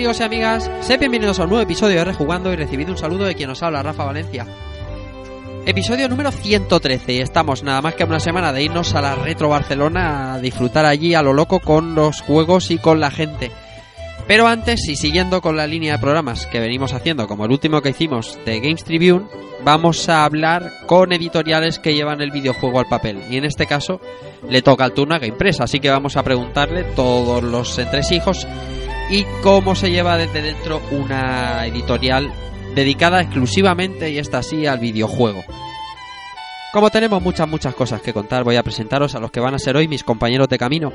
Amigos y amigas? Sed bienvenidos a un nuevo episodio de Rejugando y recibid un saludo de quien os habla, Rafa Valencia. Episodio número 113 y estamos nada más que una semana de irnos a la Retro Barcelona a disfrutar allí a lo loco con los juegos y con la gente. Pero antes, y siguiendo con la línea de programas que venimos haciendo, como el último que hicimos de Games Tribune, vamos a hablar con editoriales que llevan el videojuego al papel. Y en este caso le toca el turno a GamePress, así que vamos a preguntarle todos los entresijos y cómo se lleva desde dentro una editorial dedicada exclusivamente, y esta así, al videojuego. Como tenemos muchas, muchas cosas que contar, voy a presentaros a los que van a ser hoy mis compañeros de camino.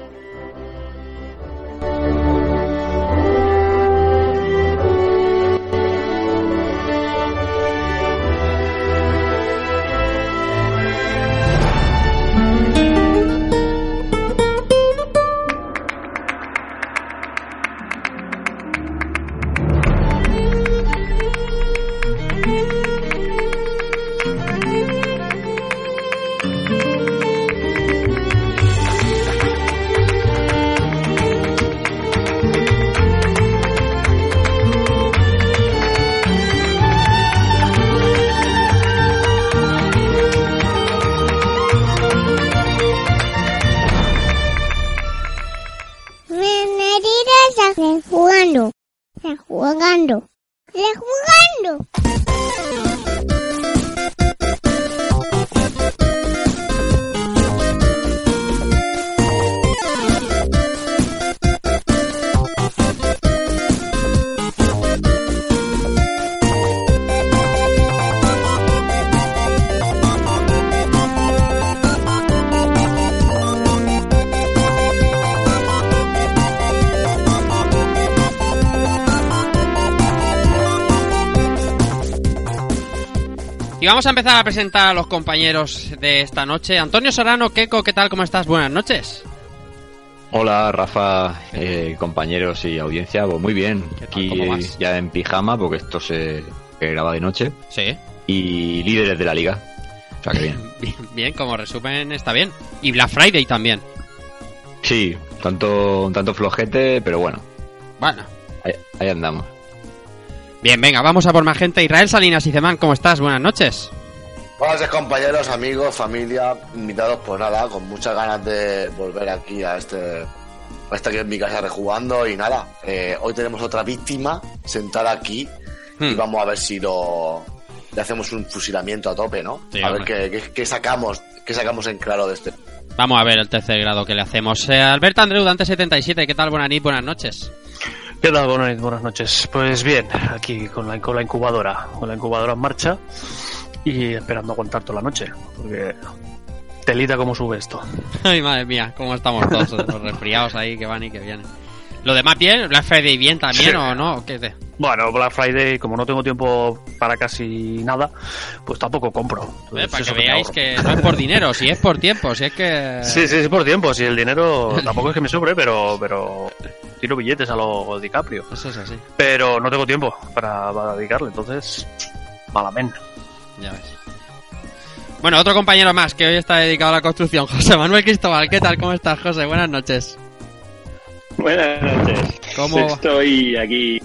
Y vamos a empezar a presentar a los compañeros de esta noche. Antonio Sorano, Keco, ¿qué tal? ¿Cómo estás? Buenas noches. Hola Rafa, eh, compañeros y audiencia, pues muy bien. Aquí ya en pijama porque esto se se graba de noche Sí. y líderes de la liga. O sea que bien. Bien, bien, como resumen está bien. Y Black Friday también. Sí, tanto, un tanto flojete, pero bueno, Bueno. ahí, ahí andamos. Bien, venga, vamos a por más gente. Israel Salinas y Zemán, ¿cómo estás? Buenas noches. Buenas noches, compañeros, amigos, familia, invitados, pues nada, con muchas ganas de volver aquí a este, a este que es mi casa rejugando y nada, eh, hoy tenemos otra víctima sentada aquí y Hmm. vamos a ver si lo le hacemos un fusilamiento a tope, ¿no? Sí, a ver qué, qué- qué sacamos, qué sacamos en claro de este. Vamos a ver el tercer grado que le hacemos. Eh, Alberto Andreu, Dante77, ¿qué tal? Buenas noches, buenas noches. ¿Qué tal? Buenas, buenas noches. Pues bien, aquí con la, con la incubadora, con la incubadora en marcha y esperando aguantar toda la noche, porque telita cómo sube esto. Ay, madre mía, cómo estamos todos los resfriados ahí que van y que vienen. ¿Lo demás bien? ¿Black Friday bien también Sí. o no? ¿Qué te... Bueno, Black Friday, como no tengo tiempo para casi nada, pues tampoco compro. Eh, para que veáis que no es por dinero, si es por tiempo, si es que... Sí, sí, sí, por tiempo. Si el dinero tampoco es que me sobre, pero, pero tiro billetes a lo DiCaprio. Eso es así, Pero no tengo tiempo para, para dedicarle, entonces, malamente. ya ves. Bueno, otro compañero más que hoy está dedicado a la construcción, José Manuel Cristóbal. ¿Qué tal? ¿Cómo estás, José? Buenas noches. Buenas noches. ¿Cómo? Estoy aquí.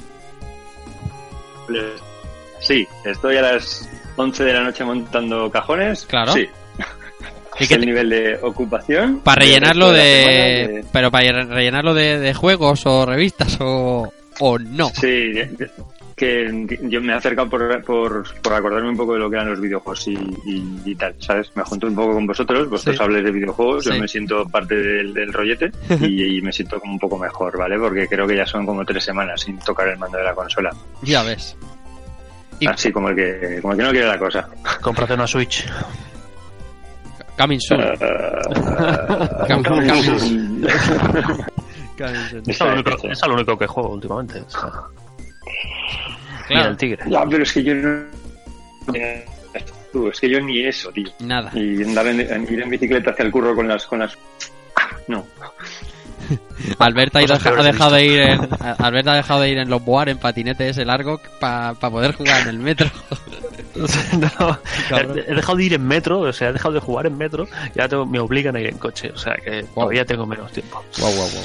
Sí, estoy a las 11 de la noche montando cajones. Claro. Sí. ¿Y Es el te- nivel de ocupación. Para rellenarlo de... Pero para re- rellenarlo de, de juegos o revistas o... O no. Sí, que yo me he acercado por, por, por acordarme un poco de lo que eran los videojuegos y, y- y tal, ¿sabes? Me junto un poco con vosotros, vosotros Sí. habléis de videojuegos, Sí. yo me siento parte del, del rollete y, y me siento como un poco mejor, ¿vale? Porque creo que ya son como tres semanas sin tocar el mando de la consola. Ya ves. Y- Así como el que, como el que no quiere la cosa. Cómprate una Switch. Coming soon. Coming coming soon. soon. Coming soon. Es lo único, es lo único que juego últimamente. o sea, Mira Claro, el tigre. Ya, pero es que yo no. Tú, es que yo ni eso, tío. nada. Y andar en, en- ir en bicicleta hacia el curro con las. Con las... No. Alberta ha, ido- dejado de ir en, Alberta ha dejado de ir en los boar en patinete ese largo para poder jugar en el metro. No, he, he dejado de ir en metro, o sea, he dejado de jugar en metro y ahora tengo- me obligan a ir en coche, o sea que todavía tengo menos tiempo. Wow, wow, wow.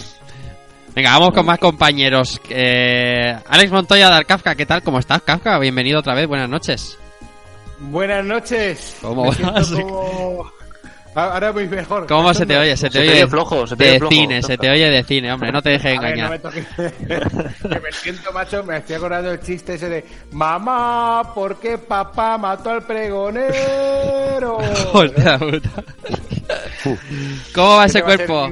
Venga, vamos con más compañeros. Eh, Alex Montoya de Kafka, ¿qué tal? ¿Cómo estás, Kafka? Bienvenido otra vez, buenas noches. Buenas noches. ¿Cómo vas? como- Ahora muy mejor. ¿Cómo se te oye? Se te Se te oye oye flojo, se te de oye flojo, cine, se te oye de cine, hombre, no te dejes A ver, no me engañar. toques. que me siento macho, me estoy acordando del chiste ese de Mamá, ¿por qué papá mató al pregonero? Hostia puta. ¿Cómo va ese cuerpo?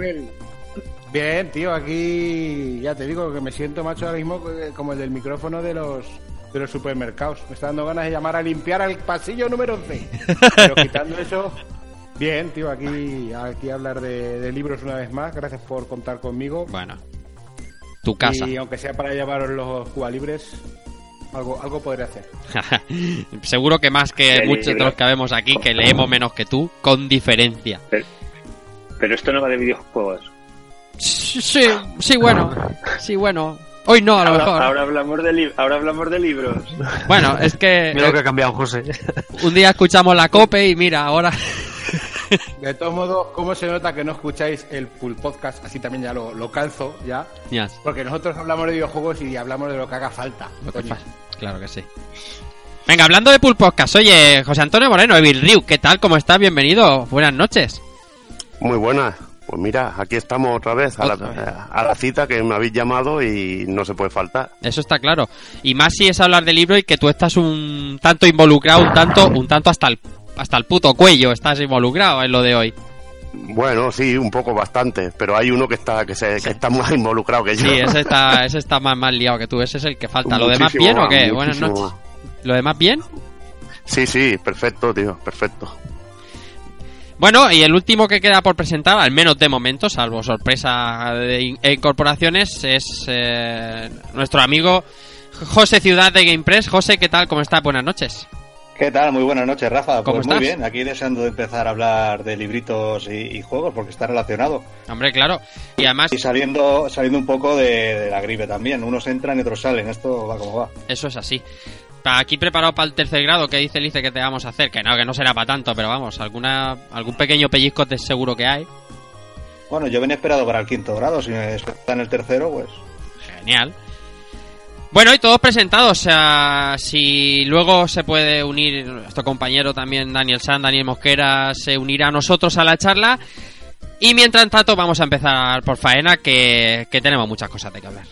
Bien, tío, aquí ya te digo que me siento macho ahora mismo eh, como el del micrófono de los de los supermercados. Me está dando ganas de llamar a limpiar al pasillo número 11. Pero quitando eso, bien, tío, aquí aquí hablar de, de libros una vez más. Gracias por contar conmigo. Bueno, tu casa. Y aunque sea para llevaros los cubalibres, algo algo podré hacer. Seguro que más que Sí, muchos de los que vemos aquí, que leemos menos que tú, con diferencia. Pero esto no va de videojuegos. Sí, sí, sí, bueno. Sí, bueno. Hoy no, a lo Ahora, mejor. ahora hablamos de li- ahora hablamos de libros. Bueno, es que Mira lo que eh, ha cambiado José. un día escuchamos la cope y mira, ahora. De todos modos, ¿cómo se nota que no escucháis el full podcast? Así también ya lo, lo calzo, ya. Yes, Porque nosotros hablamos de videojuegos y hablamos de lo que haga falta. lo que. Claro que sí. Venga, hablando de Pool Podcast, oye, José Antonio Moreno, Evil Ryu, ¿qué tal? ¿Cómo estás? Bienvenido. Buenas noches. Muy buenas. Pues mira, aquí estamos otra vez a Otra vez. la, a la cita que me habéis llamado y no se puede faltar. Eso está claro. Y más si es hablar de libro y que tú estás un tanto involucrado, un tanto, un tanto hasta el, hasta el puto cuello estás involucrado en lo de hoy. Bueno, sí, un poco bastante, pero hay uno que está que, se, que está más involucrado que yo. Sí, ese está, ese está más, más liado que tú, ese es el que falta. ¿Lo demás bien o qué? Buenas noches. ¿Lo demás bien? Sí, sí, perfecto, tío, perfecto. Bueno, y el último que queda por presentar, al menos de momento, salvo sorpresa de e incorporaciones, es eh, nuestro amigo José Ciudad de GamePress. José, ¿qué tal? ¿Cómo estás? Buenas noches. ¿Qué tal? Muy buenas noches, Rafa. ¿Cómo pues estás? muy bien, aquí deseando de empezar a hablar de libritos y, y juegos porque está relacionado. Hombre, claro. Y además, Y saliendo, saliendo un poco de, de la gripe también. Unos entran y otros salen. Esto va como va. eso es así. Aquí preparado para el tercer grado, ¿qué dice Lice que te vamos a hacer? Que no, que no será para tanto, pero vamos, alguna algún pequeño pellizco de seguro que hay. Bueno, yo venía esperado para el quinto grado. Si me está en el tercero, pues. Genial. Bueno, y todos presentados. O sea, si luego se puede unir nuestro compañero también, Daniel San, Daniel Mosquera, se unirá a nosotros a la charla. Y mientras tanto, vamos a empezar por faena, que, que tenemos muchas cosas de que hablar.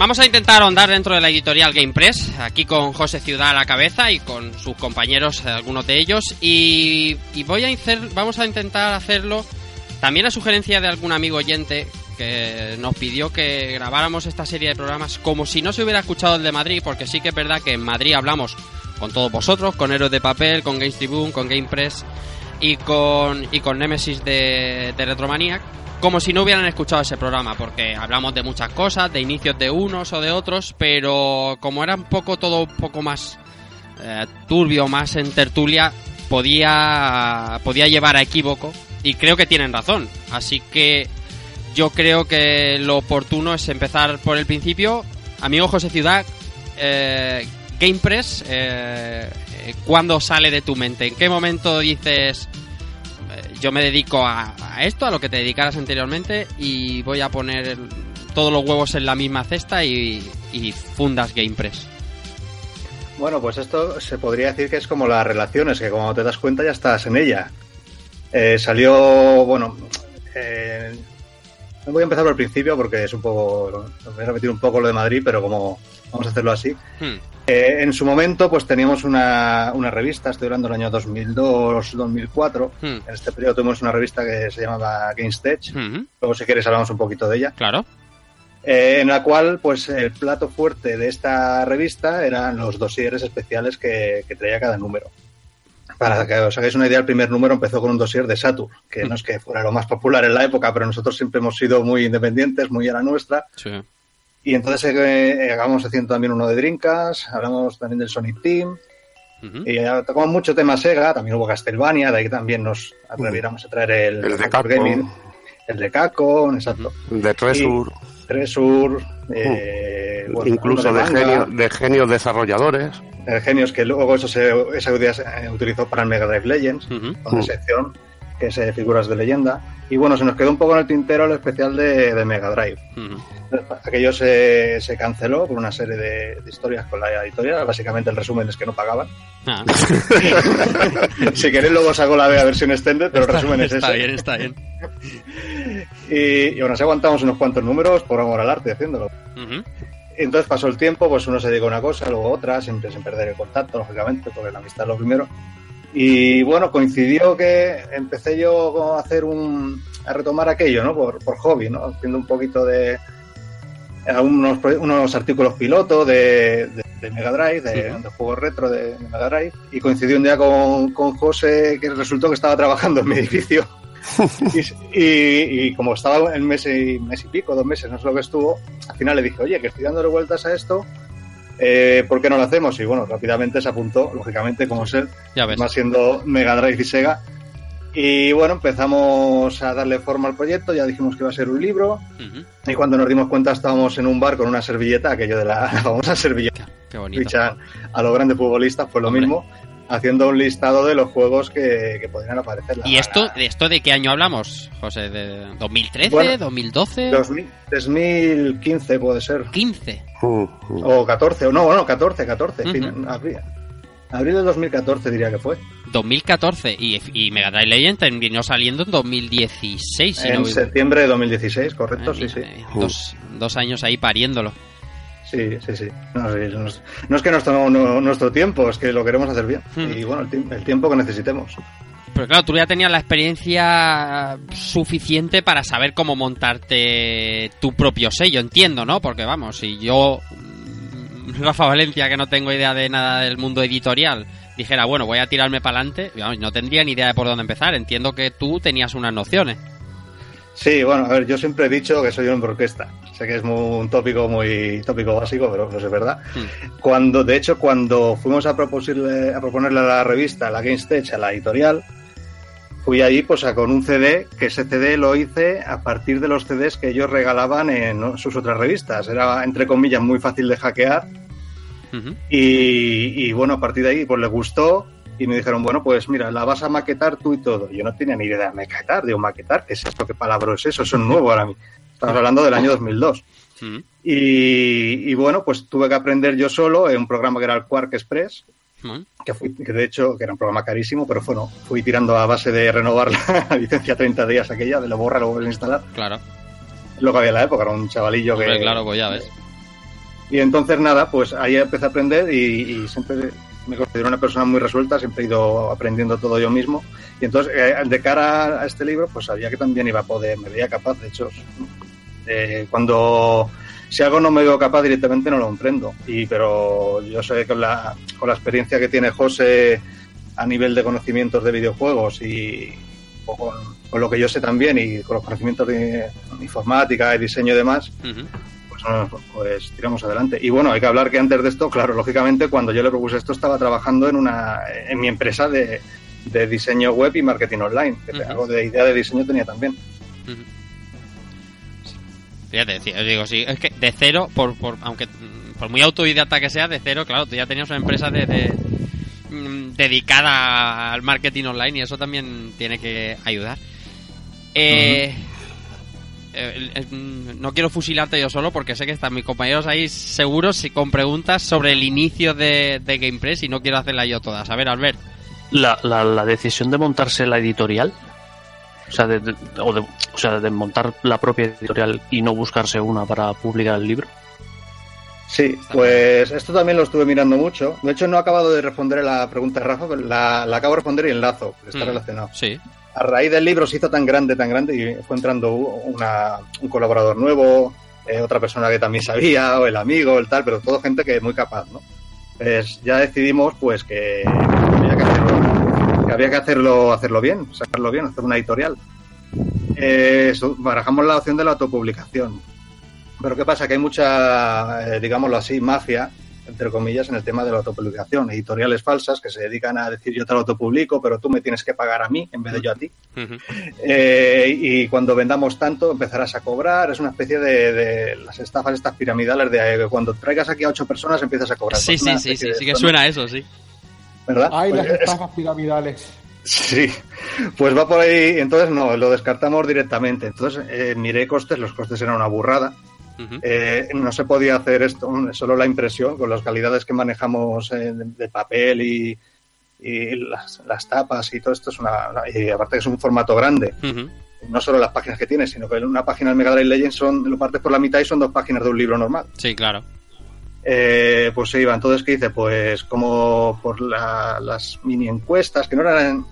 Vamos a intentar ahondar dentro de la editorial Game Press, aquí con José Ciudad a la cabeza y con sus compañeros, eh, algunos de ellos. Y, voy a hacer, vamos a intentar hacerlo también a sugerencia de algún amigo oyente que nos pidió que grabáramos esta serie de programas como si no se hubiera escuchado el de Madrid, porque sí que es verdad que en Madrid hablamos con todos vosotros, con Héroes de Papel, con Games Tribune, con Game Press y con, y con Nemesis de, de Retromaniac, como si no hubieran escuchado ese programa, porque hablamos de muchas cosas, de inicios de unos o de otros, pero como era un poco todo un poco más eh, turbio, más en tertulia, podía, podía llevar a equívoco, y creo que tienen razón, así que yo creo que lo oportuno es empezar por el principio. Amigo José Ciudad, eh, GamePress, eh, eh, ¿cuándo sale de tu mente? ¿En qué momento dices, yo me dedico a, a esto, a lo que te dedicaras anteriormente, y voy a poner todos los huevos en la misma cesta y, y fundas GamePress. Bueno, pues esto se podría decir que es como las relaciones, que cuando te das cuenta ya estás en ella. Eh, salió, bueno, eh, voy a empezar por el principio porque es un poco, voy a repetir un poco lo de Madrid, pero como vamos a hacerlo así. Hmm. Eh, en su momento, pues teníamos una, una revista, estoy hablando del año 2002-2004. Hmm. En este periodo tuvimos una revista que se llamaba GameStage. Ujú, Luego, si quieres, hablamos un poquito de ella. Claro. Eh, en la cual, pues, el plato fuerte de esta revista eran los dosieres especiales que, que traía cada número. Para que os hagáis una idea, el primer número empezó con un dossier de Saturn, que no es que fuera lo más popular en la época, pero nosotros siempre hemos sido muy independientes, muy a la nuestra. Sí. Y entonces eh, acabamos haciendo también uno de Dreamcast, hablamos también del Sonic Team, y tocamos mucho tema Sega, también hubo Castlevania, de ahí también nos atreviéramos a traer el, El de Capcom. Gaming, el de Capcom, exacto. De Tresur, Tresur, eh, bueno, incluso de, genio- de genios desarrolladores. de genios que luego eso se, esa idea se eh, utilizó para el Mega Drive Legends, Ujú. con la sección que es eh, figuras de leyenda. Y bueno, se nos quedó un poco en el tintero el especial de, de Mega Drive. Ujú. Aquello se, se canceló por una serie de, de historias con la editorial. Básicamente el resumen es que no pagaban. Ah, si queréis luego saco la versión extended, pero el resumen es está ese. bien, está bien. Y, y aún así aguantamos unos cuantos números por amor al arte haciéndolo. Entonces pasó el tiempo, pues uno se dedicó a una cosa, luego otra, siempre sin perder el contacto, lógicamente, porque la amistad es lo primero. Y bueno, coincidió que empecé yo a hacer un. a retomar aquello, ¿no? Por, por hobby, ¿no? Haciendo un poquito de. unos, unos artículos piloto de, de, de Mega Drive, de, de juegos retro de, Mega Drive. Y coincidí un día con, con José, que resultó que estaba trabajando en mi edificio. y, y- y como estaba en mes y, mes y pico, dos meses, no sé lo que estuvo, al final le dije, oye, que estoy dándole vueltas a esto, eh, ¿por qué no lo hacemos? Y bueno, rápidamente se apuntó, lógicamente, como ser, Ya ves. más siendo Mega Drive y Sega. Y bueno, empezamos a darle forma al proyecto, ya dijimos que iba a ser un libro, Ujú. y cuando nos dimos cuenta estábamos en un bar con una servilleta, aquello de la famosa servilleta, Qué bonito. ficha a los grandes futbolistas, pues lo Hombre. mismo, haciendo un listado de los juegos que, que podrían aparecer. La- ¿Y esto, de esto de qué año hablamos, José? ¿De 2013? Bueno, ¿2012? 2000 2015 puede ser. 15. Mm, mm. O 14, o no, bueno, 14, 14. Ujú. fin, abril, abril del 2014 diría que fue. 2014. Y, y Mega Drive Legend terminó saliendo en 2016. Si en no septiembre de 2016, correcto, Ay, sí, sí. Dos, dos años ahí pariéndolo. Sí, sí, sí. No, sí, no es- no es que nos tomemos nuestro tiempo, es que lo queremos hacer bien. Hmm. Y bueno, el, el tiempo que necesitemos. Pero claro, tú ya tenías la experiencia suficiente para saber cómo montarte tu propio sello, entiendo, ¿no? Porque vamos, si yo, mm, Rafa Valencia, que no tengo idea de nada del mundo editorial, dijera, bueno, voy a tirarme para adelante, no tendría ni idea de por dónde empezar. Entiendo que tú tenías unas nociones. Sí, bueno, a ver, yo siempre he dicho que soy un orquesta. Sé que es muy- un tópico muy tópico básico, pero pues es verdad. Hmm. Cuando, de hecho, cuando fuimos a proponerle, a proponerle a la revista, a la GameStage, a la editorial, fui ahí pues a con un CD, que ese CD lo hice a partir de los CDs que ellos regalaban en ¿no? sus otras revistas. Era, entre comillas, muy fácil de hackear. Ujú. Y, y, bueno, a partir de ahí pues les gustó y me dijeron, bueno, pues mira, la vas a maquetar tú y todo. Yo no tenía ni idea de maquetar, digo, maquetar, ¿qué es esto? ¿Qué palabra es eso? Eso es nuevo para mí. Estamos hablando del año 2002. Ujú. Y, y bueno, pues tuve que aprender yo solo en un programa que era el Quark Express, Ujú. que, fui, que de hecho que era un programa carísimo, pero bueno, fui tirando a base de renovar la licencia 30 días aquella, de lo borra, lo vuelves a instalar. Claro. Lo que había en la época, era un chavalillo Hombre, que... claro, pues ya ves. Y entonces nada, pues ahí empecé a aprender y, y siempre me considero una persona muy resuelta, siempre he ido aprendiendo todo yo mismo. Y entonces, eh, de cara a este libro, pues sabía que también iba a poder, me veía capaz, de hecho, eh, cuando si algo no me veo capaz directamente no lo emprendo. Y, pero yo sé que con la, con la experiencia que tiene José a nivel de conocimientos de videojuegos y con, con lo que yo sé también y con los conocimientos de informática y diseño y demás, pues, no, pues tiramos adelante. Y bueno, hay que hablar que antes de esto, claro, lógicamente, cuando yo le propuse esto, estaba trabajando en una en mi empresa de, de diseño web y marketing online, que algo de idea de diseño tenía también. Fíjate, sí, os digo, sí, es que de cero, por, por, aunque por muy autodidacta que sea, de cero, claro, tú ya tenías una empresa de, de, mm, dedicada al marketing online y eso también tiene que ayudar. Eh, eh, no quiero fusilarte yo solo porque sé que están mis compañeros ahí seguros y con preguntas sobre el inicio de, de GamePress y no quiero hacerla yo todas. A ver, Albert. La, la, la decisión de montarse la editorial, o sea, de, de- o, de, o sea, de montar la propia editorial y no buscarse una para publicar el libro. Sí, pues esto también lo estuve mirando mucho. De hecho, no he acabado de responder a la pregunta de Rafa, pero la, la acabo de responder y enlazo, porque está Mm, relacionado. Sí. A raíz del libro se hizo tan grande, tan grande, y fue entrando una- un colaborador nuevo, eh, otra persona que también sabía, o el amigo, el tal, pero todo gente que muy capaz, ¿no? Pues ya decidimos pues que había que hacerlo, que había que hacerlo, hacerlo bien, sacarlo bien, hacer una editorial. Eh, barajamos la opción de la autopublicación. Pero ¿qué pasa? Que hay mucha, eh, digámoslo así, mafia, entre comillas, en el tema de la autopublicación. Editoriales falsas que se dedican a decir yo te lo autopublico, pero tú me tienes que pagar a mí en vez de yo a ti. Eh, y cuando vendamos tanto empezarás a cobrar. Es una especie de, de las estafas estas piramidales de eh, cuando traigas aquí a ocho personas empiezas a cobrar. Sí, sí, sí, sí, sí que suena eso, sí. ¿Verdad? Ay, Pues las es- estafas piramidales. Sí, pues va por ahí. Entonces no, lo descartamos directamente. Entonces eh, miré costes, los costes eran una burrada. Eh, no se podía hacer esto, solo la impresión, con las calidades que manejamos eh, de, de papel y, y las, las tapas y todo esto es una, una- y aparte que es un formato grande. No solo las páginas que tiene, sino que una página del Mega Drive Legends son, lo partes por la mitad y son dos páginas de un libro normal. Sí, claro. Eh, pues se iba. Entonces, ¿qué hice? Pues como por la- las mini encuestas, que no eran,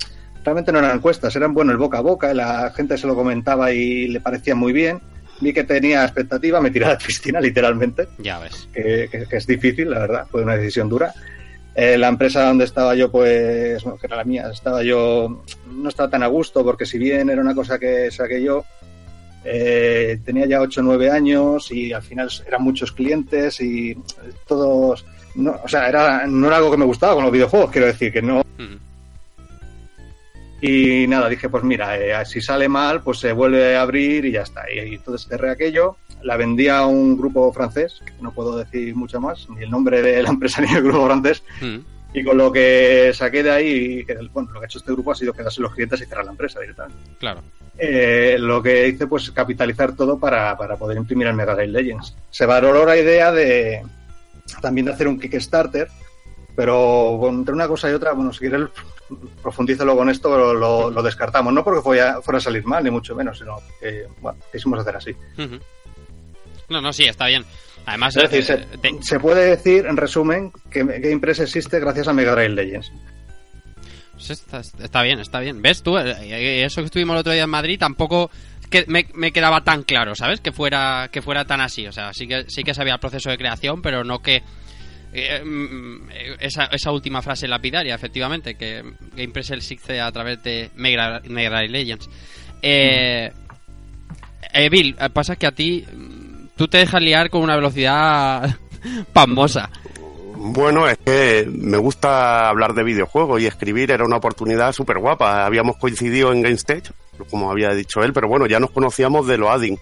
realmente no eran encuestas, eran bueno el boca a boca, la gente se lo comentaba y le parecía muy bien. Vi que tenía expectativa, me tiré a la piscina literalmente, Ya ves. que, que- que es difícil, la verdad, fue una decisión dura. Eh, la empresa donde estaba yo, pues, bueno, que era la mía, estaba yo, no estaba tan a gusto, porque si bien era una cosa que saqué yo, eh, tenía ya 8 o 9 años y al final eran muchos clientes y todos, no, o sea, era, no era algo que me gustaba con los videojuegos, quiero decir, que no, y nada, dije, pues mira, eh, si sale mal, pues se vuelve a abrir y ya está. Y, y entonces cerré aquello, la vendí a un grupo francés, que no puedo decir mucho más, ni el nombre de la empresa ni el grupo francés. Y con lo que saqué de ahí, bueno, lo que ha hecho este grupo ha sido quedarse los clientes y cerrar la empresa directamente. Claro. Eh, lo que hice, pues, capitalizar todo para, para poder imprimir el Mega Drive Legends. Se valoró la idea de también de hacer un Kickstarter, pero entre una cosa y otra, bueno, si quieres profundizo luego en esto, lo, lo- lo descartamos. No porque fuera, fuera a salir mal, ni mucho menos, sino que, bueno, quisimos hacer así. Ujú. No, no, sí, está bien. Además, Es decir, se, eh, se puede decir, en resumen, que GamePress existe gracias a Mega Drive Legends. Pues Está, está bien, está bien. ¿Ves tú? Eh, Eso que estuvimos el otro día en Madrid tampoco que me, me quedaba tan claro, ¿sabes? Que fuera que fuera tan así. O sea, sí que sí que sabía el proceso de creación, pero no que eh, mm, esa, esa última frase lapidaria, efectivamente, que GamePress existe a través de Mega, Drive Legends. Eh, eh, Bill, pasa que a ti mm, tú te dejas liar con una velocidad pasmosa. Bueno, es que me gusta hablar de videojuegos y escribir era una oportunidad súper guapa. Habíamos coincidido en GameStage, como había dicho él, pero bueno, ya nos conocíamos de Loading.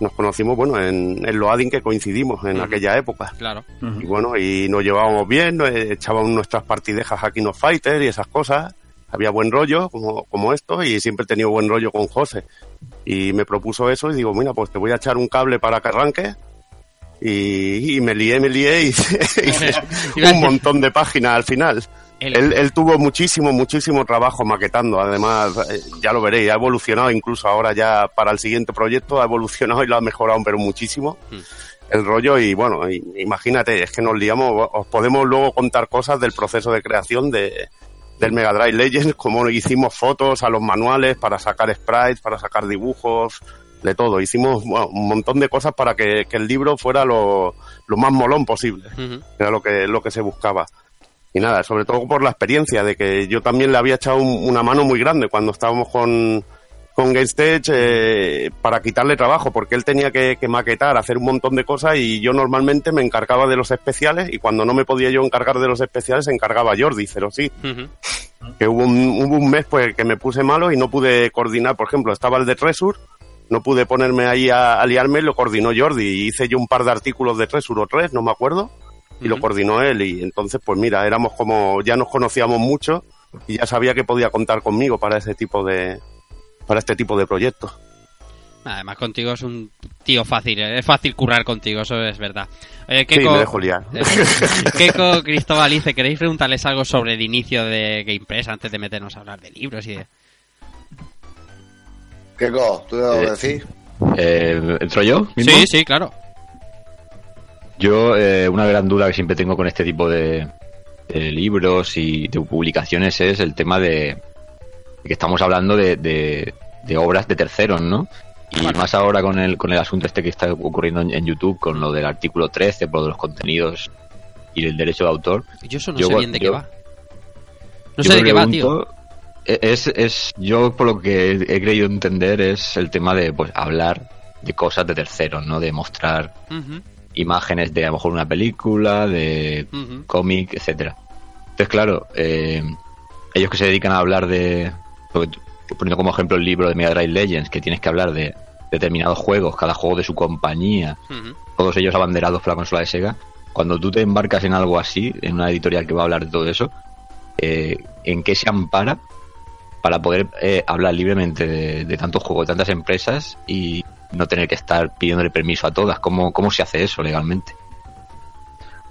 Nos conocimos, bueno, en, en Loading que coincidimos en aquella época. Claro. Y bueno, y nos llevábamos bien, nos echábamos nuestras partidejas a King of Fighter y esas cosas. Había buen rollo, como, como esto, y siempre he tenido buen rollo con José. Y me propuso eso y digo, mira, pues te voy a echar un cable para que arranque. Y, y me lié, me lié y hice, un montón de páginas al final. Él, él tuvo muchísimo, muchísimo trabajo maquetando. Además, eh, ya lo veréis, ha evolucionado incluso ahora ya para el siguiente proyecto, ha evolucionado y lo ha mejorado, pero muchísimo Mm. el rollo. Y bueno, imagínate, es que nos liamos, os podemos luego contar cosas del proceso de creación de, del Mega Drive Legends, como hicimos fotos a los manuales para sacar sprites, para sacar dibujos, de todo. Hicimos bueno, un montón de cosas para que, que el libro fuera lo, lo más molón posible era lo que, lo que se buscaba. Y nada, sobre todo por la experiencia de que yo también le había echado un- una mano muy grande cuando estábamos con, con GameStage eh, para quitarle trabajo, porque él tenía que, que maquetar, hacer un montón de cosas y yo normalmente me encargaba de los especiales y cuando no me podía yo encargar de los especiales se encargaba Jordi, pero sí, que hubo un, hubo un mes pues que me puse malo y no pude coordinar, por ejemplo, estaba el de Tresur, no pude ponerme ahí a, a liarme, lo coordinó Jordi y hice yo un par de artículos de Tresur o tres, no me acuerdo, y lo coordinó él y entonces pues mira, éramos como, ya nos conocíamos mucho y ya sabía que podía contar conmigo para ese tipo de, para este tipo de proyectos. Además, contigo es un tío fácil, ¿eh? es fácil currar contigo, eso es verdad. Eh, Sí, me dejo liar. Keiko, Cristóbal, dice, ¿queréis preguntarles algo sobre el inicio de GamePress antes de meternos a hablar de libros y de... Keiko, ¿tú debo Eh, decir? Eh, ¿Entro yo? mismo? Sí, sí, claro. Yo, eh, una gran duda que siempre tengo con este tipo de, de libros y de publicaciones es el tema de, de que estamos hablando de, de- de obras de terceros, ¿no? Y más ahora con el, con el asunto este que está ocurriendo en, en YouTube, con lo del artículo 13, por los contenidos y el derecho de autor. Yo eso no Yo- sé bien de qué va. No sé de qué va, tío. e- Es, es, yo por lo que he creído entender es el tema de pues hablar de cosas de terceros, ¿no? De mostrar imágenes de a lo mejor una película, de cómic, etcétera. Entonces, claro, eh, ellos que se dedican a hablar de, poniendo como ejemplo el libro de Mega Drive Legends, que tienes que hablar de determinados juegos, cada juego de su compañía, todos ellos abanderados por la consola de Sega. Cuando tú te embarcas en algo así, en una editorial que va a hablar de todo eso, eh, ¿en qué se ampara para poder eh, hablar libremente de, de tantos juegos, de tantas empresas y no tener que estar pidiéndole permiso a todas? ¿Cómo, cómo se hace eso legalmente?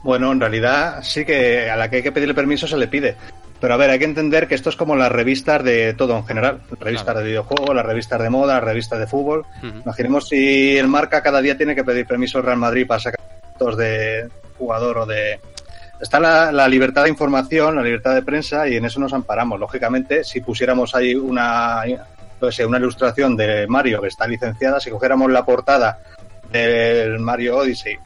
Bueno, en realidad sí que a la que hay que pedirle permiso se le pide. Pero a ver, hay que entender que esto es como las revistas de todo en general. Revistas de videojuegos, las revistas de moda, las revistas de fútbol. Imaginemos si el marca cada día tiene que pedir permiso al Real Madrid para sacar fotos de jugador o de... Está la, la libertad de información, la libertad de prensa y en eso nos amparamos. Lógicamente, si pusiéramos ahí una, no sé, una ilustración de Mario que está licenciada, si cogiéramos la portada del Mario Odyssey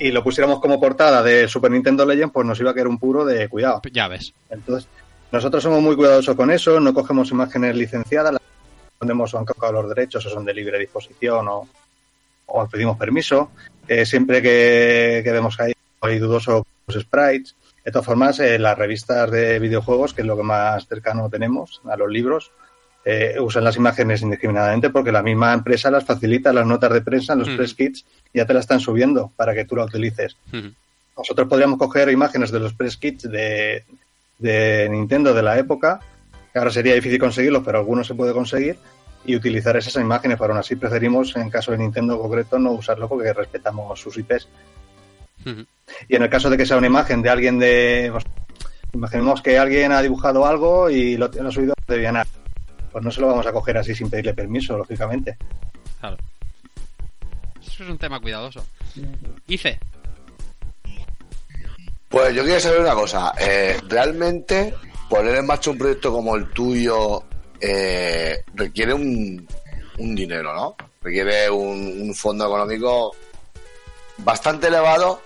y lo pusiéramos como portada de Super Nintendo Legend, pues nos iba a quedar un puro de cuidado. Ya ves. Entonces, nosotros somos muy cuidadosos con eso, no cogemos imágenes licenciadas, las ponemos o han caucado los derechos o son de libre disposición o, o pedimos permiso. Eh, siempre que, que vemos que hay, hay dudosos sprites. De todas formas, eh, las revistas de videojuegos, que es lo que más cercano tenemos a los libros, eh, usan las imágenes indiscriminadamente porque la misma empresa las facilita, las notas de prensa, los Mm. press kits, ya te las están subiendo para que tú la utilices. Ujú. Nosotros podríamos coger imágenes de los press kits de, de Nintendo de la época, que ahora sería difícil conseguirlos, pero algunos se puede conseguir, y utilizar esas imágenes, pero aún así preferimos, en caso de Nintendo en concreto, no usarlo porque respetamos sus IPs. Ujú. Y en el caso de que sea una imagen de alguien de... pues, imaginemos que alguien ha dibujado algo y lo, lo ha subido de Viana. Pues no se lo vamos a coger así sin pedirle permiso, lógicamente. Claro. Eso es un tema cuidadoso. Ife. Pues yo quiero saber una cosa. eh, ¿Realmente poner en marcha un proyecto como el tuyo eh, requiere un, un dinero, ¿no? Requiere un, un fondo económico bastante elevado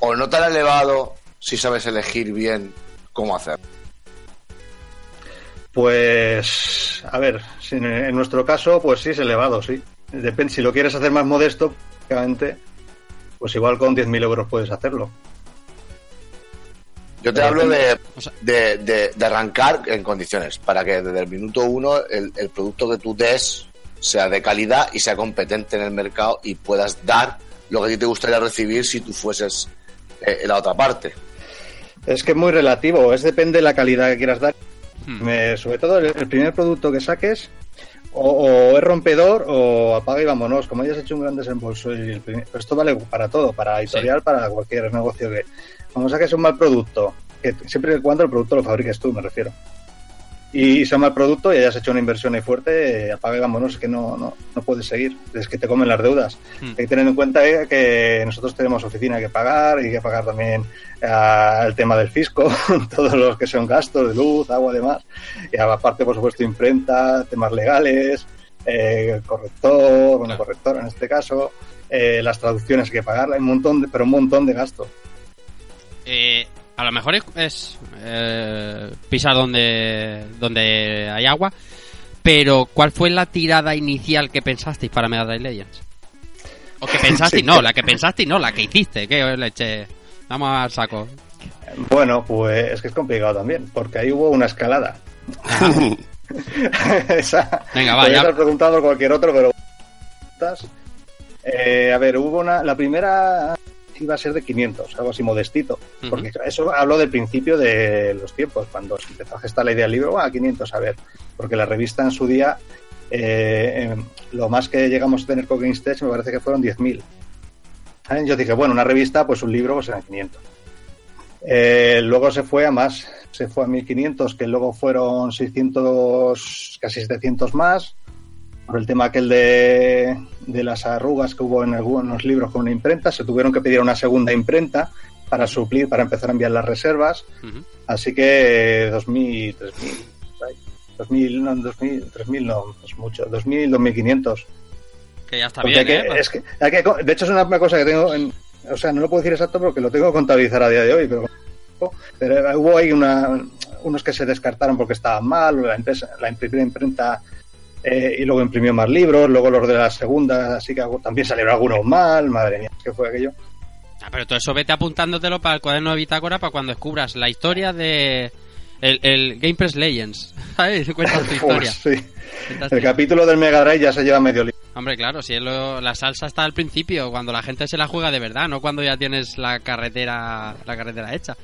o no tan elevado si sabes elegir bien cómo hacer. Pues, a ver, si en, nuestro caso, pues sí es elevado, sí. Depende, si lo quieres hacer más modesto, prácticamente, pues igual con 10.000 euros puedes hacerlo. Yo te hablo de, de, de- de arrancar en condiciones, para que desde el minuto uno el, el producto que tú des sea de calidad y sea competente en el mercado y puedas dar lo que a ti te gustaría recibir si tú fueses eh, en la otra parte. Es que es muy relativo, es depende de la calidad que quieras dar. Hmm. Me- sobre todo el, el primer producto que saques, o, o es rompedor o apaga y vámonos. Como hayas hecho un gran desembolso, y el primer- esto vale para todo, para editorial, para cualquier negocio que. Como saques un mal producto, que siempre y cuando el producto lo fabriques tú, me refiero. Y sea un mal producto y hayas hecho una inversión ahí fuerte, eh, apaga y vámonos, es que no, no, no puedes seguir, es que te comen las deudas. Hmm. Hay que tener en cuenta eh, que nosotros tenemos oficina que pagar y que pagar también ah, el tema del fisco, todos los que son gastos de luz, agua, demás. Y aparte, por supuesto, imprenta, temas legales, eh, corrector, bueno, corrector en este caso, eh, las traducciones hay que pagar, hay un montón, de, pero un montón de gastos. A lo mejor es, es, eh, pisar donde, donde hay agua, pero ¿cuál fue la tirada inicial que pensasteis para Drive Legends? O que pensasteis, Sí. no, la que pensasteis, no, la que hiciste, que leche. Vamos al saco. Bueno, pues es que es complicado también, porque ahí hubo una escalada. Esa, Venga, va, podrías preguntado a cualquier otro, pero... Eh, a ver, hubo una... La primera iba a ser de 500, algo así modestito. Porque eso hablo del principio de los tiempos, cuando se empezó a gestar la idea del libro, a 500, a ver. Porque la revista en su día, eh, eh, lo más que llegamos a tener con GameStage me parece que fueron 10.000. ¿Eh? Yo dije, bueno, una revista, pues un libro, pues eran 500. Eh, luego se fue a más, se fue a 1500, que luego fueron 600, casi 700 más, por el tema aquel de, de las arrugas que hubo en algunos libros con una imprenta, se tuvieron que pedir una segunda imprenta para suplir, para empezar a enviar las reservas, Ujú. así que 2000, 3000, por ahí. 2000, no, 2000, 3000 no, es mucho, 2000, 2500. Que ya está Porque bien, hay que- ¿eh? es que- hay que- de hecho, es una, una cosa que tengo. en- o sea, no lo puedo decir exacto porque lo tengo que contabilizar a día de hoy, pero, pero hubo ahí una, unos que se descartaron porque estaban mal, la, empresa, la primera imprenta eh, y luego imprimió más libros, luego los de la segunda, así que también salieron algunos mal, madre mía, ¿qué fue aquello? Ah, pero todo eso vete apuntándotelo para el cuaderno de bitácora para cuando descubras la historia de el, el Game Press Legends. ¿Sabes? Cuentas tu historia. Sí. Cuentas El tu- capítulo del Mega Drive ya se lleva medio libro. Hombre, claro, si es lo- la salsa está al principio, cuando la gente se la juega de verdad, no cuando ya tienes la carretera la carretera hecha.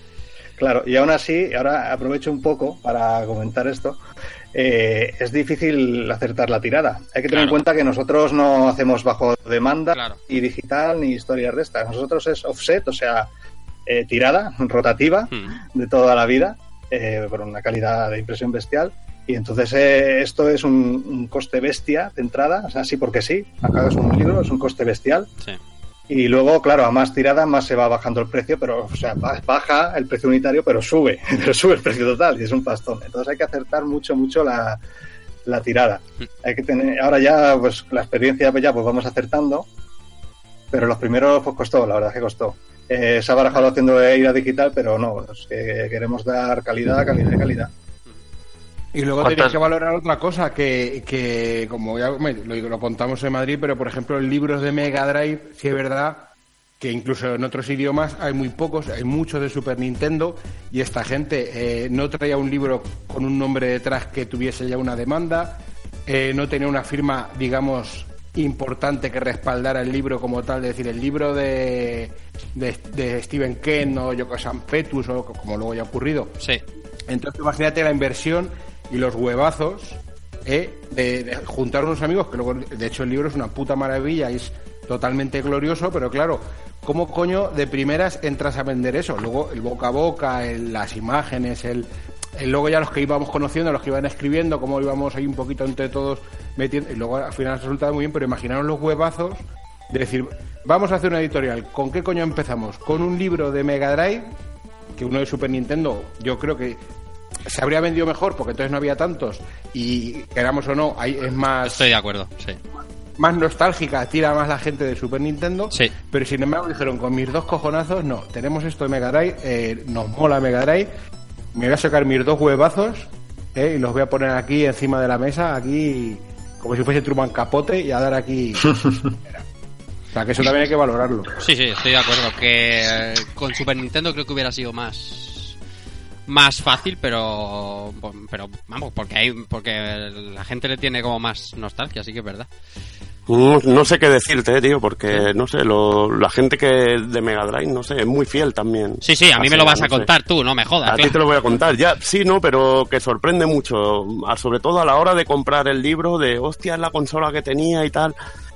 Claro, y aún así, ahora aprovecho un poco para comentar esto. Eh, es difícil acertar la tirada. Hay que tener en cuenta que nosotros no hacemos bajo demanda Claro. ni digital ni historias de estas. Nosotros es offset, o sea, eh, tirada rotativa Hmm. de toda la vida, eh, por una calidad de impresión bestial. Y entonces eh, esto es un, un coste bestia de entrada, o sea, sí porque sí, acabas un libro, es un coste bestial. Sí. Y luego, claro, a más tirada, más se va bajando el precio, pero, o sea, ba- baja el precio unitario, pero sube, pero sube el precio total y es un pastón. Entonces hay que acertar mucho, mucho la, la tirada. Hay que tener, ahora ya, pues la experiencia, pues ya, pues vamos acertando, pero los primeros, pues costó, la verdad es que costó. Eh, se ha barajado haciendo ir a digital, pero no, es que queremos dar calidad, calidad y calidad. Y luego ¿Cuántas- tenéis que valorar otra cosa, que, que como ya lo, lo contamos en Madrid, pero por ejemplo en libros de Mega Drive, sí es verdad que incluso en otros idiomas hay muy pocos, hay muchos de Super Nintendo, y esta gente eh, no traía un libro con un nombre detrás que tuviese ya una demanda, eh, no tenía una firma, digamos, importante que respaldara el libro como tal, es decir, el libro de, de, de Stephen King o Yoko Petus o como luego ya ha ocurrido. Sí. Entonces imagínate la inversión y los huevazos ¿eh? de, de juntar unos amigos, que luego, de hecho el libro es una puta maravilla y es totalmente glorioso, pero claro, ¿cómo coño de primeras entras a vender eso? Luego el boca a boca, el- las imágenes, el, luego ya los que íbamos conociendo, los que iban escribiendo, cómo íbamos ahí un poquito entre todos metiendo, y luego al final resultaba muy bien, pero imaginaros los huevazos de decir, vamos a hacer una editorial, ¿con qué coño empezamos? Con un libro de Mega Drive, que uno de Super Nintendo, yo creo que se habría vendido mejor porque entonces no había tantos y queramos o no, hay, es más Estoy de acuerdo, sí. más nostálgica, tira más la gente de Super Nintendo. Sí. Pero sin embargo dijeron, con mis dos cojonazos, no, tenemos esto de Mega Drive, eh, nos mola Mega Drive, me voy a sacar mis dos huevazos eh, y los voy a poner aquí encima de la mesa, aquí como si fuese Truman Capote y a dar aquí... o sea, que eso también hay que valorarlo. Sí, sí, estoy de acuerdo. Que eh, con Super Nintendo creo que hubiera sido más más fácil, pero pero vamos, porque hay porque la gente le tiene como más nostalgia, así que es verdad. No, no sé qué decirte, tío, porque no sé, lo- la gente que de Mega Drive, no sé, es muy fiel también. Sí, sí, a mí Así, me lo vas no a sé. contar tú, no me jodas. A ti te lo voy a contar, ya, sí, no, pero que sorprende mucho, sobre todo a la hora de comprar el libro de, hostia, es la consola que tenía y tal.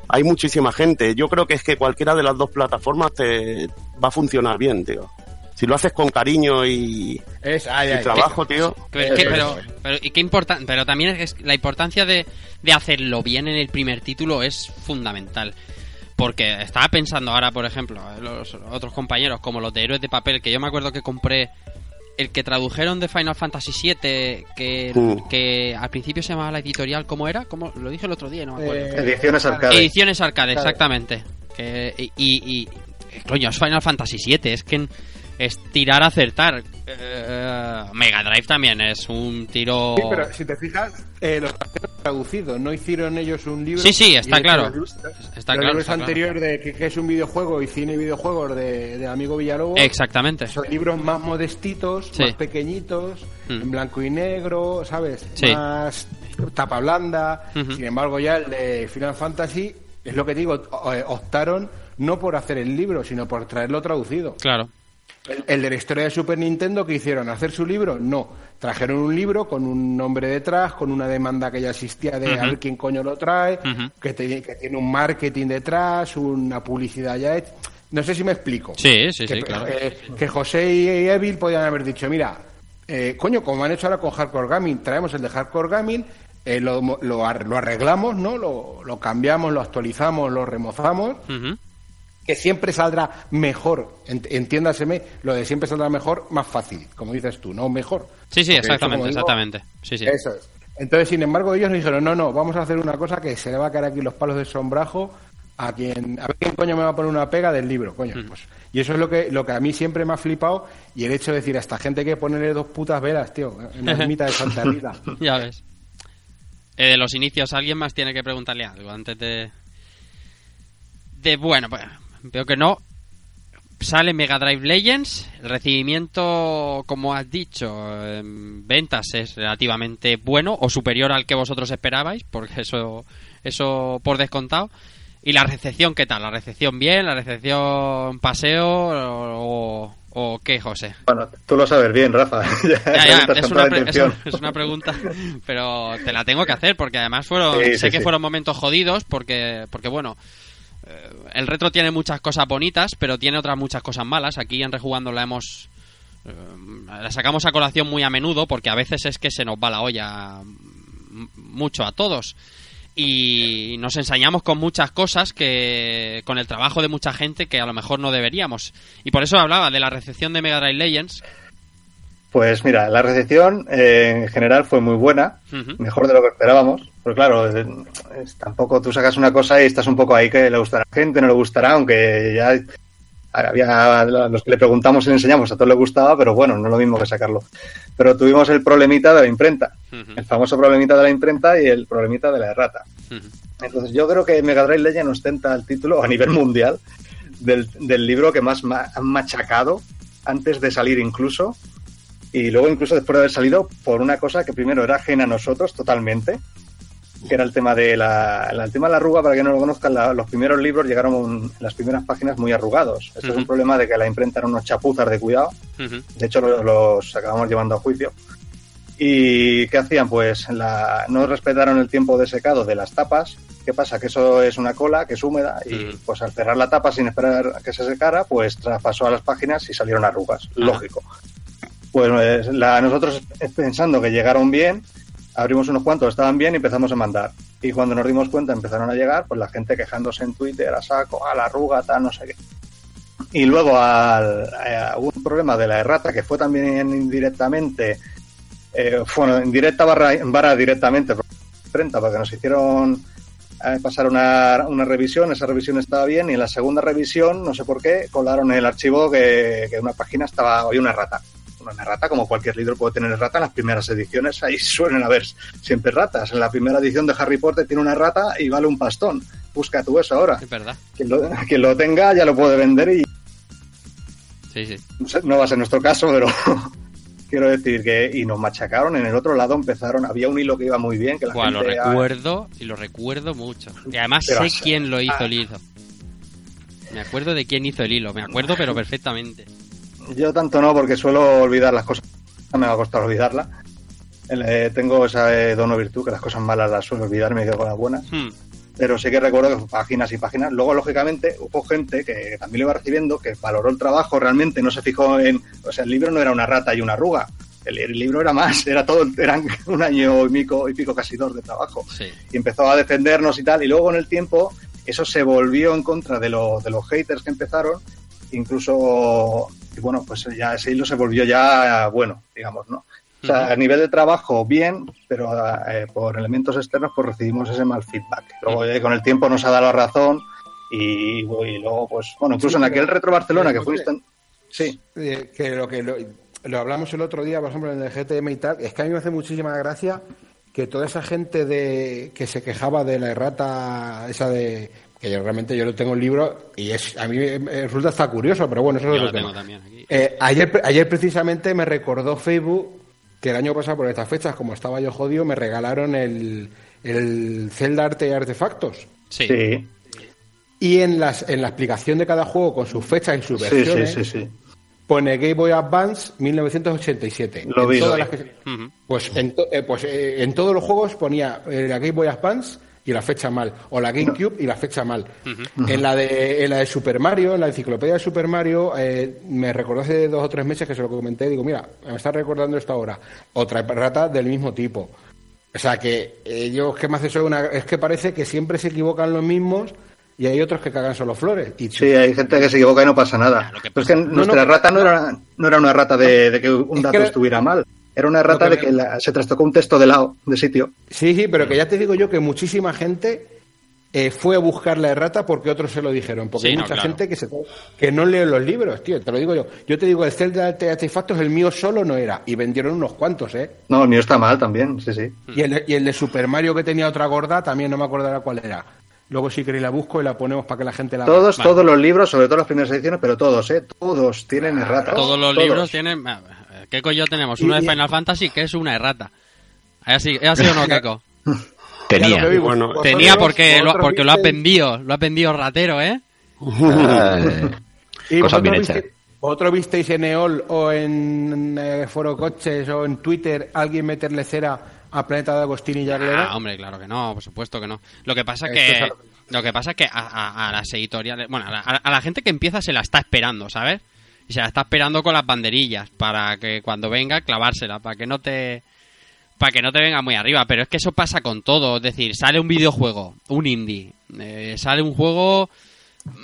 Hay muchísima gente. Yo creo que es que cualquiera de las dos plataformas te va a funcionar bien, tío. Si lo haces con cariño y, Es, ay, y ay, trabajo, tío. Que- que- pero, pero, ¿y qué importa, pero también es la importancia de, de hacerlo bien en el primer título es fundamental. Porque estaba pensando ahora, por ejemplo, en los otros compañeros, como los de Héroes de Papel, que yo me acuerdo que compré el que tradujeron de Final Fantasy VII, que, Mm. que al principio se llamaba la editorial, ¿cómo era? ¿Cómo? Lo dije el otro día, no me acuerdo. Eh, Ediciones arcade. Ediciones Arcade, Claro. exactamente. Que, y, y, y- coño, es Final Fantasy VII, es que es tirar a acertar. Eh, Mega Drive también es un tiro. Sí, pero si te fijas, eh, los trajeron traducidos, no hicieron ellos un libro. Sí, sí, está claro. los Está los claro, libros claro. de que, que es un videojuego y cine y videojuegos de, de Amigo Villalobos. Exactamente. Son libros más modestitos, Sí. más pequeñitos, Mm. en blanco y negro, ¿sabes? Sí. Más tapa blanda. Sin embargo, ya el de Final Fantasy Es lo que digo, eh, optaron no por hacer el libro, sino por traerlo traducido. Claro. El, de la historia de Super Nintendo que hicieron, hacer su libro, no. Trajeron un libro con un nombre detrás, con una demanda que ya existía de a Ujú. ver quién coño lo trae, que, te- que tiene un marketing detrás, una publicidad ya hecha. No sé si me explico. Sí, sí, que, sí, claro. eh, que José y Evil podían haber dicho, mira, eh, coño, como han hecho ahora con Hardcore Gaming, traemos el de Hardcore Gaming, eh, lo, lo ar- lo arreglamos, ¿no? Lo, lo cambiamos, lo actualizamos, lo remozamos, Ujú. Que siempre saldrá mejor, ent- entiéndaseme, lo de siempre saldrá mejor, más fácil, como dices tú, no mejor. Sí, sí, Porque exactamente, digo, exactamente. Sí, sí. Eso es. Entonces, sin embargo, ellos nos dijeron, no, no, vamos a hacer una cosa que se le va a caer aquí los palos de sombrajo a quien, a ver quién coño me va a poner una pega del libro, coño. Mm. Pues, y eso es lo que, lo que a mí siempre me ha flipado y el hecho de decir a esta gente hay que ponerle dos putas velas, tío, en la ermita de Santa Rita. ya ves. Eh, de los inicios, alguien más tiene que preguntarle algo antes de. De bueno, pues veo que no. Sale Mega Drive Legends. El recibimiento, como has dicho, en ventas es relativamente bueno o superior al que vosotros esperabais, porque eso, eso por descontado. ¿Y la recepción qué tal? ¿La recepción bien? ¿La recepción paseo? ¿O, o qué, José? Bueno, tú lo sabes bien, Rafa. Ya Ya, es una, es- es una pregunta, pero te la tengo que hacer porque además fueron, Sí, sé sí, que sí. fueron momentos jodidos porque, porque bueno, el retro tiene muchas cosas bonitas, pero tiene otras muchas cosas malas. Aquí en Rejugando la hemos, eh, la sacamos a colación muy a menudo porque a veces es que se nos va la olla mucho a todos. Y nos ensañamos con muchas cosas que con el trabajo de mucha gente que a lo mejor no deberíamos. Y por eso hablaba de la recepción de Mega Drive Legends. Pues mira, la recepción eh, en general fue muy buena, mejor de lo que esperábamos. Pero claro, es- tampoco tú sacas una cosa y estás un poco ahí que le gustará a la gente, no le gustará, aunque ya había los que le preguntamos y le enseñamos, a todos les gustaba, pero bueno, no es lo mismo que sacarlo. Pero tuvimos el problemita de la imprenta, el famoso problemita de la imprenta y el problemita de la errata. Entonces yo creo que Mega Drive Legend ostenta el título a nivel mundial del, del libro que más ma- han machacado antes de salir incluso y luego incluso después de haber salido por una cosa que primero era ajena a nosotros totalmente que era el tema de la, el tema de la arruga para que no lo conozcan la- los primeros libros llegaron en las primeras páginas muy arrugados esto es un problema de que la imprenta era unos chapuzas de cuidado de hecho, lo- los acabamos llevando a juicio. ¿Y qué hacían? Pues la, no respetaron el tiempo de secado de las tapas. ¿Qué pasa? Que eso es una cola que es húmeda y pues al cerrar la tapa sin esperar a que se secara, pues traspasó a las páginas y salieron arrugas. Lógico. Pues la, nosotros pensando que llegaron bien, abrimos unos cuantos, estaban bien y empezamos a mandar. Y cuando nos dimos cuenta empezaron a llegar, pues la gente quejándose en Twitter, a saco, a la arruga, tal, no sé qué. Y luego al, eh, hubo un problema de la errata que fue también indirectamente, eh, bueno, indirecta barra, directamente, porque nos hicieron eh, pasar una, una revisión, esa revisión estaba bien, y en la segunda revisión, no sé por qué, colaron el archivo que, que una página estaba, había una errata. Una errata, como cualquier libro puede tener errata, en las primeras ediciones ahí suelen haber siempre ratas. En la primera edición de Harry Potter tiene una rata y vale un pastón. Busca tú eso ahora. Es verdad. Quien lo, quien lo tenga ya lo puede vender y Sí, sí. no va a ser nuestro caso, pero quiero decir que y nos machacaron en el otro lado empezaron había un hilo que iba muy bien que la Buah, lo gente ah, recuerdo y lo recuerdo mucho. Y además Pero sé así- quién lo hizo ah. el hilo. Me acuerdo de quién hizo el hilo, me acuerdo pero perfectamente. Yo tanto no porque suelo olvidar las cosas no me va a costar olvidarla Eh, tengo esa eh, dono virtud que las cosas malas las suelo olvidar y me quedo con las buenas Hmm. pero sí que recuerdo que páginas y páginas. Luego, lógicamente, hubo gente que también lo iba recibiendo, que valoró el trabajo, realmente no se fijó en. O sea, el libro no era una rata y una arruga. El, el libro era más, era todo, eran un año y pico, y pico casi dos de trabajo. Sí. Y empezó a defendernos y tal. Y luego, en el tiempo, eso se volvió en contra de, lo- de los haters que empezaron. Incluso, y bueno, pues ya ese hilo se volvió ya bueno, digamos, ¿no? O sea, a nivel de trabajo, bien, pero eh, por elementos externos, pues recibimos ese mal feedback. Luego, eh, con el tiempo nos ha dado la razón y, y luego, pues, bueno, incluso Sí, en aquel Retro Barcelona que fuiste... en- Sí, Eh, que lo que lo, lo hablamos el otro día, por ejemplo, en el GTM y tal, es que a mí me hace muchísima gracia que toda esa gente de que se quejaba de la errata esa de que yo realmente yo no tengo el libro y es a mí me, resulta hasta curioso, pero bueno, eso Yo es lo tengo también aquí. Eh, ayer, ayer precisamente me recordó Facebook que el año pasado por estas fechas, como estaba yo jodido, me regalaron el, el Zelda Arte y Artefactos. Sí. sí. Y en, las, en la explicación de cada juego con sus fechas y sus Sí, sí, versiones, sí, sí. pone Game Boy Advance 1987. Lo En vi, todas lo las Pues, en, to- eh, pues eh, en todos los juegos ponía eh, la Game Boy Advance y la fecha mal, o la GameCube y la fecha mal. En la de en la de Super Mario, en la enciclopedia de Super Mario, eh, me recordó hace dos o tres meses que se lo comenté, digo, mira, me está recordando esto ahora. Otra rata del mismo tipo. O sea que eh, yo es que me hace eso una, es que parece que siempre se equivocan los mismos y hay otros que cagan solo flores. Y Sí, hay gente que se equivoca y no pasa nada. Pero es que nuestra no. rata no era, no era una rata de, de que un Es dato que era- estuviera mal. Era una rata Lo de que la- se trastocó un texto de lado, de sitio. Sí, sí, pero que ya te digo yo que muchísima gente eh, fue a buscar la errata porque otros se lo dijeron. Porque Sí, hay no, mucha claro. gente que, se, que no lee los libros, tío. Te lo digo yo. Yo te digo, el Zelda de Artefactos, el mío solo no era. Y vendieron unos cuantos, ¿eh? No, el mío está mal también, sí, sí. Y el, y el de Super Mario que tenía otra gorda, también no me acordará cuál era. Luego si queréis la busco y la ponemos para que la gente la Todos, Vale. todos los libros, sobre todo las primeras ediciones, pero todos, ¿eh? Todos tienen errata. Todos los libros tienen. ¿Qué coño tenemos? Uno de Y- Final Fantasy que es una errata. ¿Es así, ¿Es así o no, Keiko? Tenía. Digo, Bueno, vosotros- Tenía porque lo, porque lo visteis- vendido. Lo has vendido ratero, ¿eh? Y Cosas bien hechas. visteis- ¿Vosotros visteis en EOL o en eh, Foro Coches o en Twitter alguien meterle cera a Planeta de Agostini y Aguilera? Ah, hombre, claro que no, por supuesto que no. Lo que pasa que es lo que pasa es que a, a- a las editoriales, bueno, a la, a la gente que empieza se la está esperando, ¿sabes? Y se la está esperando con las banderillas para que cuando venga clavársela, para que no te para que no te venga muy arriba, pero es que eso pasa con todo, es decir, sale un videojuego, un indie, eh, sale un juego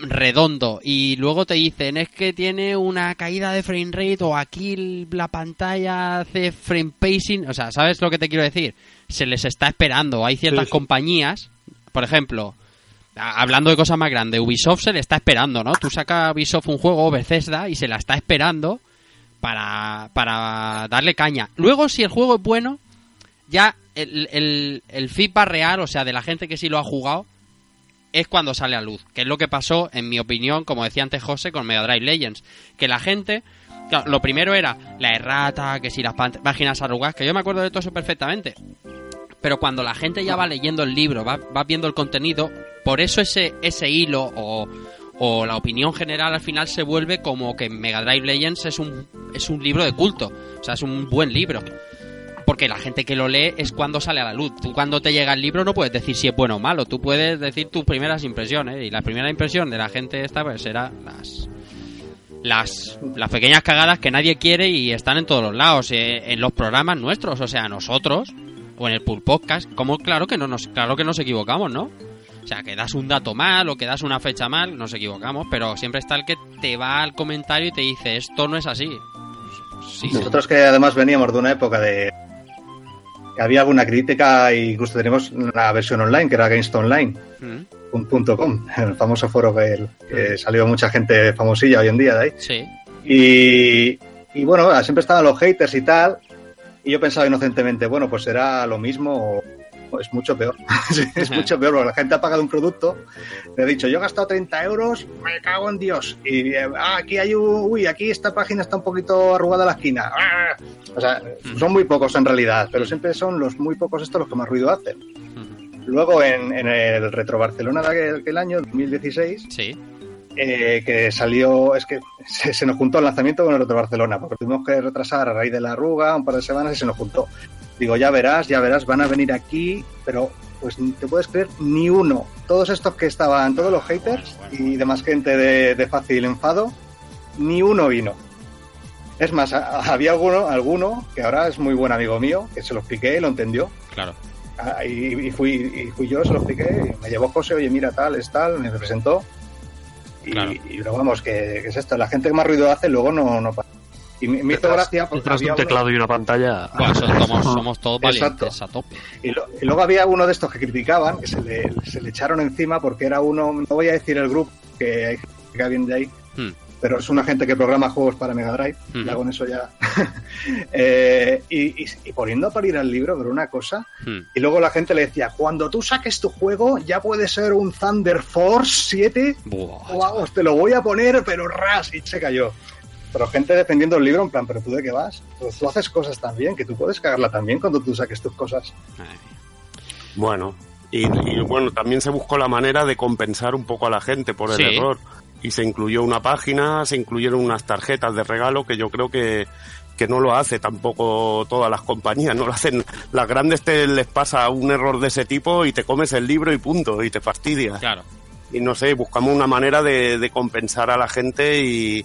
redondo y luego te dicen es que tiene una caída de frame rate o aquí la pantalla hace frame pacing, o sea, ¿sabes lo que te quiero decir? Se les está esperando, hay ciertas Sí, sí. compañías, por ejemplo, hablando de cosas más grandes, Ubisoft se le está esperando, ¿no? Tú sacas a Ubisoft un juego, Bethesda, y se la está esperando para, para darle caña. Luego, si el juego es bueno, ya el, el, el feedback real, o sea, de la gente que sí lo ha jugado, es cuando sale a luz. Que es lo que pasó, en mi opinión, como decía antes José, con Mega Drive Legends. Que la gente. claro, lo primero era la errata, que si las páginas arrugadas, que yo me acuerdo de todo eso perfectamente. Pero cuando la gente ya va leyendo el libro, va, va viendo el contenido, por eso ese, ese hilo o, o la opinión general al final se vuelve como que Mega Drive Legends es un, es un libro de culto. O sea, es un buen libro. Porque la gente que lo lee es cuando sale a la luz. Tú cuando te llega el libro no puedes decir si es bueno o malo. Tú puedes decir tus primeras impresiones. Y la primera impresión de la gente esta pues será las, las, las pequeñas cagadas que nadie quiere y están en todos los lados. eh, en los programas nuestros, o sea, nosotros, o en el Pool Podcast, como claro que no nos, claro que nos equivocamos, ¿no? O sea, que das un dato mal o que das una fecha mal, nos equivocamos, pero siempre está el que te va al comentario y te dice, esto no es así. Pues, sí. Nosotros que además veníamos de una época de que había alguna crítica e incluso tenemos la versión online, que era GameStop Online. Mm, un punto .com, el famoso foro que, que salió mucha gente famosilla hoy en día de ahí. Sí. Y, y bueno, siempre estaban los haters y tal. Y yo pensaba inocentemente, bueno, pues será lo mismo o, es mucho peor. Es mucho peor porque la gente ha pagado un producto. Le he dicho, yo he gastado 30 euros, me cago en Dios. Y eh, ah, aquí hay un. Uy, aquí esta página está un poquito arrugada la esquina. Ah. O sea, son muy pocos en realidad, pero siempre son los muy pocos estos los que más ruido hacen. Luego en, en el Retro Barcelona de aquel, aquel año, 2016, Sí. Eh, que salió, es que se, se nos juntó el lanzamiento con el Retro Barcelona, porque tuvimos que retrasar a raíz de la arruga un par de semanas y se nos juntó. Digo, ya verás, ya verás, van a venir aquí, pero pues te puedes creer ni uno. Todos estos que estaban, todos los haters y demás gente de, de fácil enfado, ni uno vino. Es más, a- había alguno, alguno que ahora es muy buen amigo mío, que se lo expliqué y lo entendió. Claro. Ah, y, y fui, y fui yo, se lo expliqué, y me llevó José, oye, mira, tal, es tal, me presentó. Y, Claro. y luego, vamos, que, que es esto, la gente que más ruido hace, luego no, no pasa. Y me, me hizo gracia porque Detrás de había un uno- teclado y una pantalla. Bueno, so- somos, somos todos Exacto. valientes a tope. y, lo- y luego había uno de estos que criticaban, que se le, se le echaron encima porque era uno, no voy a decir el grupo, que hay gente que viene de ahí, Hmm. Pero es una gente que programa juegos para Mega Drive, ya con eso ya. Eh, y, y- y poniendo a parir al libro, pero una cosa, Hmm. y luego la gente le decía, cuando tú saques tu juego, ya puede ser un Thunder Force 7, Buah, o vamos, te lo voy a poner, pero ras, y se cayó. Pero gente defendiendo el libro en plan, pero tú de qué vas? Pues tú haces cosas también, que tú puedes cagarla también cuando tú saques tus cosas. Ay, Bueno, Y, y, bueno, también se buscó la manera de compensar un poco a la gente por el Sí. error. Y se incluyó una página, se incluyeron unas tarjetas de regalo que yo creo que, que no lo hace tampoco todas las compañías, no lo hacen. Las grandes te les pasa un error de ese tipo y te comes el libro y punto, y te fastidias. Claro. Y no sé, buscamos una manera de, de compensar a la gente y,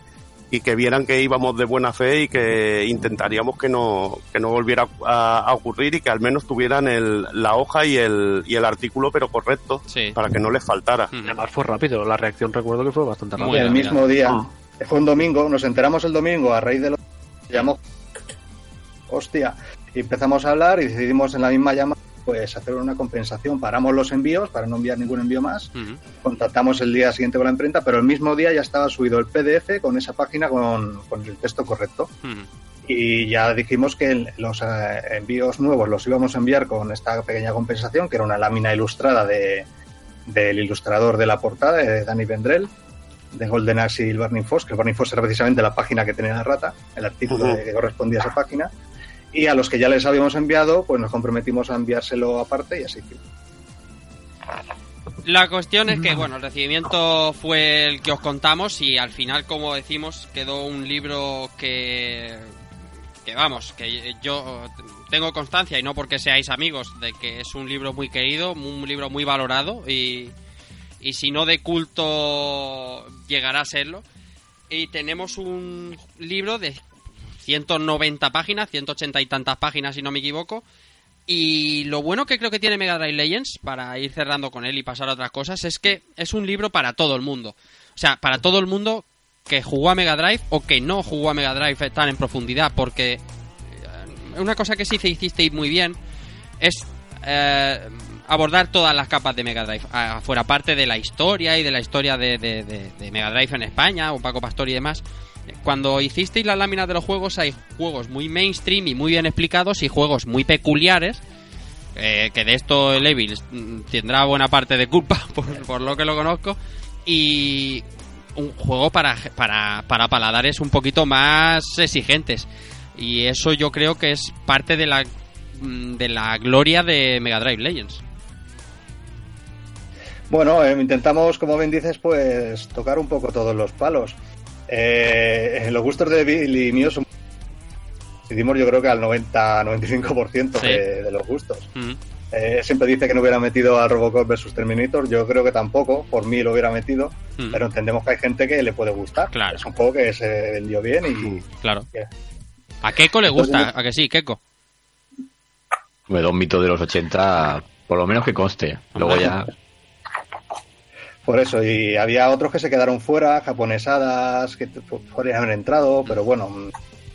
y que vieran que íbamos de buena fe y que intentaríamos que no, que no volviera a, a ocurrir y que al menos tuvieran el, la hoja y el, y el artículo pero correcto Sí. para que no les faltara. Además fue rápido, la reacción recuerdo que fue bastante rápida. el rápida. mismo día. Ah. Fue un domingo, nos enteramos el domingo a raíz de lo que llamó. Hostia. Y empezamos a hablar y decidimos en la misma llamada pues hacer una compensación. Paramos los envíos para no enviar ningún envío más. Contactamos el día siguiente con la imprenta, pero el mismo día ya estaba subido el PDF con esa página con, con el texto correcto. Y ya dijimos que los eh, envíos nuevos los íbamos a enviar con esta pequeña compensación, que era una lámina ilustrada de, del ilustrador de la portada, de Danny Vendrell, de Golden Axe y el Burning Foss, que el Burning Foss era precisamente la página que tenía la rata, el artículo que correspondía a esa página. Y a los que ya les habíamos enviado, pues nos comprometimos a enviárselo aparte y así que La cuestión es que, bueno, el recibimiento fue el que os contamos y al final, como decimos, quedó un libro que, que vamos, que yo tengo constancia y no porque seáis amigos de que es un libro muy querido, un libro muy valorado y, y si no de culto llegará a serlo. Y tenemos un libro de 190 páginas, 180 y tantas páginas si no me equivoco, y lo bueno que creo que tiene Mega Drive Legends, para ir cerrando con él y pasar a otras cosas, es que es un libro para todo el mundo. O sea, para todo el mundo que jugó a Mega Drive o que no jugó a Mega Drive tan en profundidad, porque eh, una cosa que sí hicisteis muy bien es eh, abordar todas las capas de Mega Drive, fuera parte de la historia y de la historia de, de- de- de Mega Drive en España, o Paco Pastor y demás. Cuando hicisteis las láminas de los juegos hay juegos muy mainstream y muy bien explicados y juegos muy peculiares, eh, que de esto el Evil tendrá buena parte de culpa por, por lo que lo conozco, y un juego para, para, para paladares un poquito más exigentes. Y eso yo creo que es parte de la, mm, de la gloria de Mega Drive Legends. Bueno, eh, intentamos, como bien dices, pues tocar un poco todos los palos. Eh, los gustos de Bill y míos son... Decidimos yo creo que al 90-95% Sí. de, de los gustos. Mm. Eh, siempre dice que no hubiera metido a Robocop versus Terminator. Yo creo que tampoco, por mí lo hubiera metido. Mm. Pero entendemos que hay gente que le puede gustar. Claro. Es un juego que se vendió bien y Claro. que- A Keiko le gusta, Entonces- a que sí, Keiko. Me dos mitos de los 80, por lo menos que conste. Luego ya. Por eso, y había otros que se quedaron fuera, japonesadas, que podrían haber entrado, pero bueno,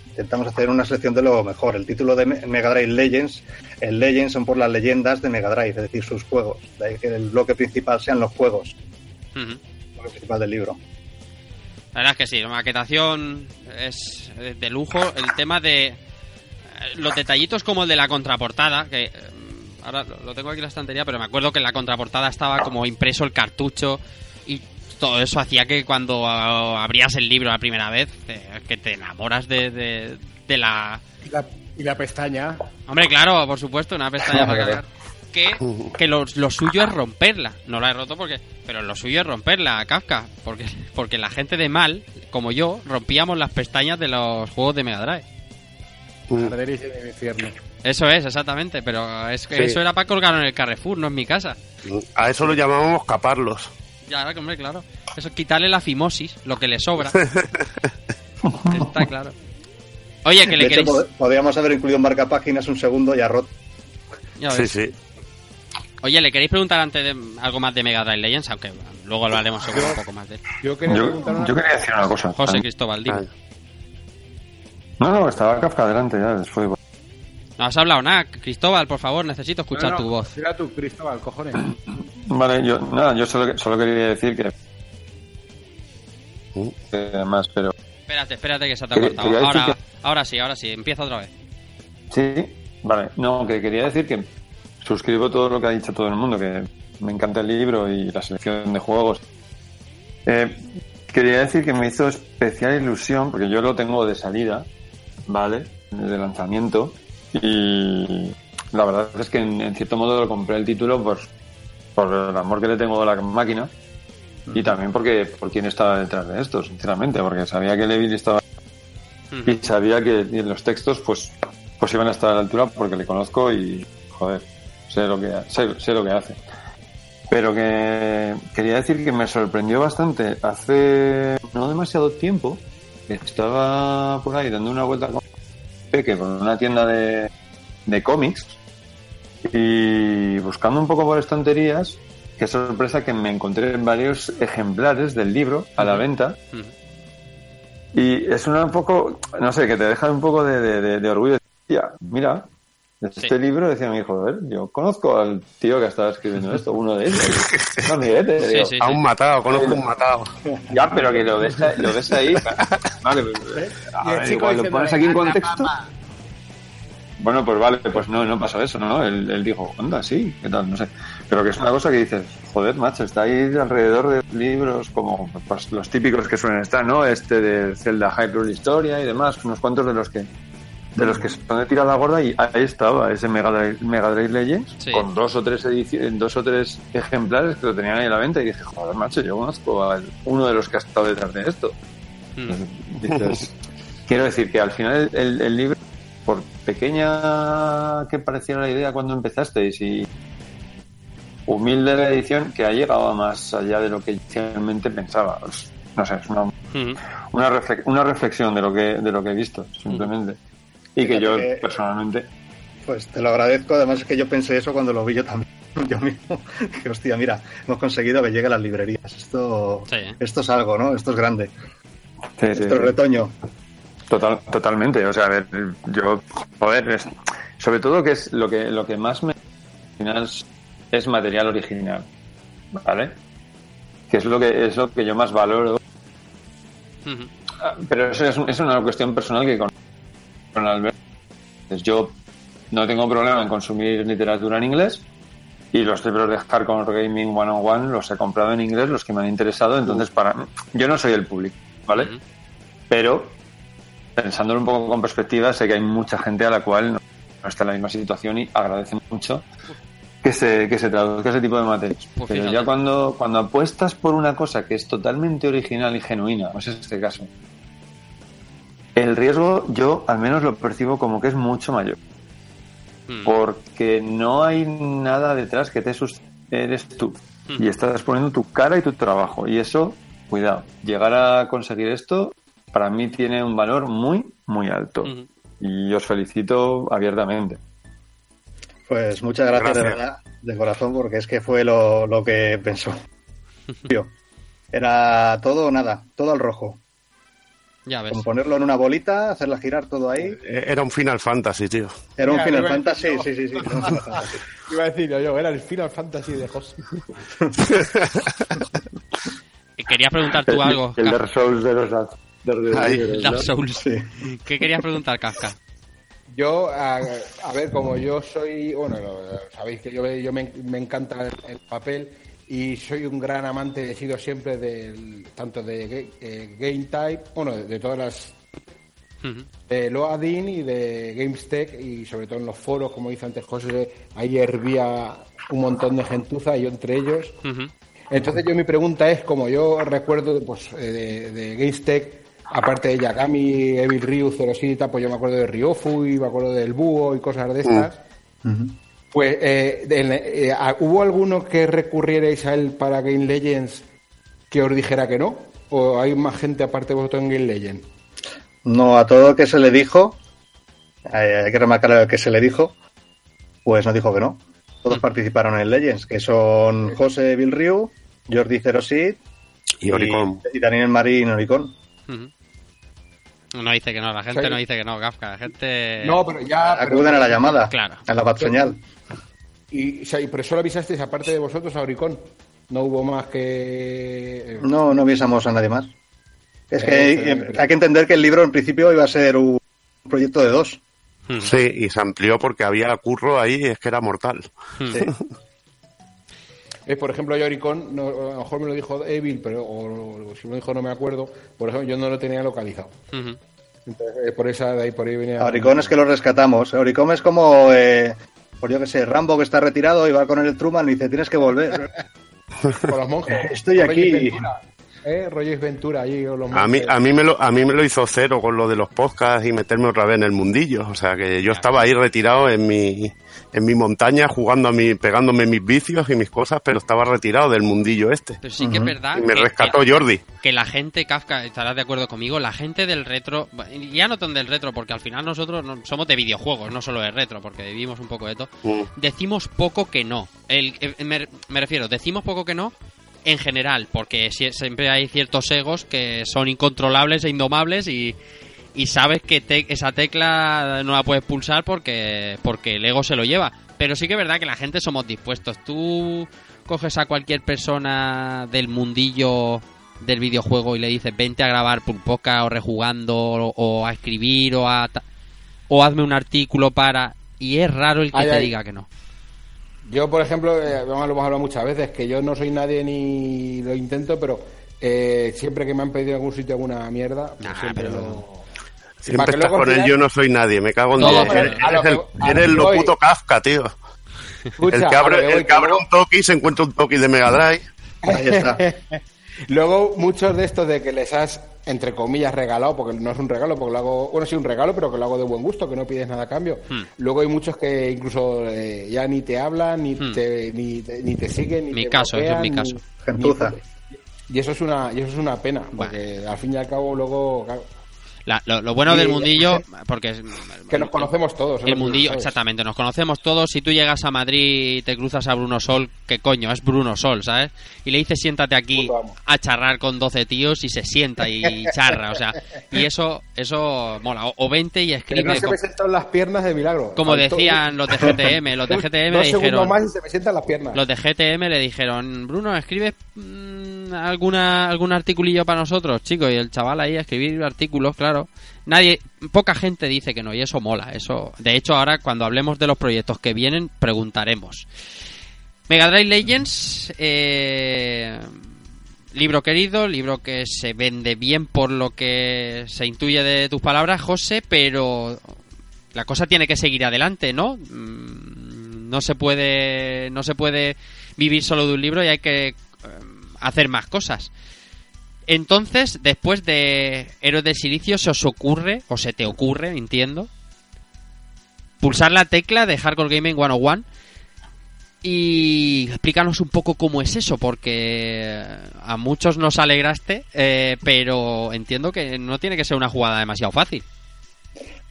intentamos hacer una selección de lo mejor. El título de Me- Mega Drive Legends, el Legends son por las leyendas de Mega Drive, es decir, sus juegos. De ahí que el bloque principal sean los juegos, Ujú. el bloque principal del libro. La verdad es que sí, la maquetación es de lujo. El tema de eh, los detallitos como el de la contraportada, que eh, ahora lo tengo aquí en la estantería, pero me acuerdo que en la contraportada estaba como impreso el cartucho y todo eso hacía que cuando ah, abrías el libro la primera vez, eh, que te enamoras de, de, de la... Y la, y la pestaña. Hombre, claro, por supuesto, una pestaña para cargar. Que, que lo, lo suyo es romperla. No la he roto porque... Pero lo suyo es romperla, Kafka. Porque, porque la gente de mal, como yo, rompíamos las pestañas de los juegos de Mega Drive. Infierno. Eso es, exactamente. Pero es que Sí. eso era para colgarlo en el Carrefour, no en mi casa. A eso lo llamábamos caparlos. Ya, hombre, claro. Eso es quitarle la fimosis, lo que le sobra. Está claro. Oye, que le de queréis... pod- podríamos haber incluido en marca páginas un segundo y a roto. Ya Sí, ves. sí. Oye, ¿le queréis preguntar antes de algo más de Mega Drive Legends? Aunque luego hablaremos seguro un poco más de él. Yo quería Yo, preguntar una- yo quería decir una cosa. José Cristóbal, dime. No, no, estaba Kafka adelante ya, después. No has hablado nada. Cristóbal, por favor, necesito escuchar No, no, tu voz. Era tú, Cristóbal, cojones. Vale, yo, nada, yo solo, solo quería decir que. que además, pero. Espérate, espérate que se te ha cortado. Ahora, que- ahora sí, ahora sí. Empieza otra vez. Sí, vale. No, que quería decir que suscribo todo lo que ha dicho todo el mundo, que me encanta el libro y la selección de juegos. Eh, quería decir que me hizo especial ilusión, porque yo lo tengo de salida, ¿vale? De lanzamiento. Y la verdad es que en, en cierto modo lo compré el título por, por el amor que le tengo a la máquina y también porque por quién estaba detrás de esto, sinceramente, porque sabía que Levin estaba y sabía que en los textos pues pues iban a estar a la altura porque le conozco y joder, sé lo que sé, sé lo que hace. Pero que quería decir que me sorprendió bastante. Hace no demasiado tiempo estaba por ahí dando una vuelta con Peque por una tienda de, de cómics y buscando un poco por estanterías, qué sorpresa que me encontré varios ejemplares del libro a la venta. Y es una un poco, no sé, que te deja un poco de, de- de- de orgullo. Tía, mira, este Sí. libro decía mi hijo, a ver, yo conozco al tío que estaba escribiendo esto, uno de ellos. Sí, digo, sí, A un matado, conozco un matado. Ya, pero que lo ves, ahí- lo ves ahí. Vale, pues, a ver, igual lo pones aquí en "Anda, contexto. papá". Bueno, pues vale, pues no, no pasó eso, ¿no? Él, él dijo, anda, sí, ¿qué tal? No sé. Pero que es una cosa que dices, joder, macho, está ahí alrededor de libros como pues, los típicos que suelen estar, ¿no? Este de Zelda Hyrule Historia y demás, unos cuantos de los que de los que son de tirada gorda y ahí estaba ese Mega Drive, Mega Drive Legends Sí. con dos o tres ediciones, dos o tres ejemplares que lo tenían ahí a la venta y dije, joder, macho, yo conozco a uno de los que ha estado detrás de esto. Mm. Quiero decir que al final el, el- libro, por pequeña que pareciera la idea cuando empezasteis y humilde la edición, que ha llegado más allá de lo que inicialmente pensaba. No sé, es una, Mm. una, refle- una reflexión de lo que de lo que he visto, simplemente. Y que yo que- personalmente Pues te lo agradezco, además es que yo pensé eso cuando lo vi yo también. Yo mismo, que hostia, mira, hemos conseguido que llegue a las librerías. Esto, Sí. esto es algo, ¿no? Esto es grande. sí, sí, Esto es retoño. Total, totalmente. O sea, a ver, yo, joder, es- sobre todo que es lo que, lo que más me al final es, es material original, ¿vale? Que es lo que es lo que yo más valoro. Ah, Pero eso es, es una cuestión personal que con, pues yo no tengo problema en consumir literatura en inglés y los libros de Hardcore Gaming One on One los he comprado en inglés, los que me han interesado. Entonces, para yo no soy el público, ¿vale? Pero pensándolo un poco con perspectiva, sé que hay mucha gente a la cual no, está en la misma situación y agradece mucho que se, que se traduzca ese tipo de materias. Pues pero fíjate. ya cuando, cuando apuestas por una cosa que es totalmente original y genuina, no es este caso, el riesgo yo al menos lo percibo como que es mucho mayor. Mm. Porque no hay nada detrás que te sus eres tú. Mm. Y estás poniendo tu cara y tu trabajo. Y eso, cuidado, llegar a conseguir esto para mí tiene un valor muy, muy alto. Ujú. Y os felicito abiertamente. Pues muchas gracias, de verdad, de corazón, porque es que fue lo, lo que pensó. Era todo o nada, todo al rojo. Ya ves. Como ponerlo en una bolita, hacerla girar todo ahí. Eh, Era un Final Fantasy, tío. Era un Final Fantasy, decir sí, sí, sí. Iba a decirlo yo, era el Final Fantasy de José. Querías preguntar tú algo, El Kafka. Dark Souls de los Dark, de los Ahí. libros, Dark ¿no? Souls. Sí. ¿Qué querías preguntar, Kafka? Yo, a, a ver, como yo soy, bueno, sabéis que yo, yo me, me encanta el, el papel y soy un gran amante, he sido siempre del, tanto de eh, Game Type, bueno, de, de todas las, de Loadin y de GameStech y sobre todo en los foros, como dice antes José, ahí hervía un montón de gentuza, y yo entre ellos. Entonces yo mi pregunta es, como yo recuerdo pues, eh, de, de GameStech, aparte de Yagami, Evil Ryu, Zero City, y tal, pues yo me acuerdo de Ryofu y me acuerdo del Búho y cosas de estas. Pues, eh, de- eh, ¿hubo alguno que recurrierais a él para Game Legends que os dijera que no? ¿O hay más gente aparte de vosotros en Game Legends? No, a todo lo que se le dijo, eh, hay que remarcar lo que se le dijo, pues nos dijo que no. Todos participaron en Legends, que son José Bill Ryu, Jordi Cerosid Y Oricon. y Daniel Marín Oricon. Ujú. No dice que no, la gente Sí. no dice que no, Kafka. La gente. No, pero ya... pero- Acuden a la llamada, Claro. a la señal. Y, o sea, y por eso lo avisasteis, aparte de vosotros, a Oricon. No hubo más que... No, no avisamos a nadie más. Es Eh, que pero- eh, hay que entender que el libro en principio iba a ser un proyecto de dos. Ujú. Sí, y se amplió porque había curro ahí y es que era mortal. Ujú. Sí. Eh, por ejemplo, yo Oricon, no, a lo mejor me lo dijo Evil, pero o, o si me lo dijo no me acuerdo. Por ejemplo, yo no lo tenía localizado. Entonces, eh, por esa, de ahí por ahí venía. Oricon es que lo rescatamos. Oricon es como eh, Pues yo que sé, Rambo que está retirado y va con el Truman y dice, tienes que volver. Con los monjes. Estoy Con aquí. ¿eh? Reyes Ventura allí con los A mí, monjes. a, mí me lo, a mí me lo hizo cero con lo de los podcasts y meterme otra vez en el mundillo. O sea que yo estaba ahí retirado en mi, en mi montaña jugando a mi, pegándome mis vicios y mis cosas, pero estaba retirado del mundillo este. Pero sí que es verdad. Y me que- rescató que- Jordi. que la gente, Kafka, estarás de acuerdo conmigo, la gente del retro, ya no tan del retro, porque al final nosotros no- somos de videojuegos, no solo de retro, porque vivimos un poco de todo, Mm. decimos poco que no. El, eh, me, me refiero, decimos poco que no en general, porque si- siempre hay ciertos egos que son incontrolables e indomables y, y sabes que te- esa tecla no la puedes pulsar porque, porque el ego se lo lleva. Pero sí que es verdad que la gente somos dispuestos. Tú coges a cualquier persona del mundillo del videojuego y le dices vente a grabar Pulpoca o rejugando o, o a escribir o a o hazme un artículo para y es raro el que Ay, te ay. diga que no. Yo, por ejemplo, eh, lo hemos hablado muchas veces, que yo no soy nadie ni lo intento, pero eh, siempre que me han pedido en algún sitio alguna mierda, pues siempre lo... Siempre estás con el final- yo no soy nadie, me cago en No, Dios. Eres, lo eres el, que- eres lo que lo voy. puto Kafka, tío. Escucha, el que abre, lo que voy, el que abre luego- un toki se encuentra un toki de Mega Drive. Ahí está. Luego, muchos de estos de que les has, entre comillas, regalado, porque no es un regalo, porque lo hago, bueno, sí, un regalo, pero que lo hago de buen gusto, que no pides nada a cambio. Hmm. Luego hay muchos que incluso eh, ya ni te hablan, ni, Hmm. te, ni, te, ni te siguen, ni Mi te caso, ese es mi bloquean, caso. ni- y eso es una, y eso es una pena, porque al fin y al cabo luego claro, La- lo, lo bueno del mundillo, porque es, que nos conocemos todos. el ¿sabes? mundillo, ¿sabes? exactamente, nos conocemos todos. Si tú llegas a Madrid y te cruzas a Bruno Sol, ¿qué coño? Es Bruno Sol, ¿sabes? Y le dices siéntate aquí a charrar con 12 tíos y se sienta y charra, o sea, y eso eso mola. O, o vente y Que escribe. no se me sientan las piernas de milagro. como decían los de GTM, los de GTM Dos le dijeron. más y se me sientan las piernas. Los de GTM le dijeron, Bruno, ¿escribes mm, alguna, algún articulillo para nosotros, chicos? Y el chaval ahí a escribir artículos, claro. Nadie, poca gente dice que no, y eso mola. Eso, de hecho, ahora cuando hablemos de los proyectos que vienen, preguntaremos. Mega Drive Legends, eh, libro querido, libro que se vende bien por lo que se intuye de tus palabras, José, pero la cosa tiene que seguir adelante, ¿no? Mm, No se puede, no se puede vivir solo de un libro y hay que eh, hacer más cosas. Entonces, después de Héroes del Silicio, se os ocurre, o se te ocurre, entiendo, pulsar la tecla de Hardcore Gaming 101 y explícanos un poco cómo es eso, porque a muchos nos alegraste, eh, pero entiendo que no tiene que ser una jugada demasiado fácil.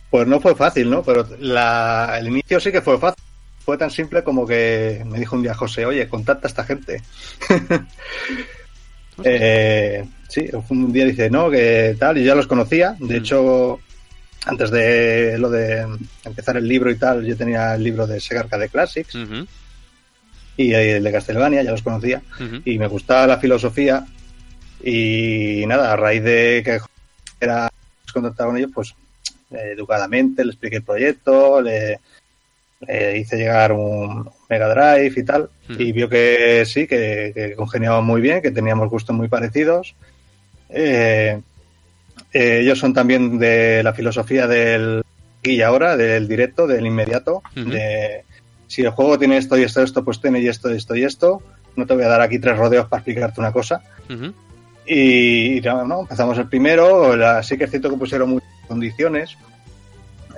Pues no fue fácil, ¿no? Pero la, el inicio sí que fue fácil. Fue tan simple como que me dijo un día José, oye, contacta a esta gente. eh, sí, un día dice, no, que tal, y ya los conocía. De hecho, antes de lo de empezar el libro y tal, yo tenía el libro de Sega Arcade Classics. Y el de Castlevania, ya los conocía. y me gustaba la filosofía. Y nada, a raíz de que era contactar con ellos, pues eh, educadamente le expliqué el proyecto, le, le hice llegar un Mega Drive y tal, y vio que sí, que, que congeniaban muy bien, que teníamos gustos muy parecidos. Eh, eh, ellos son también de la filosofía del aquí y ahora, del directo, del inmediato, de si el juego tiene esto y esto, esto, pues tiene y esto, esto y esto. No te voy a dar aquí tres rodeos para explicarte una cosa. Y, y ¿no? empezamos el primero. La, sí que es cierto que pusieron muchas condiciones.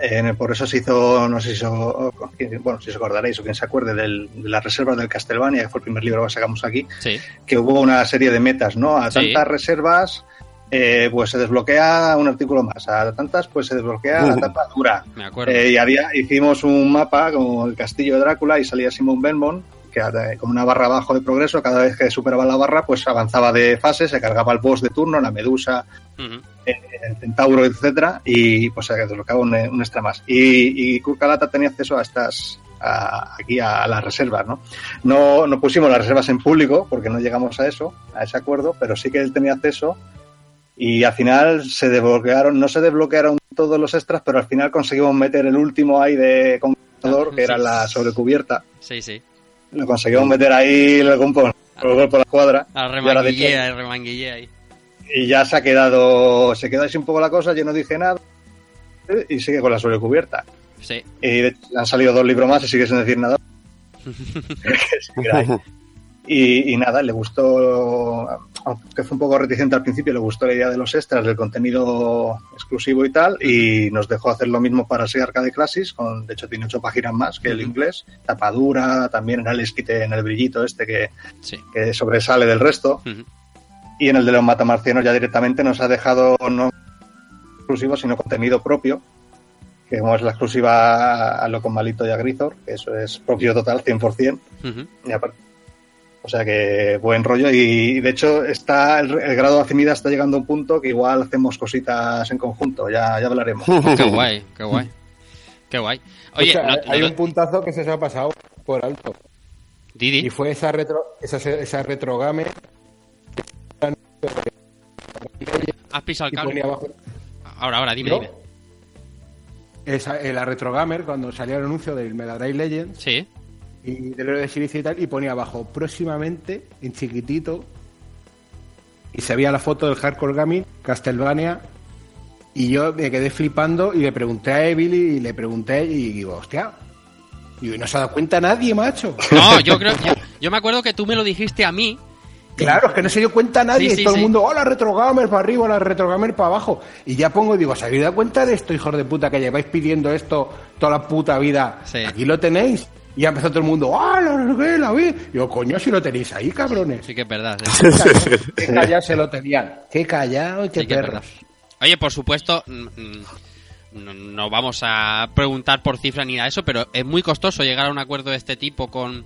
Eh, por eso se hizo, no sé si, so- bueno, si os acordaréis o quien se acuerde del- de las reservas del Castlevania, que fue el primer libro que sacamos aquí, Sí. que hubo una serie de metas, ¿no? A Sí. tantas reservas, eh, pues se desbloquea un artículo más. A tantas, pues se desbloquea la Uh. tapa dura. Me acuerdo. Eh, y había, hicimos un mapa con el castillo de Drácula y salía Simon Belmont, que eh, con una barra abajo de progreso, cada vez que superaba la barra, pues avanzaba de fase, se cargaba el boss de turno, la medusa, Ujú. el centauro, etcétera, y pues se desbloqueaba un, un extra más. Y, y Kurkalata tenía acceso a estas a- aquí a, las reservas, ¿no? ¿no? No pusimos las reservas en público porque no llegamos a eso, a ese acuerdo, pero sí que él tenía acceso y al final se desbloquearon, no se desbloquearon todos los extras, pero al final conseguimos meter el último ahí de conquistador, que era la sobrecubierta. Sí, sí. Lo conseguimos meter ahí el compo por por la cuadra. A Y ahora, de hecho, remanguillea, a remanguillea ahí. y ya se ha quedado, se quedó así un poco la cosa, yo no dije nada y sigue con la sobrecubierta. Sí. Y de han salido dos libros más y sigue sin decir nada. Y, y nada, le gustó, aunque fue un poco reticente al principio, le gustó la idea de los extras, del contenido exclusivo y tal, y nos dejó hacer lo mismo para Sega Arcade Classics, con, de hecho tiene ocho páginas más que el inglés, tapadura, también en el esquite, en el brillito este que, Sí. que sobresale del resto. Y en el de los matamarcianos ya directamente nos ha dejado no exclusivo, sino contenido propio, que como es la exclusiva a lo con Malito y a Grizor, que eso es propio total, 100%. Ujú. Y aparte- o sea que buen rollo y de hecho está el, el grado de afinidad está llegando a un punto que igual hacemos cositas en conjunto, ya, ya hablaremos. Qué guay, qué guay. Qué guay. Oye, O sea, no- hay no- un puntazo que se ha pasado por alto. Didi. Y fue esa retro, esa, esa retrogame has pisado el cable. Ahora, ahora, dime, ¿No? dime. Esa, eh, la retrogamer cuando salía el anuncio del Mega Drive Legends Sí. Y del héroe de Silicia y tal y ponía abajo próximamente en chiquitito y se veía la foto del Hardcore Gaming Castlevania y yo me quedé flipando y le pregunté a Evil y le pregunté y digo, hostia, y no se ha dado cuenta nadie, macho. No, yo creo. Yo, yo me acuerdo que tú me lo dijiste a mí. Claro, es que no se dio cuenta nadie. Sí, sí, todo sí. el mundo, hola, retrogamer para arriba, hola, retrogamer para abajo. Y ya pongo y digo, ¿se habéis dado cuenta de esto, hijos de puta, que lleváis pidiendo esto toda la puta vida? Sí. Aquí lo tenéis. Y ya empezó todo el mundo, hola, no sé qué, la vi. Digo, coño, si lo tenéis ahí, cabrones. Sí que es verdad. sí. Qué callados se lo tenían. Qué callados, qué Sí perros. Oye, por supuesto, no, no vamos a preguntar por cifra ni nada de eso, pero es muy costoso llegar a un acuerdo de este tipo con,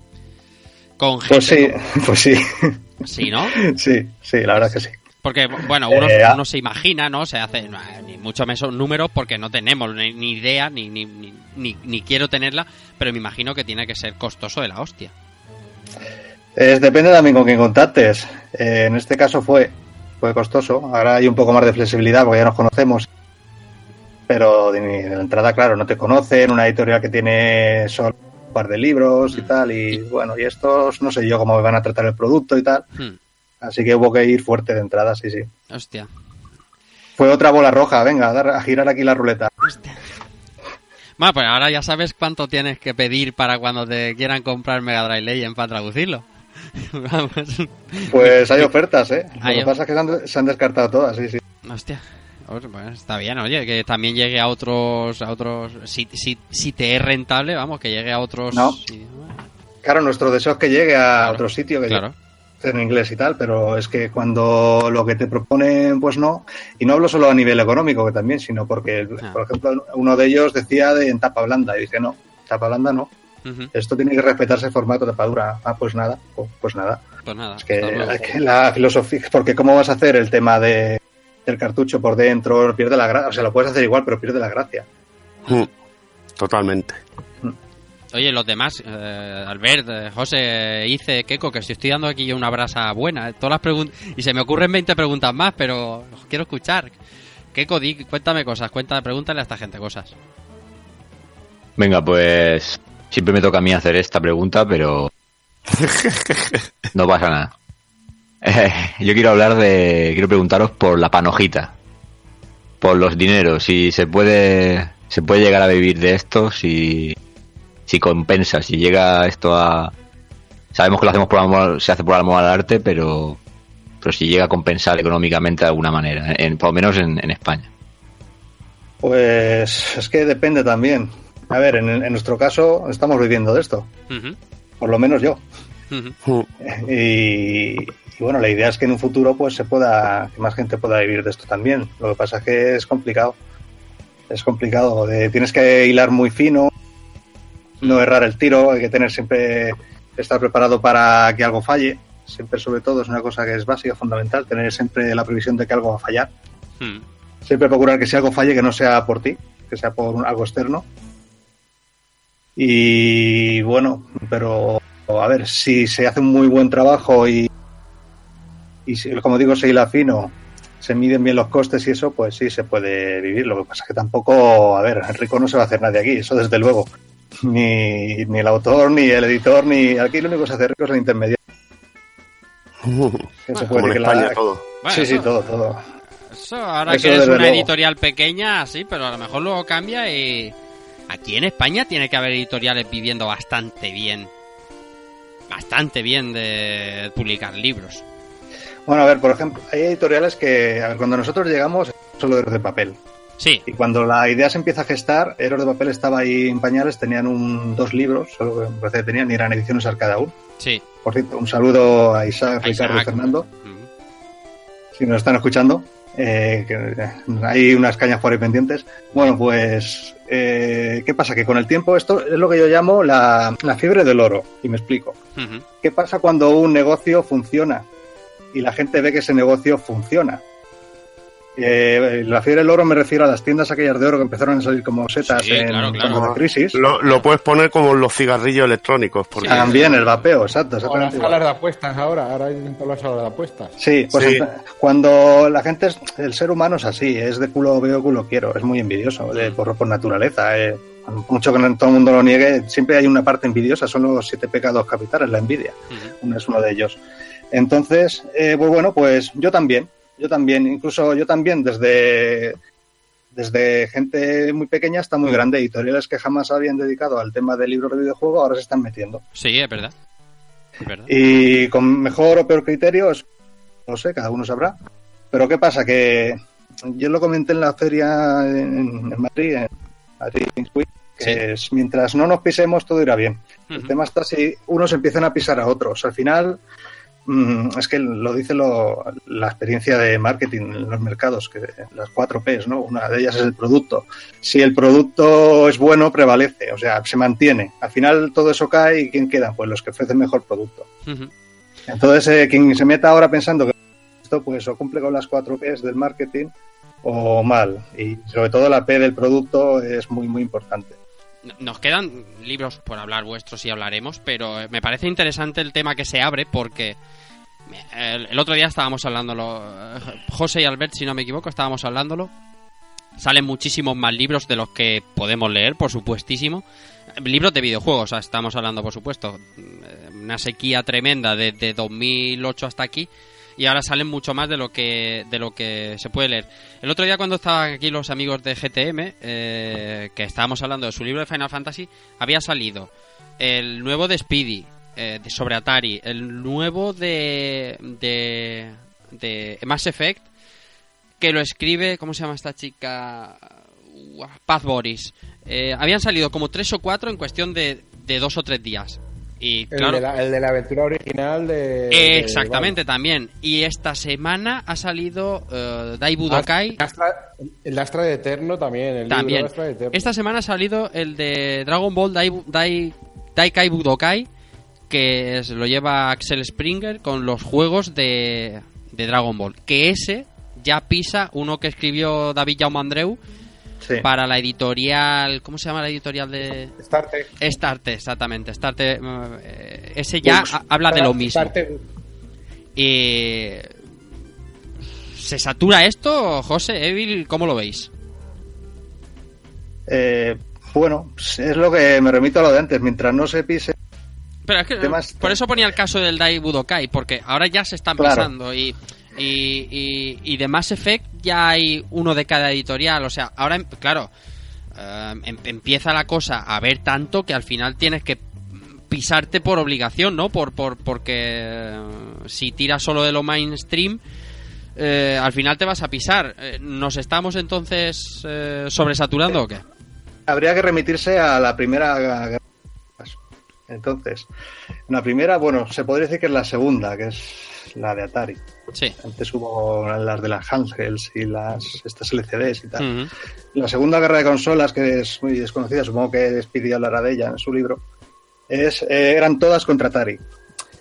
con gente. Pues sí, pues sí. Sí, ¿no? Sí, sí, la verdad que sí. Porque, bueno, uno, Eh, ah. uno se imagina, ¿no? Se hace, no, ni mucho menos números porque no tenemos ni, ni idea, ni, ni, ni, ni- quiero tenerla, pero me imagino que tiene que ser costoso de la hostia. Es, depende también con quién contactes. Eh, en este caso fue, fue costoso. Ahora hay un poco más de flexibilidad porque ya nos conocemos. Pero de, de la entrada, claro, no te conocen. Una editorial que tiene solo un par de libros y tal. Y bueno, y estos no sé yo cómo me van a tratar el producto y tal. Hmm, Así que hubo que ir fuerte de entrada, sí, sí. hostia. Fue otra bola roja, venga, a, dar- a girar aquí la ruleta. Bueno, pues ahora ya sabes cuánto tienes que pedir para cuando te quieran comprar Mega Drive Legend para traducirlo. Vamos. Pues hay ofertas, ¿eh? Lo Hay que pasa es que se han, se han descartado todas, sí, sí. Hostia. Pues, pues, está bien, oye, que también llegue a otros, a otros, si, si, si te es rentable, vamos, que llegue a otros. No. Claro, nuestro deseo es que llegue a Claro, otro sitio, que claro. En inglés y tal, pero es que cuando lo que te proponen, pues no. Y no hablo solo a nivel económico, que también, sino porque, Ah. por ejemplo, uno de ellos decía de en tapa blanda, y dice, no, tapa blanda no. Esto tiene que respetarse el formato de tapadura. Ah, pues nada, pues, pues nada. Pues nada. Es que, hasta luego. es que la filosofía, porque cómo vas a hacer el tema de del cartucho por dentro, pierde la gracia, o sea, lo puedes hacer igual, pero pierde la gracia. Mm, Totalmente. Oye, los demás, eh, Albert, eh, José, Ice, Keiko, que si estoy dando aquí yo una brasa buena, eh, todas las preguntas, y se me ocurren 20 preguntas más, pero os quiero escuchar. Keiko, di, cuéntame cosas, cuéntame, pregúntale a esta gente cosas. Venga, pues siempre me toca a mí hacer esta pregunta, pero no pasa nada. Eh, yo quiero hablar de, quiero preguntaros por la panojita, por los dineros, si se puede, se puede llegar a vivir de esto, si, si compensa, si llega esto a, sabemos que lo hacemos por amor, se hace por amor al arte, pero, pero si llega a compensar económicamente de alguna manera, en, por lo menos en, en España. Pues es que depende también. A ver, en, en nuestro caso estamos viviendo de esto, por lo menos yo. Y, y bueno, la idea es que en un futuro pues se pueda, que más gente pueda vivir de esto también. Lo que pasa es que es complicado. Es complicado. de- tienes que hilar muy fino, no errar el tiro, hay que tener siempre, estar preparado para que algo falle. Siempre, sobre todo, es una cosa que es básica, fundamental, tener siempre la previsión de que algo va a fallar. Hmm. Siempre procurar que si algo falle, que no sea por ti, que sea por un- algo externo. Y bueno, pero a ver, si se hace un muy buen trabajo y, y si, como digo, se hila fino, se miden bien los costes y eso, pues sí se puede vivir. Lo que pasa es que tampoco, a ver, rico no se va a hacer nadie aquí, eso desde luego. Ni, ni el autor, ni el editor, ni aquí lo único que se hace rico es el intermediario. Que se puede Como en la- España todo. Bueno, sí, sí, eso- todo, todo. Eso, ahora Eso que eres una luego. editorial pequeña, sí, pero a lo mejor luego cambia y... aquí en España tiene que haber editoriales viviendo bastante bien. Bastante bien de publicar libros. Bueno, a ver, por ejemplo, hay editoriales que, a ver, cuando nosotros llegamos, solo de papel. Sí. Y cuando la idea se empieza a gestar, Héroes de papel estaba ahí en pañales, tenían un, dos libros, solo que me parece que tenían, y eran ediciones arcade aún. Sí. Por cierto, un saludo a Isaac, A Ricardo y. Fernando, si nos están escuchando. eh, que eh, hay unas cañas por ahí pendientes. Bueno, pues, eh, ¿qué pasa? Que con el tiempo esto es lo que yo llamo la, la fiebre del oro. Y me explico. ¿Qué pasa cuando un negocio funciona y la gente ve que ese negocio funciona? Eh, la fiebre del oro me refiero a las tiendas aquellas de oro que empezaron a salir como setas Sí, en claro, claro. la crisis. Lo, lo puedes poner como los cigarrillos electrónicos. Porque También el vapeo, exacto. O las salas de apuestas ahora, ahora hay en todas las salas de apuestas. Sí, pues Sí. cuando la gente, es, el ser humano es así, es de culo veo, culo quiero, es muy envidioso, de- por, por naturaleza. eh. Mucho que no todo el mundo lo niegue, siempre hay una parte envidiosa, son los siete pecados capitales, la envidia, Ujú. uno es uno de ellos. Entonces, eh, pues bueno, pues yo también, yo también, incluso yo también desde, desde gente muy pequeña hasta muy grande, editoriales que jamás habían dedicado al tema del libro de videojuego, ahora se están metiendo. Sí, es verdad. Es verdad. Y con mejor o peor criterio, es- no sé, cada uno sabrá. Pero ¿qué pasa? Que yo lo comenté en la feria en, en Madrid, en Madrid que Sí. es mientras no nos pisemos todo irá bien. El tema está si unos empiezan a pisar a otros. Al final, es que lo dice lo- la experiencia de marketing en los mercados, que las cuatro Ps, ¿no? Una de ellas es el producto. Si el producto es bueno, prevalece, o sea, se mantiene. Al final todo eso cae y ¿quién queda? Pues los que ofrecen mejor producto. Ujú. Entonces, eh, quien se meta ahora pensando que esto pues o cumple con las cuatro Ps del marketing o mal. Y sobre todo la P del producto es muy, muy importante. Nos quedan libros por hablar vuestros y hablaremos, pero eh, me parece interesante el tema que se abre porque el, otro día estábamos hablándolo, eh, José y Albert, si no me equivoco, estábamos hablándolo. Salen muchísimos más libros de los que podemos leer, por supuestísimo. Libros de videojuegos, estamos hablando, por supuesto. eh, Una sequía tremenda desde 2008 hasta aquí. Y ahora salen mucho más de lo que de lo que se puede leer. El otro día cuando estaban aquí los amigos de GTM, eh, que estábamos hablando de su libro de Final Fantasy, había salido el nuevo de Speedy, eh, de, sobre Atari, el nuevo de, de, de Mass Effect, que lo escribe, ¿cómo se llama esta chica? Paz Boris. Eh, habían salido como tres o cuatro en cuestión de, de dos o tres días. Y El, de la, el de la aventura original de... de- exactamente también. Y esta semana ha salido eh, Dai Budokai. El Astra, el Astra de Eterno también. El También. Astra de Eterno. Esta semana ha salido el de Dragon Ball Dai, Dai, Daikai Budokai, que es- lo lleva Axel Springer con los juegos de, de Dragon Ball. Que ese ya pisa uno que escribió David Jaume Andreu Sí. para la editorial. ¿Cómo se llama la editorial de.? Starte. Starte, exactamente. Starte, eh, ese ya ha- habla de lo mismo. Starte- Y. ¿Se satura esto, José, Evil? ¿Cómo lo veis? Eh, bueno, es lo que me remito a lo de antes. Mientras no se pise, Pero es que, por eso ponía el caso del Dai Budokai, porque ahora ya se están Claro. pisando y, y, de Mass Effect ya hay uno de cada editorial. O sea, ahora, em- claro, eh, em- empieza la cosa a ver tanto que al final tienes que pisarte por obligación, ¿no? Por, por porque eh, si tiras solo de lo mainstream, eh, al final te vas a pisar. Eh, ¿Nos estamos entonces sobresaturando o qué? habría que remitirse a la primera. Entonces, la primera, bueno, se podría decir que es la segunda, que es la de Atari. Sí. Antes hubo las de las handhelds y las estas LCDs y tal. La segunda guerra de consolas, que es muy desconocida, supongo que despidió hablará de ella en su libro, es, eh, eran todas contra Atari.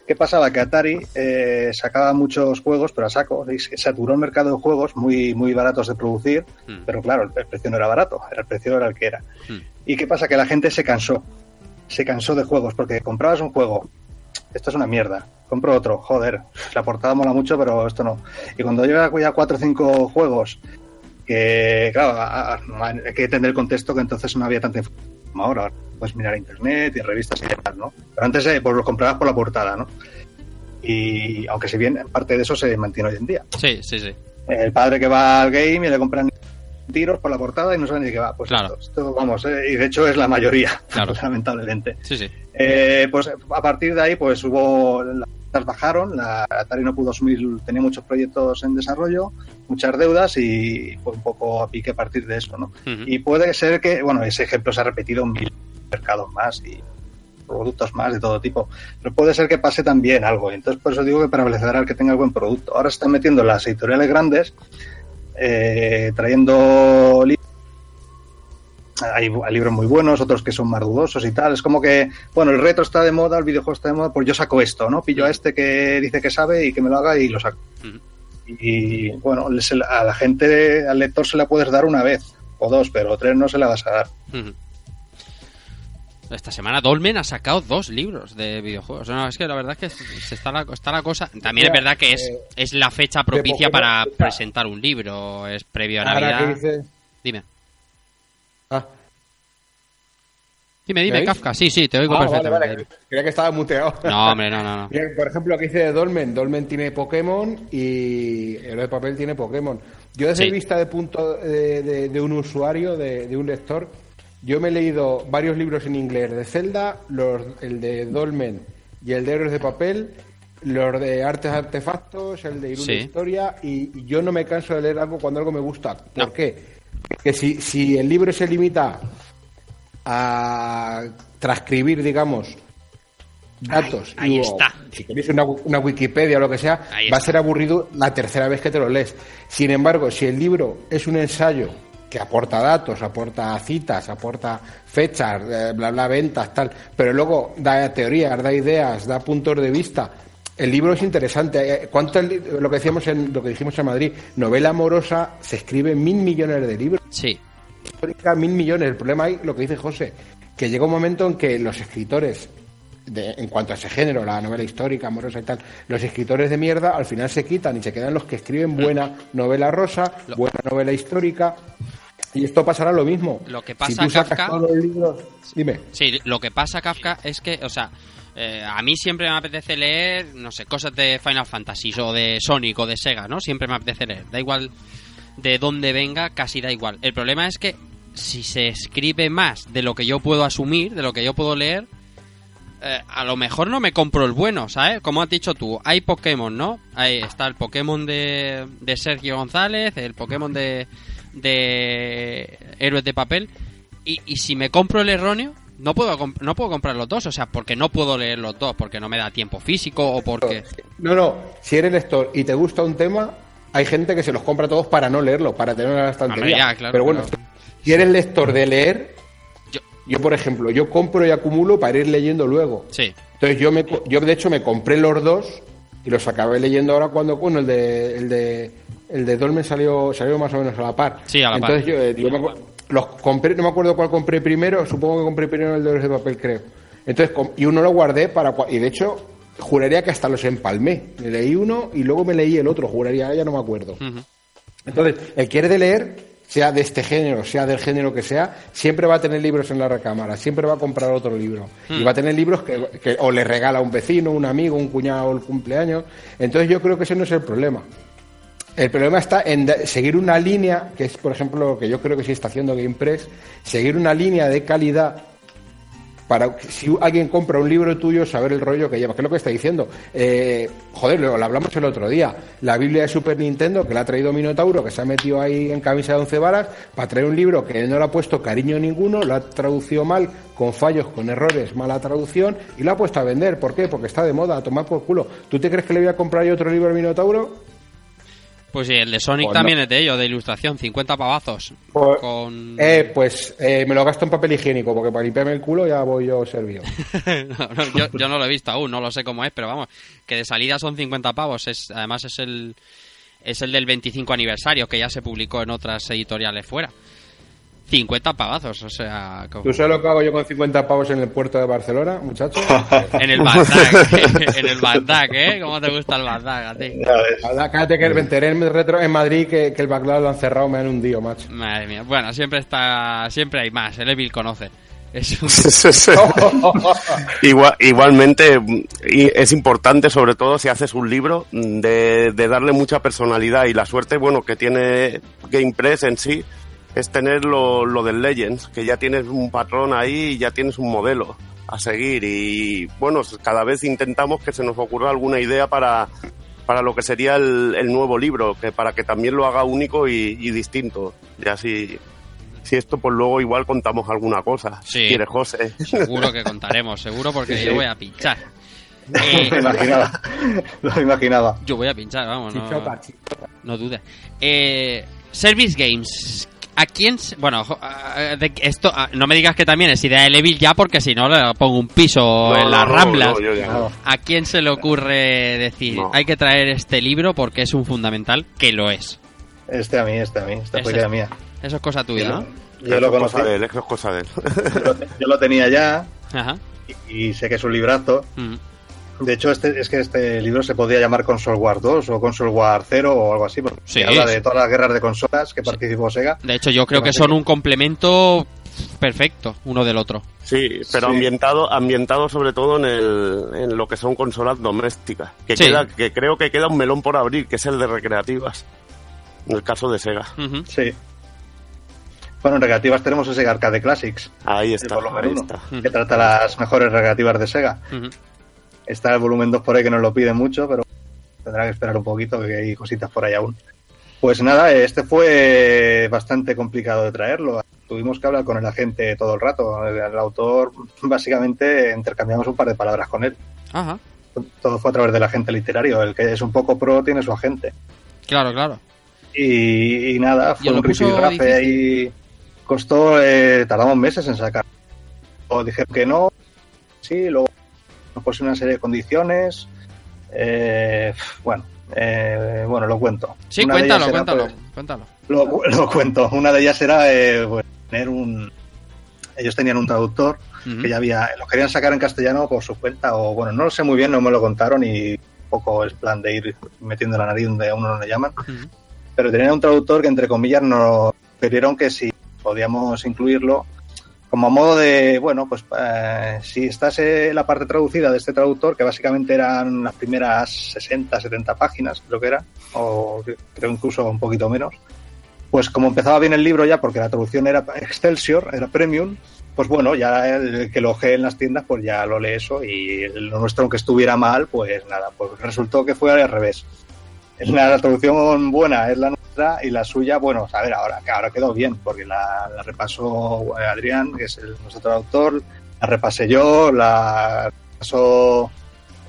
¿Qué pasaba? Que Atari eh, sacaba muchos juegos, pero a saco, y saturó el mercado de juegos muy, muy baratos de producir, Mm. pero claro, el, precio no era barato, el precio era el que era. Mm. ¿Y qué pasa? Que la gente se cansó, se cansó de juegos, porque comprabas un juego, esto es una mierda, compro otro, joder, la portada mola mucho, pero esto no. Y cuando llega ya cuatro o cinco juegos, que claro, hay que entender el contexto que entonces no había tanta información ahora. Puedes mirar internet y revistas y demás, ¿no? Pero antes eh, pues lo comprabas por la portada, ¿no? Y aunque si bien parte de eso se mantiene hoy en día. Sí, sí, sí. El padre que va al game y le compran tiros por la portada y no saben ni de qué va. Pues Claro. esto, esto, vamos, eh, y de hecho es la mayoría, Claro. lamentablemente. Sí, sí. Eh, pues a partir de ahí, pues hubo las bajaron, la Atari no pudo asumir, tenía muchos proyectos en desarrollo, muchas deudas y fue un poco a pique a partir de eso, ¿no? Y puede ser que, bueno, ese ejemplo se ha repetido en mil mercados más y productos más de todo tipo, pero puede ser que pase también algo. Entonces, por eso digo que para Blizzard que tenga buen producto. Ahora se están metiendo las editoriales grandes, eh, trayendo li- hay, hay libros muy buenos, otros que son más dudosos y tal. Es como que, bueno, el retro está de moda, el videojuego está de moda, pues yo saco esto, ¿no? Pillo a este que dice que sabe y que me lo haga y lo saco. Ujú. Y bueno, a la gente, al lector se la puedes dar una vez o dos, pero tres no se la vas a dar. Esta semana Dolmen ha sacado dos libros de videojuegos. No, es que la verdad es que se está la, está la cosa. También es verdad que es, eh, es la fecha propicia para presentar un libro. Es previo a Navidad. dices... Dime. Ah, Dime, ¿Me dime? Kafka. Sí, sí, te oigo ah, vale, perfectamente. vale, creía que estaba muteado. No, hombre, no, no, no. Por ejemplo, lo que dice de Dolmen. Dolmen tiene Pokémon y el de papel tiene Pokémon. Yo desde Sí. vista de punto de, de- de un usuario, de, de un lector, yo me he leído varios libros en inglés de Zelda, los, el de Dolmen y el de Héroes de Papel, los de Artes Artefactos, el de Irún Sí. Historia, y, y yo no me canso de leer algo cuando algo me gusta. ¿Por No. qué? Que si, si el libro se limita a transcribir, digamos, datos. Ahí y, o, está. Si queréis una, una Wikipedia o lo que sea, Ahí va a ser aburrido la tercera vez que te lo lees. Sin embargo, si el libro es un ensayo que aporta datos, aporta citas, aporta fechas, eh, bla, bla, ventas, tal, pero luego da teorías, da ideas, da puntos de vista. El libro es interesante. Eh, ¿Cuánto el lo que decíamos en lo que dijimos en Madrid? Novela amorosa se escribe mil millones de libros Sí. histórica mil millones. El problema hay lo que dice José, que llega un momento en que los escritores, de- en cuanto a ese género, la novela histórica, amorosa y tal, los escritores de mierda al final se quitan y se quedan los que escriben buena novela rosa, Lo- buena novela histórica. Y esto pasará lo mismo. Lo que si pasa, tú sacas Kafka- todos los libros, dime. Sí, lo que pasa, Kafka, es que, o sea, eh, a mí siempre me apetece leer, no sé, cosas de Final Fantasy o de Sonic o de Sega, ¿no? Siempre me apetece leer. Da igual de dónde venga, casi da igual. El problema es que si se escribe más de lo que yo puedo asumir, de lo que yo puedo leer, eh, a lo mejor no me compro el bueno, ¿sabes? Como has dicho tú, hay Pokémon, ¿no? Ahí está el Pokémon de, de Sergio González, el Pokémon de, de Héroes de Papel. Y, y si me compro el erróneo, no puedo, no puedo comprar los dos, o sea, porque no puedo leer los dos, porque no me da tiempo físico o porque... No, no, si eres lector y te gusta un tema, hay gente que se los compra todos para no leerlo, para tenerlo en la estantería. Hombre, ya, claro, pero bueno, pero- si eres lector de leer, Yo- por ejemplo, yo compro y acumulo para ir leyendo luego. Sí, Entonces yo me yo de hecho me compré los dos y los acabé leyendo ahora cuando bueno el de el de el de Dolmen salió salió más o menos a la par. Sí, a la par. Entonces yo, eh, yo me acu- los compré, no me acuerdo cuál compré primero, supongo que compré primero el de los de papel, creo. Entonces y uno lo guardé para y de hecho juraría que hasta los empalmé. Me leí uno y luego me leí el otro, juraría, ya no me acuerdo. Entonces, el que de leer, sea de este género, sea del género que sea, siempre va a tener libros en la recámara, siempre va a comprar otro libro. Y va a tener libros que, o le regala a un vecino, un amigo, un cuñado el cumpleaños. Entonces yo creo que ese no es el problema. El problema está en seguir una línea, que es por ejemplo lo que yo creo que sí está haciendo GamePress, seguir una línea de calidad para si alguien compra un libro tuyo, saber el rollo que lleva. ¿Qué es lo que está diciendo? Eh, joder, lo, lo hablamos el otro día. La Biblia de Super Nintendo, que la ha traído Minotauro, que se ha metido ahí en camisa de once varas, para traer un libro que no le ha puesto cariño ninguno, lo ha traducido mal, con fallos, con errores, mala traducción, y lo ha puesto a vender. ¿Por qué? Porque está de moda, a tomar por culo. ¿Tú te crees que le voy a comprar yo otro libro al Minotauro? Pues sí, el de Sonic Pues también no. es de ello, de ilustración, 50 pavazos. Pues- Con... Eh, pues eh, me lo gasto en papel higiénico, porque para limpiarme el culo ya voy yo servido. No, no, yo, yo no lo he visto aún, no lo sé cómo es, pero vamos, que de salida son 50 pavos. Es, además es el, es el del 25 aniversario, que ya se publicó en otras editoriales fuera. 50 pavazos, o sea... como- ¿Tú sabes lo que hago yo con 50 pavos en el puerto de Barcelona, muchacho? En el Bandag, en el Bandag, ¿eh? ¿Cómo te gusta el Bandag a ti? Cállate que me enteré en, retro- en Madrid que, que el backlog lo han cerrado, me han hundido, macho. Madre mía. Bueno, siempre está, siempre hay más. El Evil conoce. Es un... Igual, igualmente, y es importante, sobre todo si haces un libro, mm, de, de darle mucha personalidad y la suerte, bueno, que tiene GamePress en sí, es tener lo, lo del Legends, que ya tienes un patrón ahí y ya tienes un modelo a seguir. Y bueno, cada vez intentamos que se nos ocurra alguna idea para, para lo que sería el, el nuevo libro, que para que también lo haga único y, y distinto. Ya si, si esto, pues luego igual contamos alguna cosa. Sí. Si quieres, José. Seguro que contaremos, seguro, porque Sí, yo voy a pinchar. Lo Eh, imaginaba. Lo imaginaba. yo voy a pinchar, vamos, no, no dudes. Eh, Service Games. ¿A quién? se- Bueno, de- esto, no me digas que también es idea de Levil ya, porque si no le pongo un piso No, en las no, ramblas. no. ¿A quién se le ocurre decir, No. hay que traer este libro porque es un fundamental? Que lo es. Este a mí, este a mí. Esta fue idea mía. Eso es cosa tuya, ¿no? Yo lo conocí. cosa de él, eso es cosa de él. Yo lo, yo lo tenía ya Ajá. y, y sé que es un librazo. Mm. De hecho, este, es que este libro se podía llamar Console War 2 o Console War 0 o algo así, porque Sí, habla de todas las guerras de consolas que participó Sega. De hecho, yo creo que son un complemento perfecto uno del otro. Sí, pero Sí. ambientado ambientado sobre todo en, el, en lo que son consolas domésticas. Que, Sí. queda, que creo que queda un melón por abrir, que es el de recreativas. En el caso de Sega. Sí. Bueno, en recreativas tenemos el Sega Arcade Classics, Ahí está, ahí 1, está. Que trata las mejores recreativas de Sega. Está el volumen 2 por ahí que nos lo pide mucho, pero tendrá que esperar un poquito, que hay cositas por ahí aún. Pues nada, este fue bastante complicado de traerlo. Tuvimos que hablar con el agente todo el rato. El, el autor, básicamente, intercambiamos un par de palabras con él. Ajá. Todo fue a través del agente literario. El que es un poco pro tiene su agente. Claro, claro. Y, y nada, ¿Y fue un rifirrafe ahí. Costó, eh, tardamos meses en sacar. O dijeron que no, sí, luego nos una serie de condiciones. Eh, bueno, eh, bueno, lo cuento. Sí, Una cuéntalo, era, cuéntalo, pues, cuéntalo. lo, lo cuento. Una de ellas era eh, pues, tener un. Ellos tenían un traductor que ya había. Lo querían sacar en castellano por su cuenta, o bueno, no lo sé muy bien, no me lo contaron y un poco es plan de ir metiendo la nariz donde a uno no le llaman. Pero tenían un traductor que, entre comillas, nos pidieron que si podíamos incluirlo como modo de, bueno, pues eh, si estase la parte traducida de este traductor, que básicamente eran las primeras 60, 70 páginas, creo que era, o creo incluso un poquito menos, pues como empezaba bien el libro ya, porque la traducción era Excelsior, era Premium, pues bueno, ya el que lo ojee en las tiendas, pues ya lo lee eso, y lo nuestro, aunque estuviera mal, pues nada, pues resultó que fue al revés. La traducción buena es la y la suya, bueno, a ver, ahora, ahora quedó bien, porque la, repasó eh, Adrián, que es el, nuestro traductor, la repasé yo, la repasó,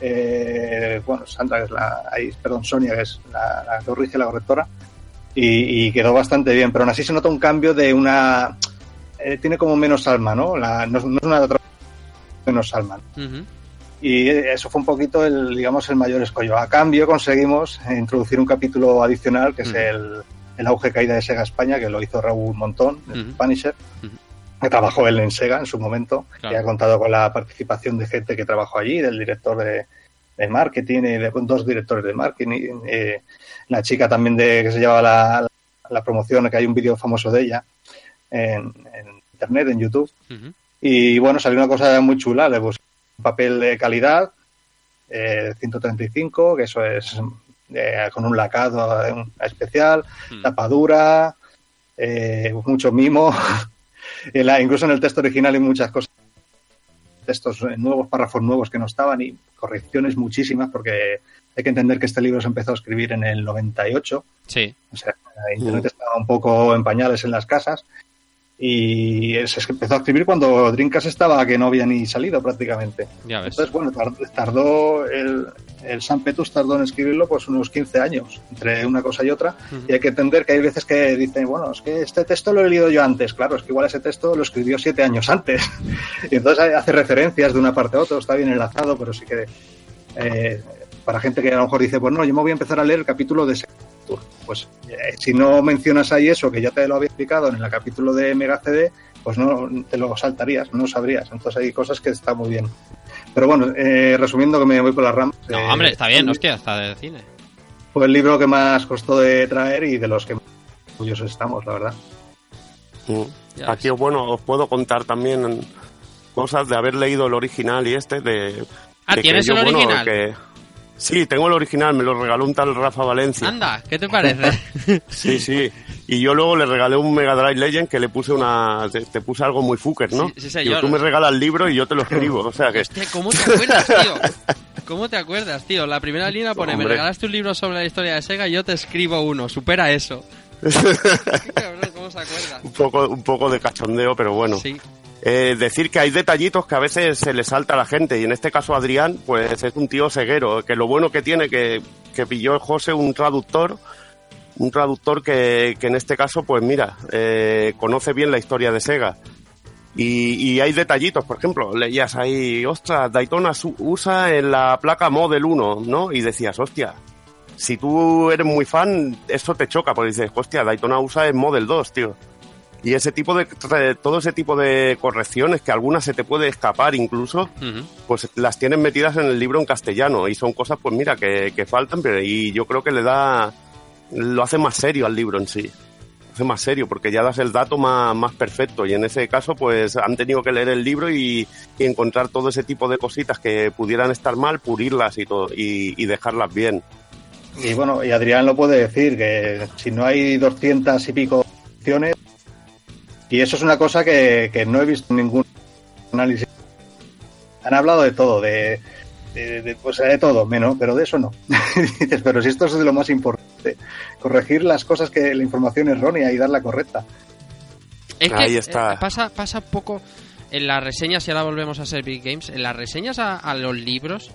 eh, bueno, Sandra, que es la, perdón, Sonia, que es la, la corrige, la correctora, y, quedó bastante bien, pero aún así se nota un cambio de una... eh, tiene como menos alma, ¿no? La, no, no es una menos alma. Y eso fue un poquito el, digamos, el mayor escollo. A cambio conseguimos introducir un capítulo adicional que es el, el auge caída de Sega España, que lo hizo Raúl Montón, el Ujú. Punisher, que trabajó él en Sega en su momento, Claro. y ha contado con la participación de gente que trabajó allí, del director de, de marketing, y de dos directores de marketing, eh, la chica también de que se llevaba la, la promoción, que hay un vídeo famoso de ella en, en internet, en YouTube. Y bueno, salió una cosa muy chula, le puse un papel de calidad, eh, 135, que eso es eh, con un lacado especial, Mm. tapadura, eh, mucho mimo. En la- incluso en el texto original hay muchas cosas, textos nuevos, párrafos nuevos que no estaban y correcciones muchísimas, porque hay que entender que este libro se empezó a escribir en el 98. Sí. O sea, Internet estaba un poco en pañales en las casas y se empezó a escribir cuando Dreamcast estaba que no había ni salido prácticamente. Ya ves. Entonces, bueno, tar- tardó el, el San Petus tardó en escribirlo pues unos 15 años entre una cosa y otra y hay que entender que hay veces que dicen, bueno, es que este texto lo he leído yo antes, claro, es que igual ese texto lo escribió siete años antes y entonces hace referencias de una parte a otra, está bien enlazado, pero sí que eh, para gente que a lo mejor dice, pues no, yo me voy a empezar a leer el capítulo de Tour. Pues eh, si no mencionas ahí eso, que ya te lo había explicado en el capítulo de Mega CD, pues no te lo saltarías, no sabrías. Entonces hay cosas que están muy bien. Pero bueno, eh, resumiendo que me voy por las ramas. No, eh, hombre, está bien, hostia, está de cine. Fue el libro que más costó de traer y de los que más orgullosos estamos, la verdad. Ya Aquí, bueno, os puedo contar también cosas de haber leído el original y este de... Ah, de que ¿tienes yo, el bueno, original? que- Sí, tengo el original, me lo regaló un tal Rafa Valencia. Anda, ¿qué te parece? Sí, sí. Y yo luego le regalé un Mega Drive Legend que le puse una. Te, te puse algo muy fucker, ¿no? Sí, sí, señor. Digo, tú me regalas el libro y yo te lo escribo. O sea que. Hostia, ¿cómo te acuerdas, tío? ¿Cómo te acuerdas, tío? La primera línea pone, me regalaste un libro sobre la historia de Sega y yo te escribo uno. Supera eso. Qué cabrón, ¿cómo se acuerda? un poco, un poco de cachondeo, pero bueno. Sí. Eh, decir que hay detallitos que a veces se le salta a la gente y en este caso Adrián pues es un tío ceguero que lo bueno que tiene que, que pilló José un traductor un traductor que, que en este caso pues mira eh, conoce bien la historia de Sega y, y hay detallitos por ejemplo leías ahí ostras Daytona usa en la placa Model 1 ¿no? y decías hostia si tú eres muy fan eso te choca porque dices hostia Daytona usa en Model 2 tío y ese tipo de todo ese tipo de correcciones que algunas se te puede escapar incluso pues las tienen metidas en el libro en castellano. Y son cosas pues mira que, que faltan pero y yo creo que le da lo hace más serio al libro en sí. Lo hace más serio porque ya das el dato más, más perfecto. Y en ese caso pues han tenido que leer el libro y, y encontrar todo ese tipo de cositas que pudieran estar mal pulirlas y todo y, y dejarlas bien. Y bueno, y Adrián lo puede decir, que si no hay 200 y pico opciones, y eso es una cosa que, que no he visto en ningún análisis. Han hablado de todo, de, de, de- pues, de todo, menos, pero de eso no. Dices, pero si esto es de lo más importante, corregir las cosas que la información errónea y darla correcta. Es que Ahí está. eh, pasa, pasa un poco en las reseñas, y ahora volvemos a ser Big Games, en las reseñas a, a los libros,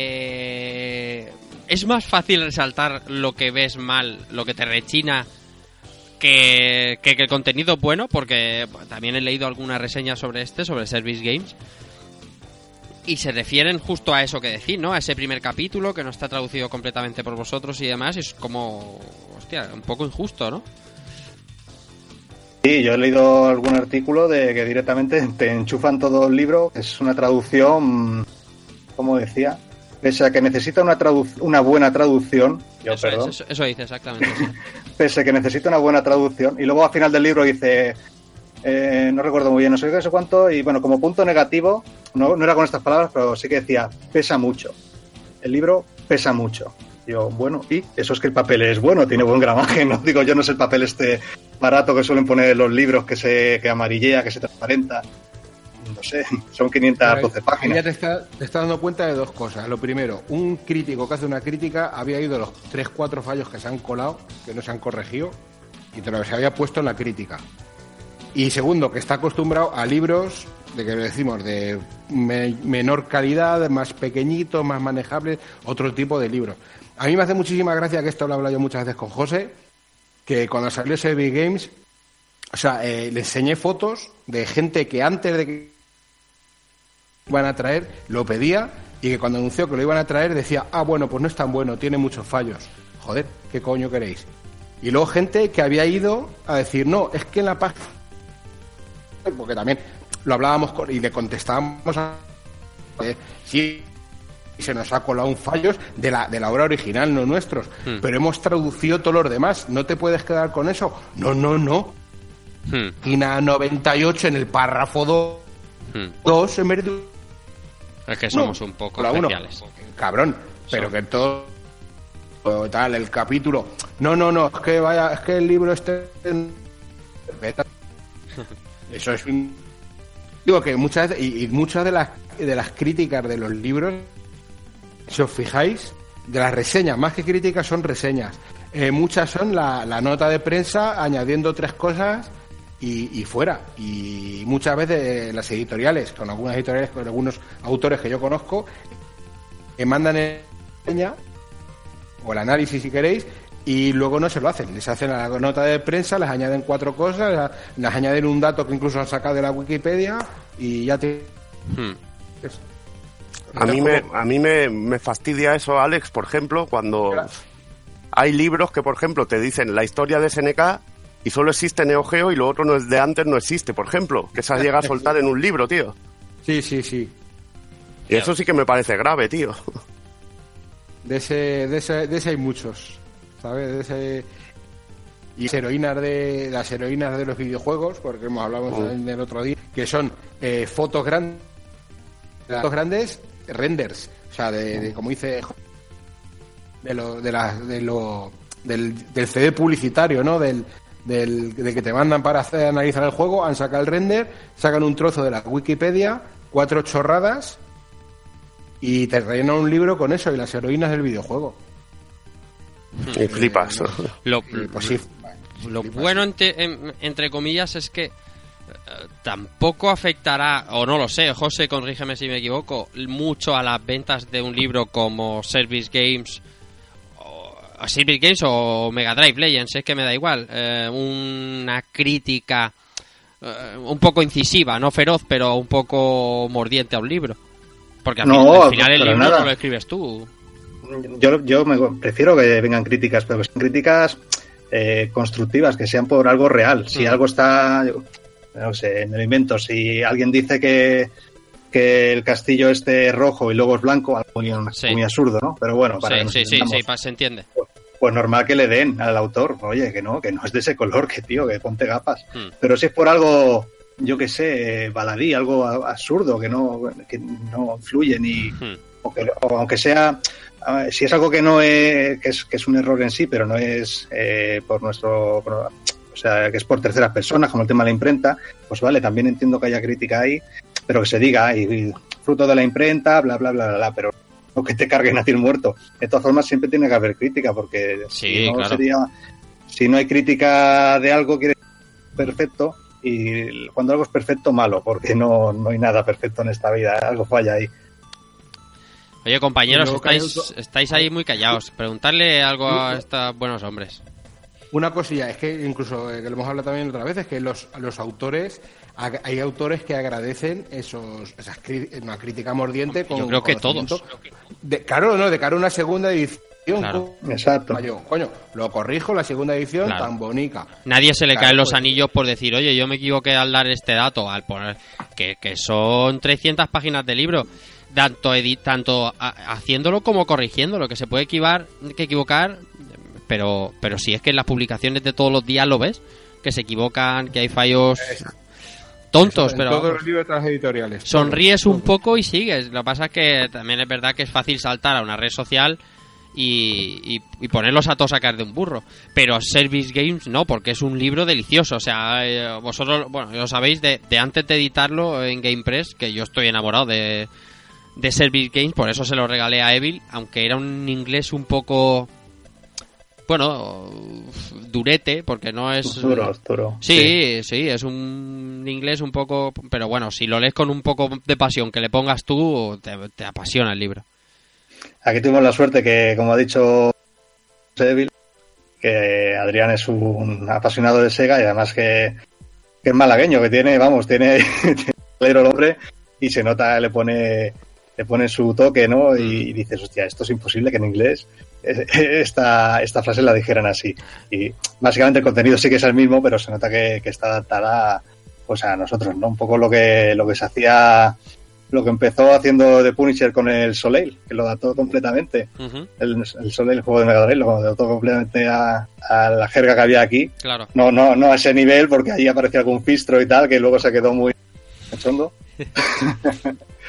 eh, es más fácil resaltar lo que ves mal, lo que te rechina, que, que, que el contenido es bueno, porque también he leído alguna reseña sobre este, sobre Service Games. Y se refieren justo a eso que decís, ¿no? A ese primer capítulo que no está traducido completamente por vosotros y demás. y Es como, hostia, un poco injusto, ¿no? Sí, yo he leído algún artículo de que directamente te enchufan todo el libro. Es una traducción, como decía, pese a que necesita una, una buena traducción, yo Eso, es, perdón, eso, eso dice exactamente. sí. pese a que necesita una buena traducción, y luego al final del libro dice, eh, no recuerdo muy bien, no sé qué, sé cuánto, y bueno, como punto negativo, no, no era con estas palabras, pero sí que decía, pesa mucho. El libro pesa mucho. Yo, bueno, y eso es que el papel es bueno, tiene buen gramaje, no digo yo no es el papel este barato que suelen poner en los libros que se que amarillea, que se transparenta. No sé, son 512 Ya páginas. te estás te estás dando cuenta de dos cosas. Lo primero, un crítico que hace una crítica había ido los 3-4 fallos que se han colado, que no se han corregido, y te los había puesto en la crítica. Y segundo, que está acostumbrado a libros de que decimos de me- menor calidad, más pequeñitos, más manejables, otro tipo de libros. A mí me hace muchísima gracia que esto lo he hablado yo muchas veces con José, que cuando salió ese Big Games, o sea, eh, le enseñé fotos de gente que antes de que iban a traer lo pedía y que cuando anunció que lo iban a traer decía, ah, bueno, pues no es tan bueno, tiene muchos fallos. Joder, ¿qué coño queréis? Y luego gente que había ido a decir, no, es que en la página... Porque también lo hablábamos con- y le contestábamos a... eh, sí, se nos ha colado un fallos de la, de la obra original, no nuestros. Hmm. Pero hemos traducido todos los demás. ¿No te puedes quedar con eso? No, no, no. Hmm, Página 98 en el párrafo 2, hmm. en vez de Es que somos un poco la uno. especiales. Cabrón, pero que todo tal el capítulo. No, no, no, es que vaya, es que el libro este. Eso es un digo que muchas veces y, y muchas de las de las críticas de los libros si os fijáis, de las reseñas, más que críticas son reseñas. Eh, muchas son la, la nota de prensa añadiendo tres cosas y, y fuera. Y muchas veces las editoriales, con algunas editoriales, con algunos autores que yo conozco, que mandan el o el análisis si queréis y luego no se lo hacen. Les hacen la nota de prensa, les añaden cuatro cosas, les añaden un dato que incluso han sacado de la Wikipedia y ya te... Hmm. A mí, me, a mí me, me fastidia eso, Alex, por ejemplo, cuando hay libros que, por ejemplo, te dicen la historia de SNK y solo existe Neo Geo y lo otro no es de antes, no existe, por ejemplo, que se llega a soltar en un libro, tío. Sí, sí, sí. Y eso sí que me parece grave, tío. De ese, de ese, de ese hay muchos, ¿sabes? De ese... Y las heroínas de las heroínas de los videojuegos, porque hemos hablado Oh. también el otro día, que son eh, fotos grandes, fotos grandes, renders, o sea, de, de- como dice, de lo, de, la- de lo del, del CD publicitario, ¿no? Del, del, de que te mandan para hacer, analizar el juego, han sacado el render, sacan un trozo de la Wikipedia, cuatro chorradas y te rellenan un libro con eso y las heroínas del videojuego. Y flipas. Lo, Pues sí, lo bueno, entre, en- entre comillas, es que eh, tampoco afectará, o no lo sé, José, corrígeme si me equivoco, mucho a las ventas de un libro como Service Games Service Games o Mega Drive Legends, es que me da igual. eh, una crítica eh, un poco incisiva, no feroz, pero un poco mordiente a un libro. Porque al, No, fin- al final el libro nada. no lo escribes tú. Yo, yo me prefiero que vengan críticas, pero que sean críticas eh, constructivas, que sean por algo real. Si Mm. algo está, no sé, me lo invento, si alguien dice que, que el castillo este es rojo y luego es blanco, algo muy, Sí. muy absurdo, ¿no? Pero bueno, para Sí, que nos sí, sí, se entiende. pues normal que le den al autor, oye, que no, que no es de ese color, que tío, que ponte gafas. Hmm. Pero si es por algo, yo que sé, baladí, algo absurdo, que no, que no influye ni, Hmm. o, que- o aunque sea, si es algo que no es que, es, que es un error en sí, pero no es eh, por nuestro, por- o sea, que es por terceras personas, como el tema de la imprenta, pues vale, también entiendo que haya crítica ahí, pero que se diga, y, y fruto de la imprenta, bla, bla, bla, bla, bla, pero no que te carguen a ti el muerto. De todas formas, siempre tiene que haber crítica, porque Sí, si no claro. sería, si no hay crítica de algo, quiere perfecto, y cuando algo es perfecto, malo, porque no, no hay nada perfecto en esta vida, algo falla ahí. Oye, compañeros, estáis, ahí muy callados. Preguntarle algo a estos buenos hombres. Una cosilla, es que incluso, eh, que lo hemos hablado también otra vez, es que los, los autores, hay autores que agradecen esos, esas una crítica mordiente con Yo creo que conocimiento. De, claro, no, de cara a una segunda edición. Claro. Exacto. Yo, coño, lo corrijo, la segunda edición Claro. tan bonita. Nadie se le Claro, caen los pues. anillos por decir, oye, yo me equivoqué al dar este dato, al poner que, que son 300 páginas de libro, tanto, edi- tanto a- haciéndolo como corrigiéndolo, que se puede equivar, que equivocar, pero, pero si es que en las publicaciones de todos los días lo ves, que se equivocan, que hay fallos tontos, En pero todos los libros de las editoriales. sonríes un poco y sigues. Lo que pasa es que también es verdad que es fácil saltar a una red social y, y- y ponerlos a todos a caer de un burro. Pero Service Games no, porque es un libro delicioso. O sea, eh, vosotros, bueno, lo sabéis de, de antes de editarlo en GamePress, que yo estoy enamorado de, de Service Games, por eso se lo regalé a Evil, aunque era un inglés un poco... Bueno, durete, porque no es... Duro, duro. Sí, sí, es un inglés un poco... Pero bueno, si lo lees con un poco de pasión que le pongas tú, te, te apasiona el libro. Aquí tuvimos la suerte que, como ha dicho Seville, que Adrián es un apasionado de Sega y además que, que es malagueño, que tiene, vamos, tiene, tiene el hombre y se nota, le pone, le pone su toque, ¿no? Y, y dices, hostia, esto es imposible que en inglés esta, esta frase la dijeran así. Y básicamente el contenido sí que es el mismo, pero se nota que, que está adaptada pues a nosotros, ¿no? Un poco lo que, lo que se hacía lo que empezó haciendo de Punisher con el Soleil, que lo adaptó completamente. El, el Soleil, el juego de Mega lo adaptó completamente a, a la jerga que había aquí. Claro. No, no, no a ese nivel, porque ahí aparecía algún fistro y tal, que luego se quedó muy chondo.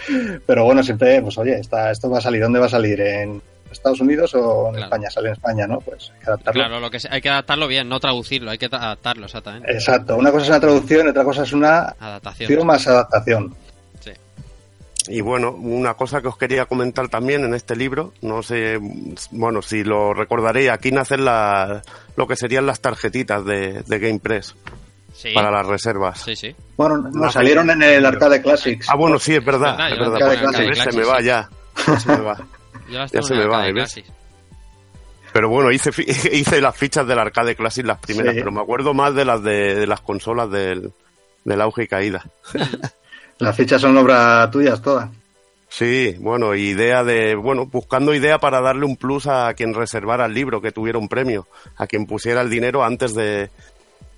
Pero bueno, siempre, pues oye, está, esto va a salir. ¿Dónde va a salir? ¿En Estados Unidos o en Claro. España? Sale en España, ¿no? Pues hay que adaptarlo. Claro, lo que hay que adaptarlo bien, no traducirlo, hay que tra- adaptarlo exactamente. Exacto. Una cosa es una traducción y otra cosa es una Adaptación. más adaptación. Sí. Y bueno, una cosa que os quería comentar también en este libro, no sé, bueno, si lo recordaréis, aquí nacen la, lo que serían las tarjetitas de, de GamePress Sí. para las reservas. Sí, sí. Bueno, nos salieron en el Arcade Classics. Ah, bueno, sí, es verdad, Verdad, es verdad. pues, en se Arcade me va. Ya se me va. Ya se me va. Classics. Pero bueno, hice, hice las fichas del Arcade Classic las primeras, Sí. pero me acuerdo más de las de, de las consolas del, del auge y caída. Las fichas son obras tuyas todas. Sí, bueno, idea de, bueno, buscando idea para darle un plus a quien reservara el libro, que tuviera un premio, a quien pusiera el dinero antes de,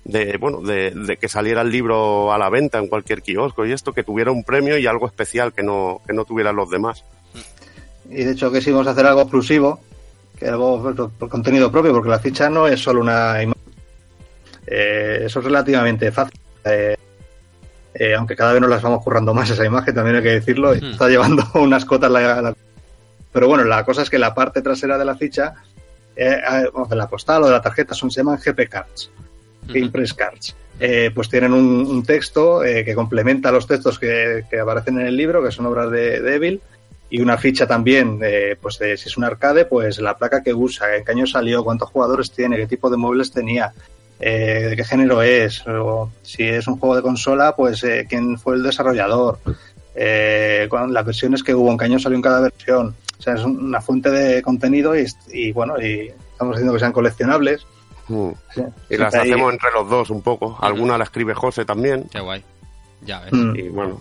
de bueno, de, de que saliera el libro a la venta en cualquier kiosco y esto, que tuviera un premio y algo especial que no, que no tuvieran los demás. Y de hecho quisimos hacer algo exclusivo, que algo por, contenido propio, porque la ficha no es solo una imagen. Eh, eso es relativamente fácil. Eh, eh, aunque cada vez nos las vamos currando más esa imagen, también hay que decirlo. Está llevando unas cotas la, la- Pero bueno, la cosa es que la parte trasera de la ficha eh, eh, o de la postal o de la tarjeta, son, se llaman GP Cards, Game Press Cards. Eh, pues tienen un, un texto eh, que complementa los textos que, que aparecen en el libro, que son obras de, de Evil, y una ficha también, de, pues de si es un arcade, pues la placa que usa, en qué año salió, cuántos jugadores tiene, qué tipo de muebles tenía, eh, de qué género es, o si es un juego de consola, pues eh, quién fue el desarrollador, eh, con las versiones que hubo, en qué año salió en cada versión. O sea, es una fuente de contenido y, y bueno, y estamos diciendo que sean coleccionables. Mm. Sí. Y las hacemos entre los dos un poco. Alguna la escribe José también. Qué guay. Ya ves. Mm. Y bueno,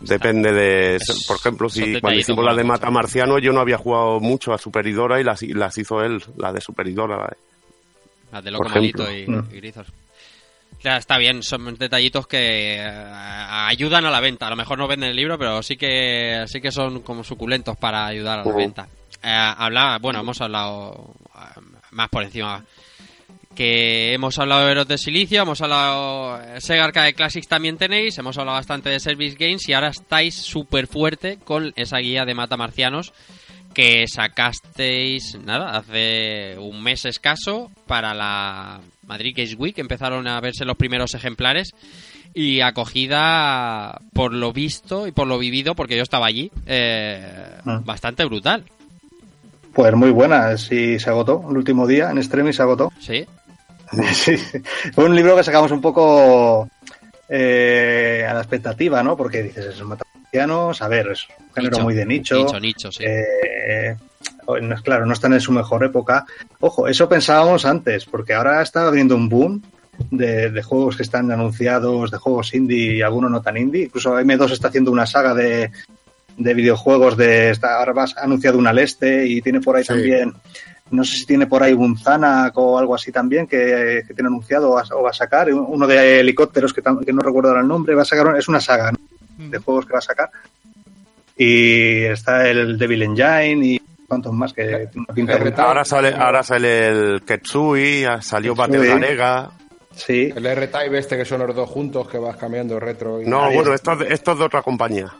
depende de. Por ejemplo, si cuando hicimos la de Mata Marciano, yo no había jugado mucho a Superidora y las, las hizo él, la de Superidora. la de- Las de Loco Malito y, ejemplo. y Grizos. Claro, está bien, son detallitos que eh, ayudan a la venta. A lo mejor no venden el libro, pero sí que sí que son como suculentos para ayudar a la venta. Eh, habla, bueno, hemos hablado eh, más por encima que hemos hablado de Héroes de Silicio, hemos hablado eh, Sega Arcade Classics también tenéis, hemos hablado bastante de Service Games y ahora estáis súper fuerte con esa guía de Mata Marcianos que sacasteis, nada, hace un mes escaso para la Madrid Games Week, empezaron a verse los primeros ejemplares y acogida por lo visto y por lo vivido, porque yo estaba allí, eh, Ah. bastante brutal. Pues muy buena, sí se agotó el último día en streaming se agotó. Sí. Sí, fue un libro que sacamos un poco eh, a la expectativa, ¿no? Porque dices, es matamarcianos, a ver, es un género Nicho. muy de nicho. Nicho, nicho, sí. Eh, claro, no están en su mejor época. Ojo, eso pensábamos antes, porque ahora está habiendo un boom de, de juegos que están anunciados, de juegos indie y algunos no tan indie. Incluso M2 está haciendo una saga de, de videojuegos de está, ahora vas- ha anunciado una Leste y tiene por ahí Sí. también no sé si tiene por ahí un Zanac o algo así también que, que tiene anunciado o va, o va a sacar uno de helicópteros que, que no recuerdo ahora el nombre va a sacar es una saga ¿no? de juegos que va a sacar y está el Devil Engine y cuantos más que tiene una pinta brutal. Ahora sale, ahora sale el Ketsui, salió Battle. Sí. El R-Type este que son los dos juntos que vas cambiando retro. Y No, bueno, esto es, de, esto es de otra compañía.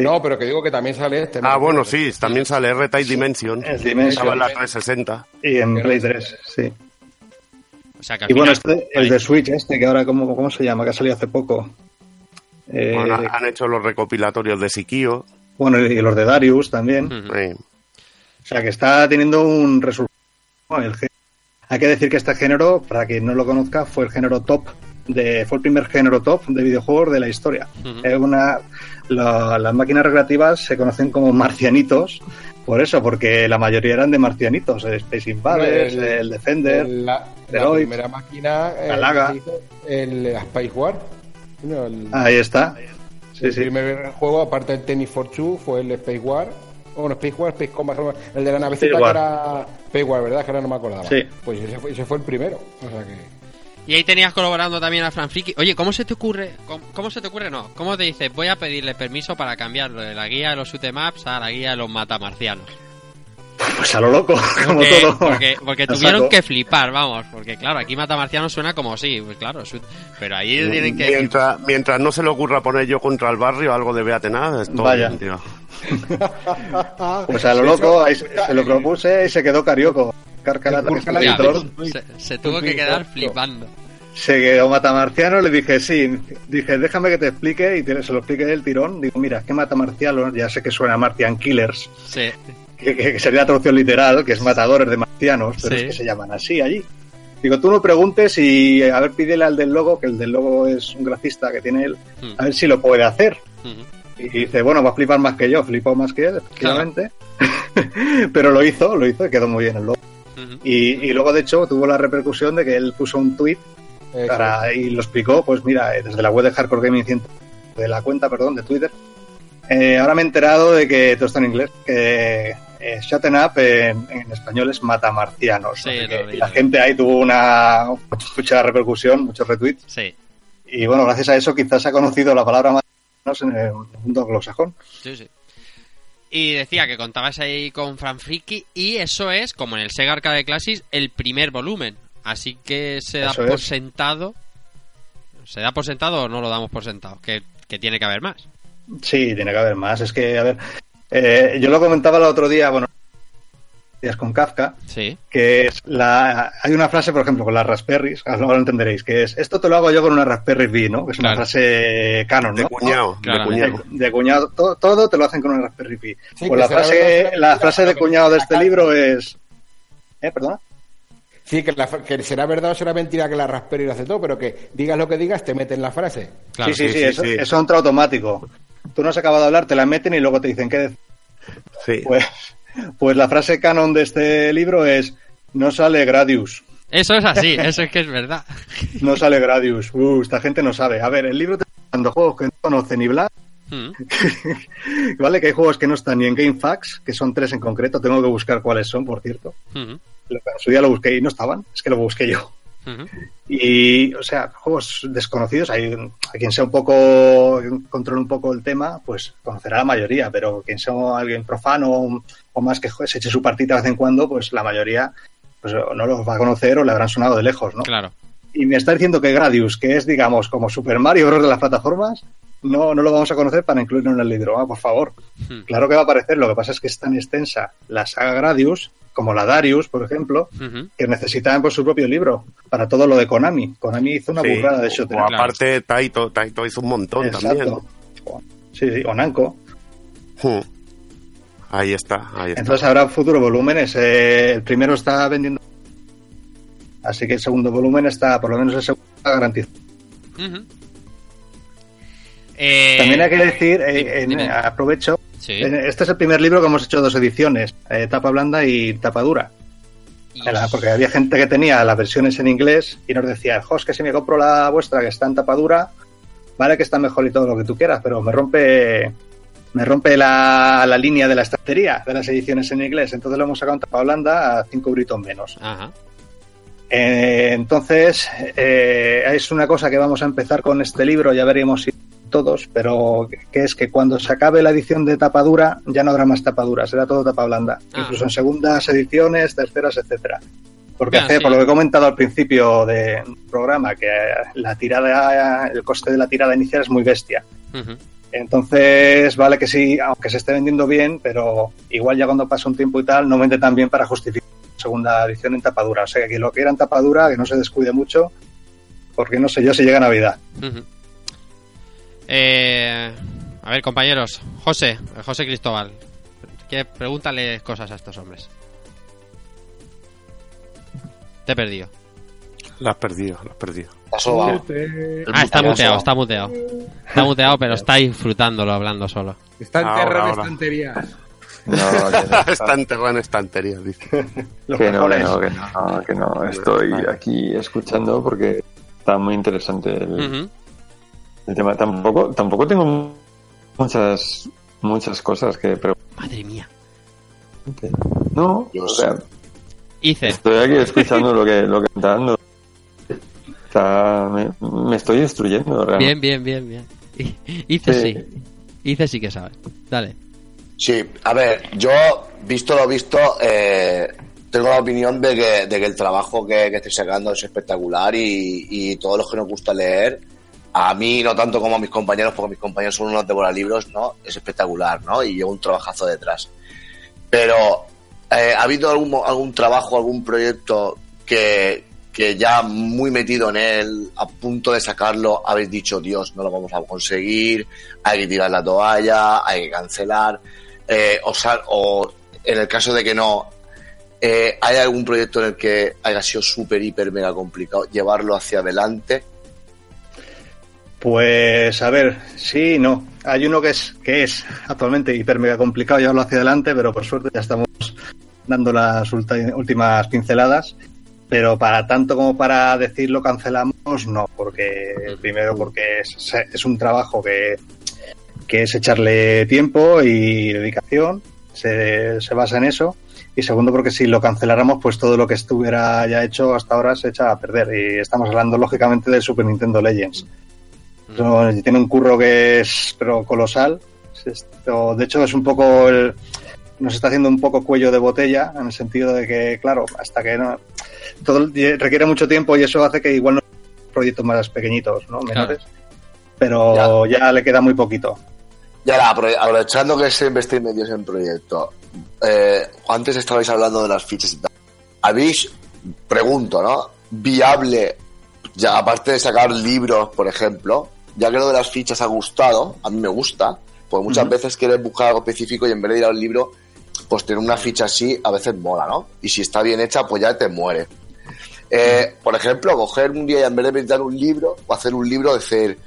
No, pero que digo que también sale este. Ah, bueno, sí, también sale R-Type Dimension. Es Dimension. Estaba en la 360. y en Play 3 sí O sea que al y bueno este, el de Switch este que ahora cómo, cómo se llama que ha salido hace poco Eh, Bueno, han hecho los recopilatorios de Sikio. bueno y los de Darius también Sí. O sea, que está teniendo un resultado. Hay que decir que este género, para quien no lo conozca, fue el género top, de, fue el primer género top de videojuegos de la historia. Es una, la- las máquinas recreativas se conocen como marcianitos, por eso, porque la mayoría eran de marcianitos, el Space Invaders, el, El- Defender, El- la, primera máquina. eh, El Space War. No, el, ahí está. Sí, el sí. primer juego, aparte del Tennis for Two, fue el Space War. Bueno, Space War, Space Combat, el de la navecita Space que War. era Space War, ¿verdad? Que ahora no me acordaba. Sí. Pues ese fue, ese fue el primero. O sea que. Y ahí tenías colaborando también a Fran Friki. Oye, ¿cómo se te ocurre? ¿Cómo, cómo se te ocurre? No. ¿Cómo te dices? Voy a pedirle permiso para cambiarlo de la guía de los maps a la guía de los matamarcianos. Pues a lo loco, como Porque, todo. porque, porque tuvieron saco. que flipar, vamos. Porque claro, aquí matamarcianos suena como sí, pues claro. su- Pero ahí tienen que... Mientras, mientras no se le ocurra poner yo contra el barrio algo de Beatenaz, estoy, Vaya. tío. Pues a lo loco, ahí se, lo propuse y se quedó carioco. Carcalata, que es el Ya editor. ves, se, se tuvo que quedar flipando. Se quedó matamarciano, le dije, sí, dije, déjame que te explique, y te- se lo expliqué del tirón. Digo, mira, es que matamarcianos, ya sé que suena Martian Killers, Sí. que, que- que sería la traducción literal, que es matadores de marcianos, pero Sí. es que se llaman así allí. Digo, tú no preguntes y a ver, pídele al del logo, que el del logo es un grafista que tiene él, Mm. a ver si lo puede hacer. Ujú. Y dice, bueno, va a flipar más que yo, flipó más que él, efectivamente. pero lo hizo, lo hizo y quedó muy bien el logo. Ujú. Y, y luego, de hecho, tuvo la repercusión de que él puso un tweet eh, para, y lo explicó, pues mira, eh, desde la web de Hardcore Gaming 100, de la cuenta, perdón, de Twitter. Eh, ahora me he enterado de que todo está en inglés, que eh, Shutting Up en, en español es matamarcianos. Sí, que leí, la gente ahí tuvo una mucha repercusión, muchos retweets. Sí, Y bueno, gracias a eso quizás se ha conocido la palabra matamarcianos en el mundo anglosajón. sí, sí. Y decía que contabas ahí con Fran Friki y eso es, como en el Sega Arcade Classics, el primer volumen. Así que se da Eso por es. sentado. ¿Se da por sentado o no lo damos por sentado? Que, que tiene que haber más. Sí, tiene que haber más. Es que, a ver, eh, yo lo comentaba el otro día, bueno, con Kafka, Sí. que es la hay una frase, por ejemplo, con las Raspberries, ahora lo entenderéis, que es esto te lo hago yo con una Raspberry Pi, ¿no? Que es una Claro. frase canon, ¿no? De cuñado, Claro. de cuñado. De, de cuñado, todo, todo te lo hacen con una Raspberry Pi. Sí, pues la frase, la frase de cuñado de este libro es ¿Eh, perdona? Sí, que, la- que será verdad o será mentira que la Raspberry lo hace todo, pero que digas lo que digas, te meten la frase. Claro. sí, sí, sí, sí, eso, sí. eso entra automático. Tú no has acabado de hablar, te la meten y luego te dicen que Sí. pues, pues la frase canon de este libro es no sale Gradius. Eso es así, eso es que es verdad. No sale Gradius. Uh, esta gente no sabe. A ver, el libro te está dando juegos que no conocen ni Blas. Mm. Vale, que hay juegos que no están ni en GameFAQs, que son tres en concreto. Tengo que buscar cuáles son, por cierto. Ujú, En su día lo busqué y no estaban. Es que lo busqué yo. Y, o sea, juegos desconocidos. Hay, a quien sea un poco, controle un poco el tema, pues conocerá la mayoría. Pero quien sea alguien profano o más que se eche su partita de vez en cuando, pues la mayoría pues no los va a conocer o le habrán sonado de lejos, ¿no? Claro. Y me está diciendo que Gradius, que es, digamos, como Super Mario Bros. de las plataformas, no, no lo vamos a conocer para incluirlo en el libro. Ah, por favor. Hmm. Claro que va a aparecer. Lo que pasa es que es tan extensa la saga Gradius, como la Darius, por ejemplo, que necesitaban por su propio libro para todo lo de Konami. Konami hizo una Sí. burrada de hecho. O aparte, Taito, Taito hizo un montón también. Exacto. Sí, sí, o Namco. Hmm. Ahí está, ahí está. Entonces habrá futuros volúmenes. Eh, el primero está vendiendo. Así que el segundo volumen está, por lo menos el segundo, está garantizado. Eh, También hay que decir, eh, en- aprovecho, Sí. este es el primer libro que hemos hecho dos ediciones, eh, tapa blanda y tapa dura. Era- Porque había gente que tenía las versiones en inglés y nos decía, jos, que si me compro la vuestra que está en tapa dura, vale que está mejor y todo lo que tú quieras, pero me rompe me rompe la, la línea de la estantería de las ediciones en inglés. Entonces lo hemos sacado en tapa blanda a cinco gritos menos. Ajá. Eh, entonces, eh, es una cosa que vamos a empezar con este libro, ya veremos si todos, pero que es que cuando se acabe la edición de tapa dura, ya no habrá más tapa dura, será todo tapa blanda, Ah. incluso en segundas ediciones, terceras, etcétera. Porque Ah, hace, sí. por lo que he comentado al principio del programa, que la tirada, el coste de la tirada inicial es muy bestia. Entonces, vale que sí, aunque se esté vendiendo bien, pero igual ya cuando pasa un tiempo y tal, no vende tan bien para justificar la segunda edición en tapadura. O sea, que quien lo quiera en tapadura, que no se descuide mucho, porque no sé yo si llega Navidad. Eh, a ver, compañeros. José, José Cristóbal. Que pregúntale cosas a estos hombres. Te he perdido. La has perdido, la has perdido. Ah, está muteado. está muteado. Está muteado, pero está disfrutándolo hablando solo. Está enterrado en estanterías. No, que no, Está enterrado en estantería, dice. Que no, que no, que no, que no. Estoy aquí escuchando porque está muy interesante el. El tema. Tampoco, tampoco tengo muchas muchas cosas que preguntar. Madre mía. No, Yo o sea, Hice. estoy aquí escuchando lo que lo que está dando. Está, me, me estoy destruyendo realmente. Bien, bien, bien, bien. Hice Sí. sí. Hice sí que sabe. Dale. Sí, a ver, yo, visto lo visto, eh, tengo la opinión de que, de que el trabajo que, que estoy sacando es espectacular y, y todos los que nos gusta leer, a mí no tanto como a mis compañeros, porque mis compañeros son unos devoralibros, ¿no? Es espectacular, ¿no? Y llevo un trabajazo detrás. Pero, eh, ¿ha habido algún, algún trabajo, algún proyecto que, que ya muy metido en él, a punto de sacarlo, habéis dicho, Dios, no lo vamos a conseguir, hay que tirar la toalla, hay que cancelar, eh, o, o en el caso de que no, eh, ¿hay algún proyecto en el que haya sido súper, hiper, mega complicado llevarlo hacia adelante? Pues a ver, sí no. Hay uno que es, que es actualmente hiper mega complicado llevarlo hacia adelante, pero por suerte ya estamos dando las últimas pinceladas. Pero para tanto como para decirlo cancelamos, no, porque primero porque es, es un trabajo que, que es echarle tiempo y dedicación, se, se basa en eso. Y segundo porque si lo canceláramos, pues todo lo que estuviera ya hecho hasta ahora se echa a perder. Y estamos hablando lógicamente del Super Nintendo Legends. Tiene un curro que es pero colosal. Es esto- de hecho, es un poco el- nos está haciendo un poco cuello de botella en el sentido de que, claro, hasta que no todo requiere mucho tiempo y eso hace que igual no proyectos más pequeñitos, ¿no? menores, pero ya. le queda muy poquito. Y ahora, apro- aprovechando que siempre estáis metidos en proyecto, eh, antes estabais hablando de las fichas y tal. ¿Habéis, pregunto, ¿no? Viable, ya aparte de sacar libros, por ejemplo, ya que lo de las fichas ha gustado, a mí me gusta, pues muchas veces quieres buscar algo específico y en vez de ir al libro, pues tener una ficha así a veces mola, ¿no? Y si está bien hecha, pues ya te muere. Eh, por ejemplo, coger un día y en vez de pintar un libro, o hacer un libro, decir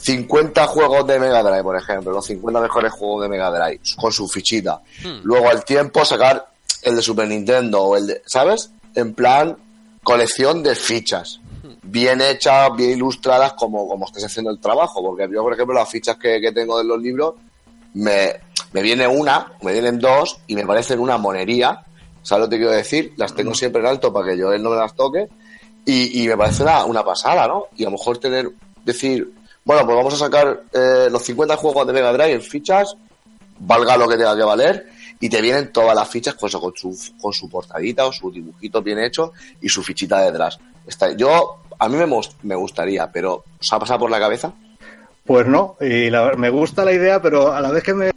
50 juegos de Mega Drive, por ejemplo, los 50 mejores juegos de Mega Drive, con su fichita. Hmm. Luego al tiempo sacar el de Super Nintendo o el de, ¿sabes? En plan, colección de fichas. Bien hechas, bien ilustradas, como, como estés haciendo el trabajo. Porque yo, por ejemplo, las fichas que, que tengo de los libros, me, me viene una, me vienen dos, y me parecen una monería. ¿Sabes lo que te quiero decir? Las tengo siempre en alto para que yo él no me las toque. Y, y me parece una, una pasada, ¿no? Y a lo mejor tener, decir, bueno, pues vamos a sacar eh, los 50 juegos de Mega Drive en fichas, valga lo que tenga que valer, y te vienen todas las fichas pues, con, su, con su portadita o su dibujito bien hecho y su fichita detrás. Está, yo, a mí me, gustaría, pero ¿os ha pasado por la cabeza? Pues no, y la- me gusta la idea, pero a la vez que me.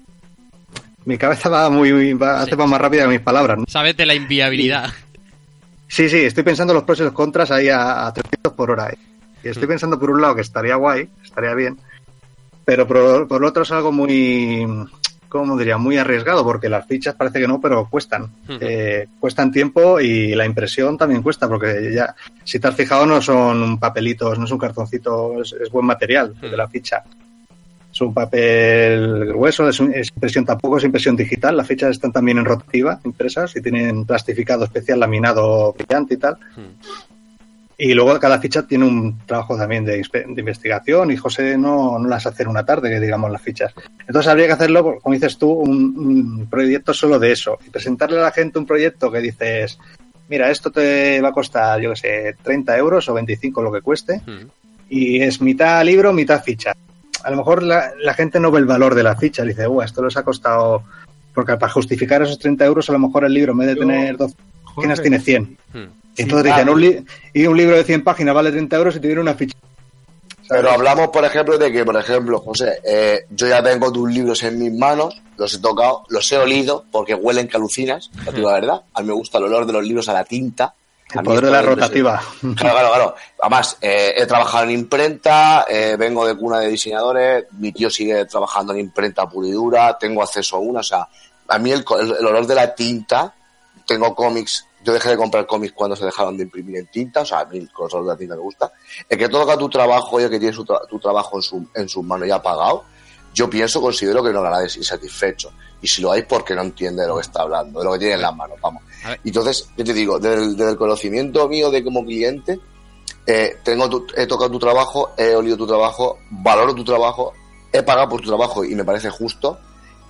Mi cabeza va muy. Va, hace más rápida que mis palabras. ¿no? Sabes de la inviabilidad. Sí, sí, estoy pensando los pros y los contras ahí a, a 300 por hora. ¿eh? Y estoy pensando por un lado que estaría guay, estaría bien, pero por, por otro es algo muy, ¿cómo diría? Muy arriesgado, porque las fichas parece que no, pero cuestan. Eh, cuestan tiempo y la impresión también cuesta, porque ya, si te has fijado, no son papelitos, no es un cartoncito, es, es buen material de la ficha. Es un papel grueso, es, un- es impresión tampoco es impresión digital. Las fichas están también en rotativa, impresas, y tienen plastificado especial, laminado brillante y tal. Y luego cada ficha tiene un trabajo también de, de investigación y José no, no las hace en una tarde, que digamos, las fichas. Entonces habría que hacerlo, como dices tú, un, un proyecto solo de eso. Y presentarle a la gente un proyecto que dices, mira, esto te va a costar, yo qué sé, 30 euros o 25 lo que cueste. Y es mitad libro, mitad ficha. A lo mejor la, la gente no ve el valor de la ficha. Dice, "Buah, esto les ha costado... Porque para justificar esos 30 euros, a lo mejor el libro, en vez de Yo- tener 12 páginas, Jorge. tiene 100. Sí, Entonces dicen, un, li- y un libro de 100 páginas vale 30 euros y te viene una ficha. Pero hablamos, por ejemplo, de que, por ejemplo, José, eh, yo ya tengo tus libros en mis manos, los he tocado, los he olido, porque huelen que alucinas, a ti la verdad. A mí me gusta el olor de los libros a la tinta. El poder de la rotativa. Claro, claro, claro. Además, eh, he trabajado en imprenta, eh, vengo de cuna de diseñadores, mi tío sigue trabajando en imprenta pura y dura, tengo acceso a una, o sea, a mí el, el- el olor de la tinta, tengo cómics, yo dejé de comprar cómics cuando se dejaron de imprimir en tinta, o sea, a mí el olor de la tinta me gusta. El que toca tu trabajo y el que tiene su tra- tu trabajo en, su, en sus manos ya pagado, yo pienso, considero que no hablará de insatisfecho. Y si lo hay, porque no entiende de lo que está hablando, de lo que tiene en las manos, vamos. Entonces, yo te digo, desde el, desde el conocimiento mío de como cliente, eh, tengo tu- he tocado tu trabajo, he olido tu trabajo, valoro tu trabajo, he pagado por tu trabajo y me parece justo.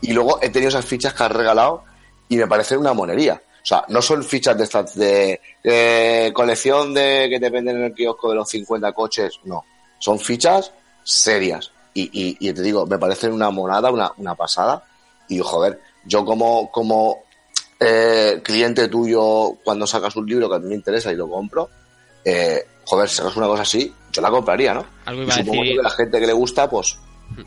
Y luego he tenido esas fichas que has regalado y me parecen una monería. O sea, no son fichas de estas de, de colección de que te venden en el kiosco de los 50 coches, no. Son fichas serias. Y, y, y te digo, me parecen una monada, una, una pasada. Y joder, yo como, como eh, cliente tuyo, cuando sacas un libro que a mí me interesa y lo compro, eh, joder, si sacas una cosa así, yo la compraría, ¿no? Algo Y iba a supongo decir- que la gente que le gusta, pues,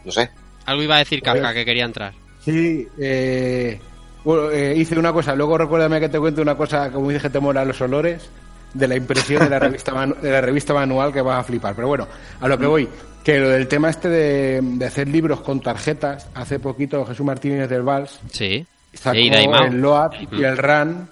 no sé. Algo iba a decir Kafka que quería entrar. Sí, eh, bueno, eh, hice una cosa. Luego recuérdame que te cuente una cosa, como que te mola los olores, de la impresión de la revista manu- de la revista manual que vas a flipar. Pero bueno, a lo que voy, que lo del tema este de, de hacer libros con tarjetas, hace poquito Jesús Martínez del Vals Sí. sacó Y Daimao. el LOAD y el RAN,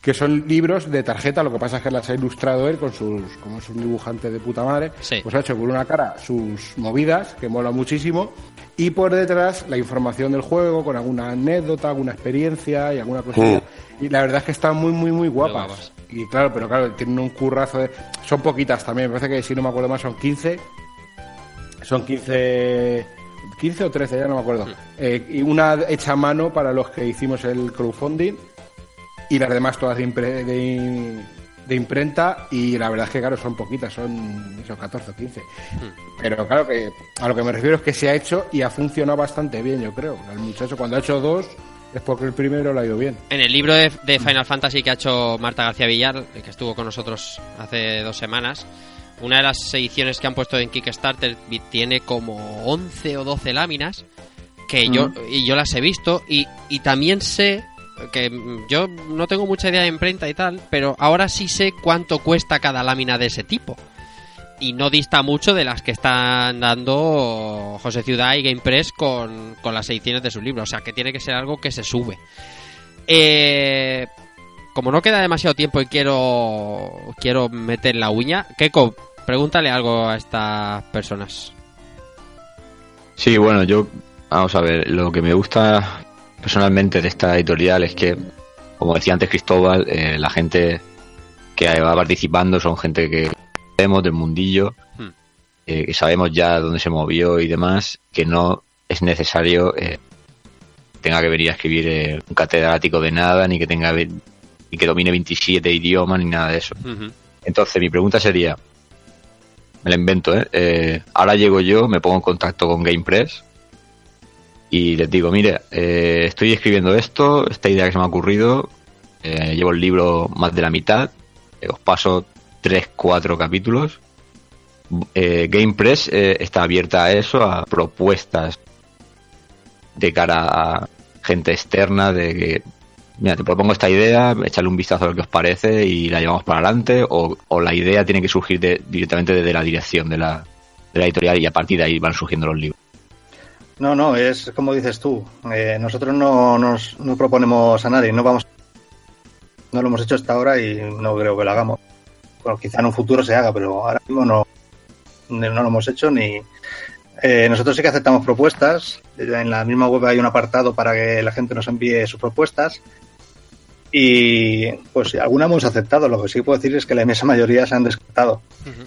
que son libros de tarjeta, lo que pasa es que las ha ilustrado él con sus, como es un dibujante de puta madre, pues ha hecho con una cara sus movidas, que mola muchísimo, y por detrás la información del juego, con alguna anécdota, alguna experiencia y alguna cosilla. Y la verdad es que están muy, muy, muy guapas. Y claro, pero claro, tienen un currazo de... Son poquitas también, me parece que si no me acuerdo más son 15. Son 15... 15 o 13, ya no me acuerdo. Eh, y una hecha a mano para los que hicimos el crowdfunding y las demás todas de, impre- de, de imprenta y la verdad es que claro son poquitas, son esos 14 o 15. Pero claro que a lo que me refiero es que se ha hecho y ha funcionado bastante bien, yo creo. El muchacho cuando ha hecho dos es porque el primero lo ha ido bien. En el libro de, de Final Fantasy que ha hecho Marta García Villar, que estuvo con nosotros hace dos semanas, una de las ediciones que han puesto en Kickstarter tiene como 11 o 12 láminas que yo y yo las he visto y, y también sé que yo no tengo mucha idea de imprenta y tal, pero ahora sí sé cuánto cuesta cada lámina de ese tipo. Y no dista mucho de las que están dando José Ciudad y GamePress con, con las ediciones de su libro. O sea que tiene que ser algo que se sube. Eh, como no queda demasiado tiempo y quiero quiero meter la uña, Keiko, pregúntale algo a estas personas. Sí, bueno, yo, vamos a ver, lo que me gusta personalmente de esta editorial es que, como decía antes Cristóbal, eh, la gente que va participando son gente que sabemos del mundillo, Hmm. eh, que sabemos ya dónde se movió y demás, que no es necesario eh, tenga que venir a escribir eh, un catedrático de nada, ni que tenga ni que domine 27 idiomas, ni nada de eso. Entonces, mi pregunta sería, me la invento, ¿eh? Eh, ahora llego yo, me pongo en contacto con GamePress y les digo, mire, eh, estoy escribiendo esto, esta idea que se me ha ocurrido, eh, llevo el libro más de la mitad, eh, os paso tres, cuatro capítulos. GamePress eh, está abierta a eso, a propuestas de cara a gente externa, de que, mira, te propongo esta idea, échale un vistazo a lo que os parece y la llevamos para adelante, o, o la idea tiene que surgir de- directamente desde la dirección de la editorial y a partir de ahí van surgiendo los libros. No, no, es como dices tú. Eh, nosotros no nos no proponemos a nadie, no vamos. No lo hemos hecho hasta ahora y no creo que lo hagamos. Bueno, quizá en un futuro se haga, pero ahora mismo no, no lo hemos hecho ni. Eh, nosotros sí que aceptamos propuestas. En la misma web hay un apartado para que la gente nos envíe sus propuestas. Y pues alguna hemos aceptado. Lo que sí puedo decir es que la inmensa mayoría se han descartado.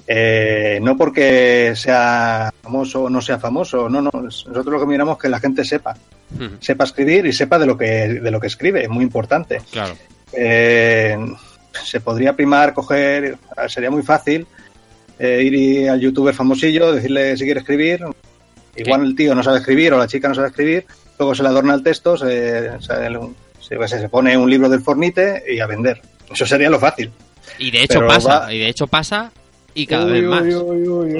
Eh, no porque sea famoso o no sea famoso, no, no. Nosotros lo que miramos es que la gente sepa, sepa escribir y sepa de lo que de lo que escribe, es muy importante. Claro. Eh, se podría primar, coger, sería muy fácil eh, ir al youtuber famosillo, decirle si quiere escribir. Igual el tío no sabe escribir o la chica no sabe escribir, luego se le adorna el texto, se, se, se- se pone un libro del Fornite y a vender. Eso sería lo fácil. Y de hecho Pero pasa, va- y de hecho pasa y cada Uy, vez uy, más.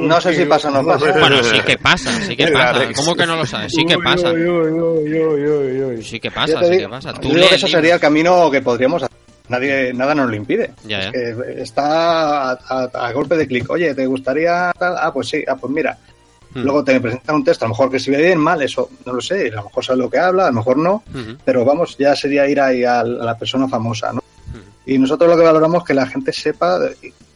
No sé si pasa o no pasa. Bueno, sí que pasa, sí que pasa. ¿Cómo que no lo sabes? Sí que Uy, pasa. uy, Sí que Yo pasa, sí digo- que pasa. yo Tú lees que eso sería el camino que podríamos hacer. Nadie, nada nos lo impide. Ya, Es ya. que está a, a- a golpe de clic. Oye, ¿te gustaría tal? Ah, pues sí. Ah, pues mira. Hmm. Luego te presentan un texto, a lo mejor que escribe bien, mal, eso no lo sé. A lo mejor sabe lo que habla, a lo mejor no. Pero vamos, ya sería ir ahí a, la a la persona famosa, ¿no? Y nosotros lo que valoramos es que la gente sepa,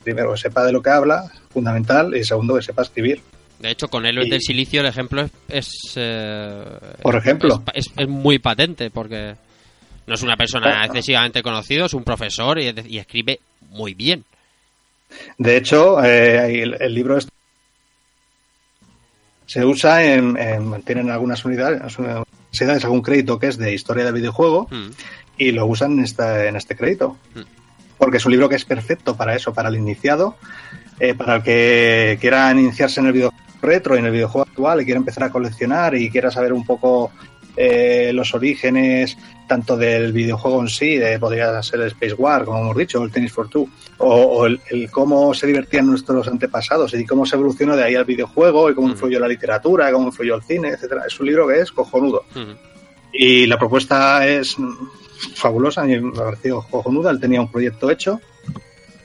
primero, que sepa de lo que habla, fundamental, y segundo, que sepa escribir. De hecho, con Héroes Y- del Silicio el ejemplo es... es, eh, Por ejemplo. Es, es- es muy patente porque no es una persona excesivamente conocido, es un profesor y, y escribe muy bien. De hecho, eh, el, el libro este se usa en, en- tienen algunas unidades, unidades algún crédito que es de historia del videojuego Mm. y lo usan en, esta, en este crédito. Mm. Porque es un libro que es perfecto para eso, para el iniciado, eh, para el que quiera iniciarse en el videojuego retro y en el videojuego actual y quiera empezar a coleccionar y quiera saber un poco eh, los orígenes tanto del videojuego en sí, de, podría ser el Space War, como hemos dicho, o el Tennis for Two, o, o el, el cómo se divertían nuestros antepasados y cómo se evolucionó de ahí al videojuego y cómo influyó la literatura, cómo influyó el cine, etcétera. Es un libro que es cojonudo. Y la propuesta es fabulosa, a mí me ha parecido cojonuda. Él tenía un proyecto hecho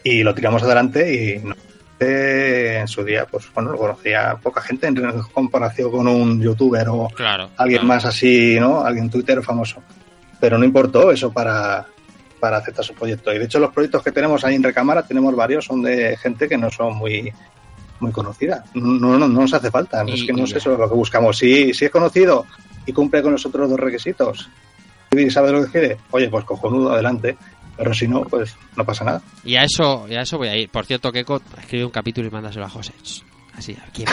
y lo tiramos adelante y no- eh, en su día, pues bueno, lo conocía poca gente en comparación con un youtuber o Claro. alguien claro. más así, ¿no? Alguien Twitter famoso. Pero no importó eso para, para aceptar su proyecto. Y de hecho los proyectos que tenemos ahí en Recámara, tenemos varios, son de gente que no son muy muy conocida. No, no, no nos hace falta. Y- es que no es eso lo que buscamos. Si, si es conocido y cumple con los otros dos requisitos y sabe lo que quiere, oye, pues cojonudo, adelante. Pero si no, pues no pasa nada. Y a eso, y a eso voy a ir. Por cierto, Keiko, escribe un capítulo y mándaselo a José. Así, aquí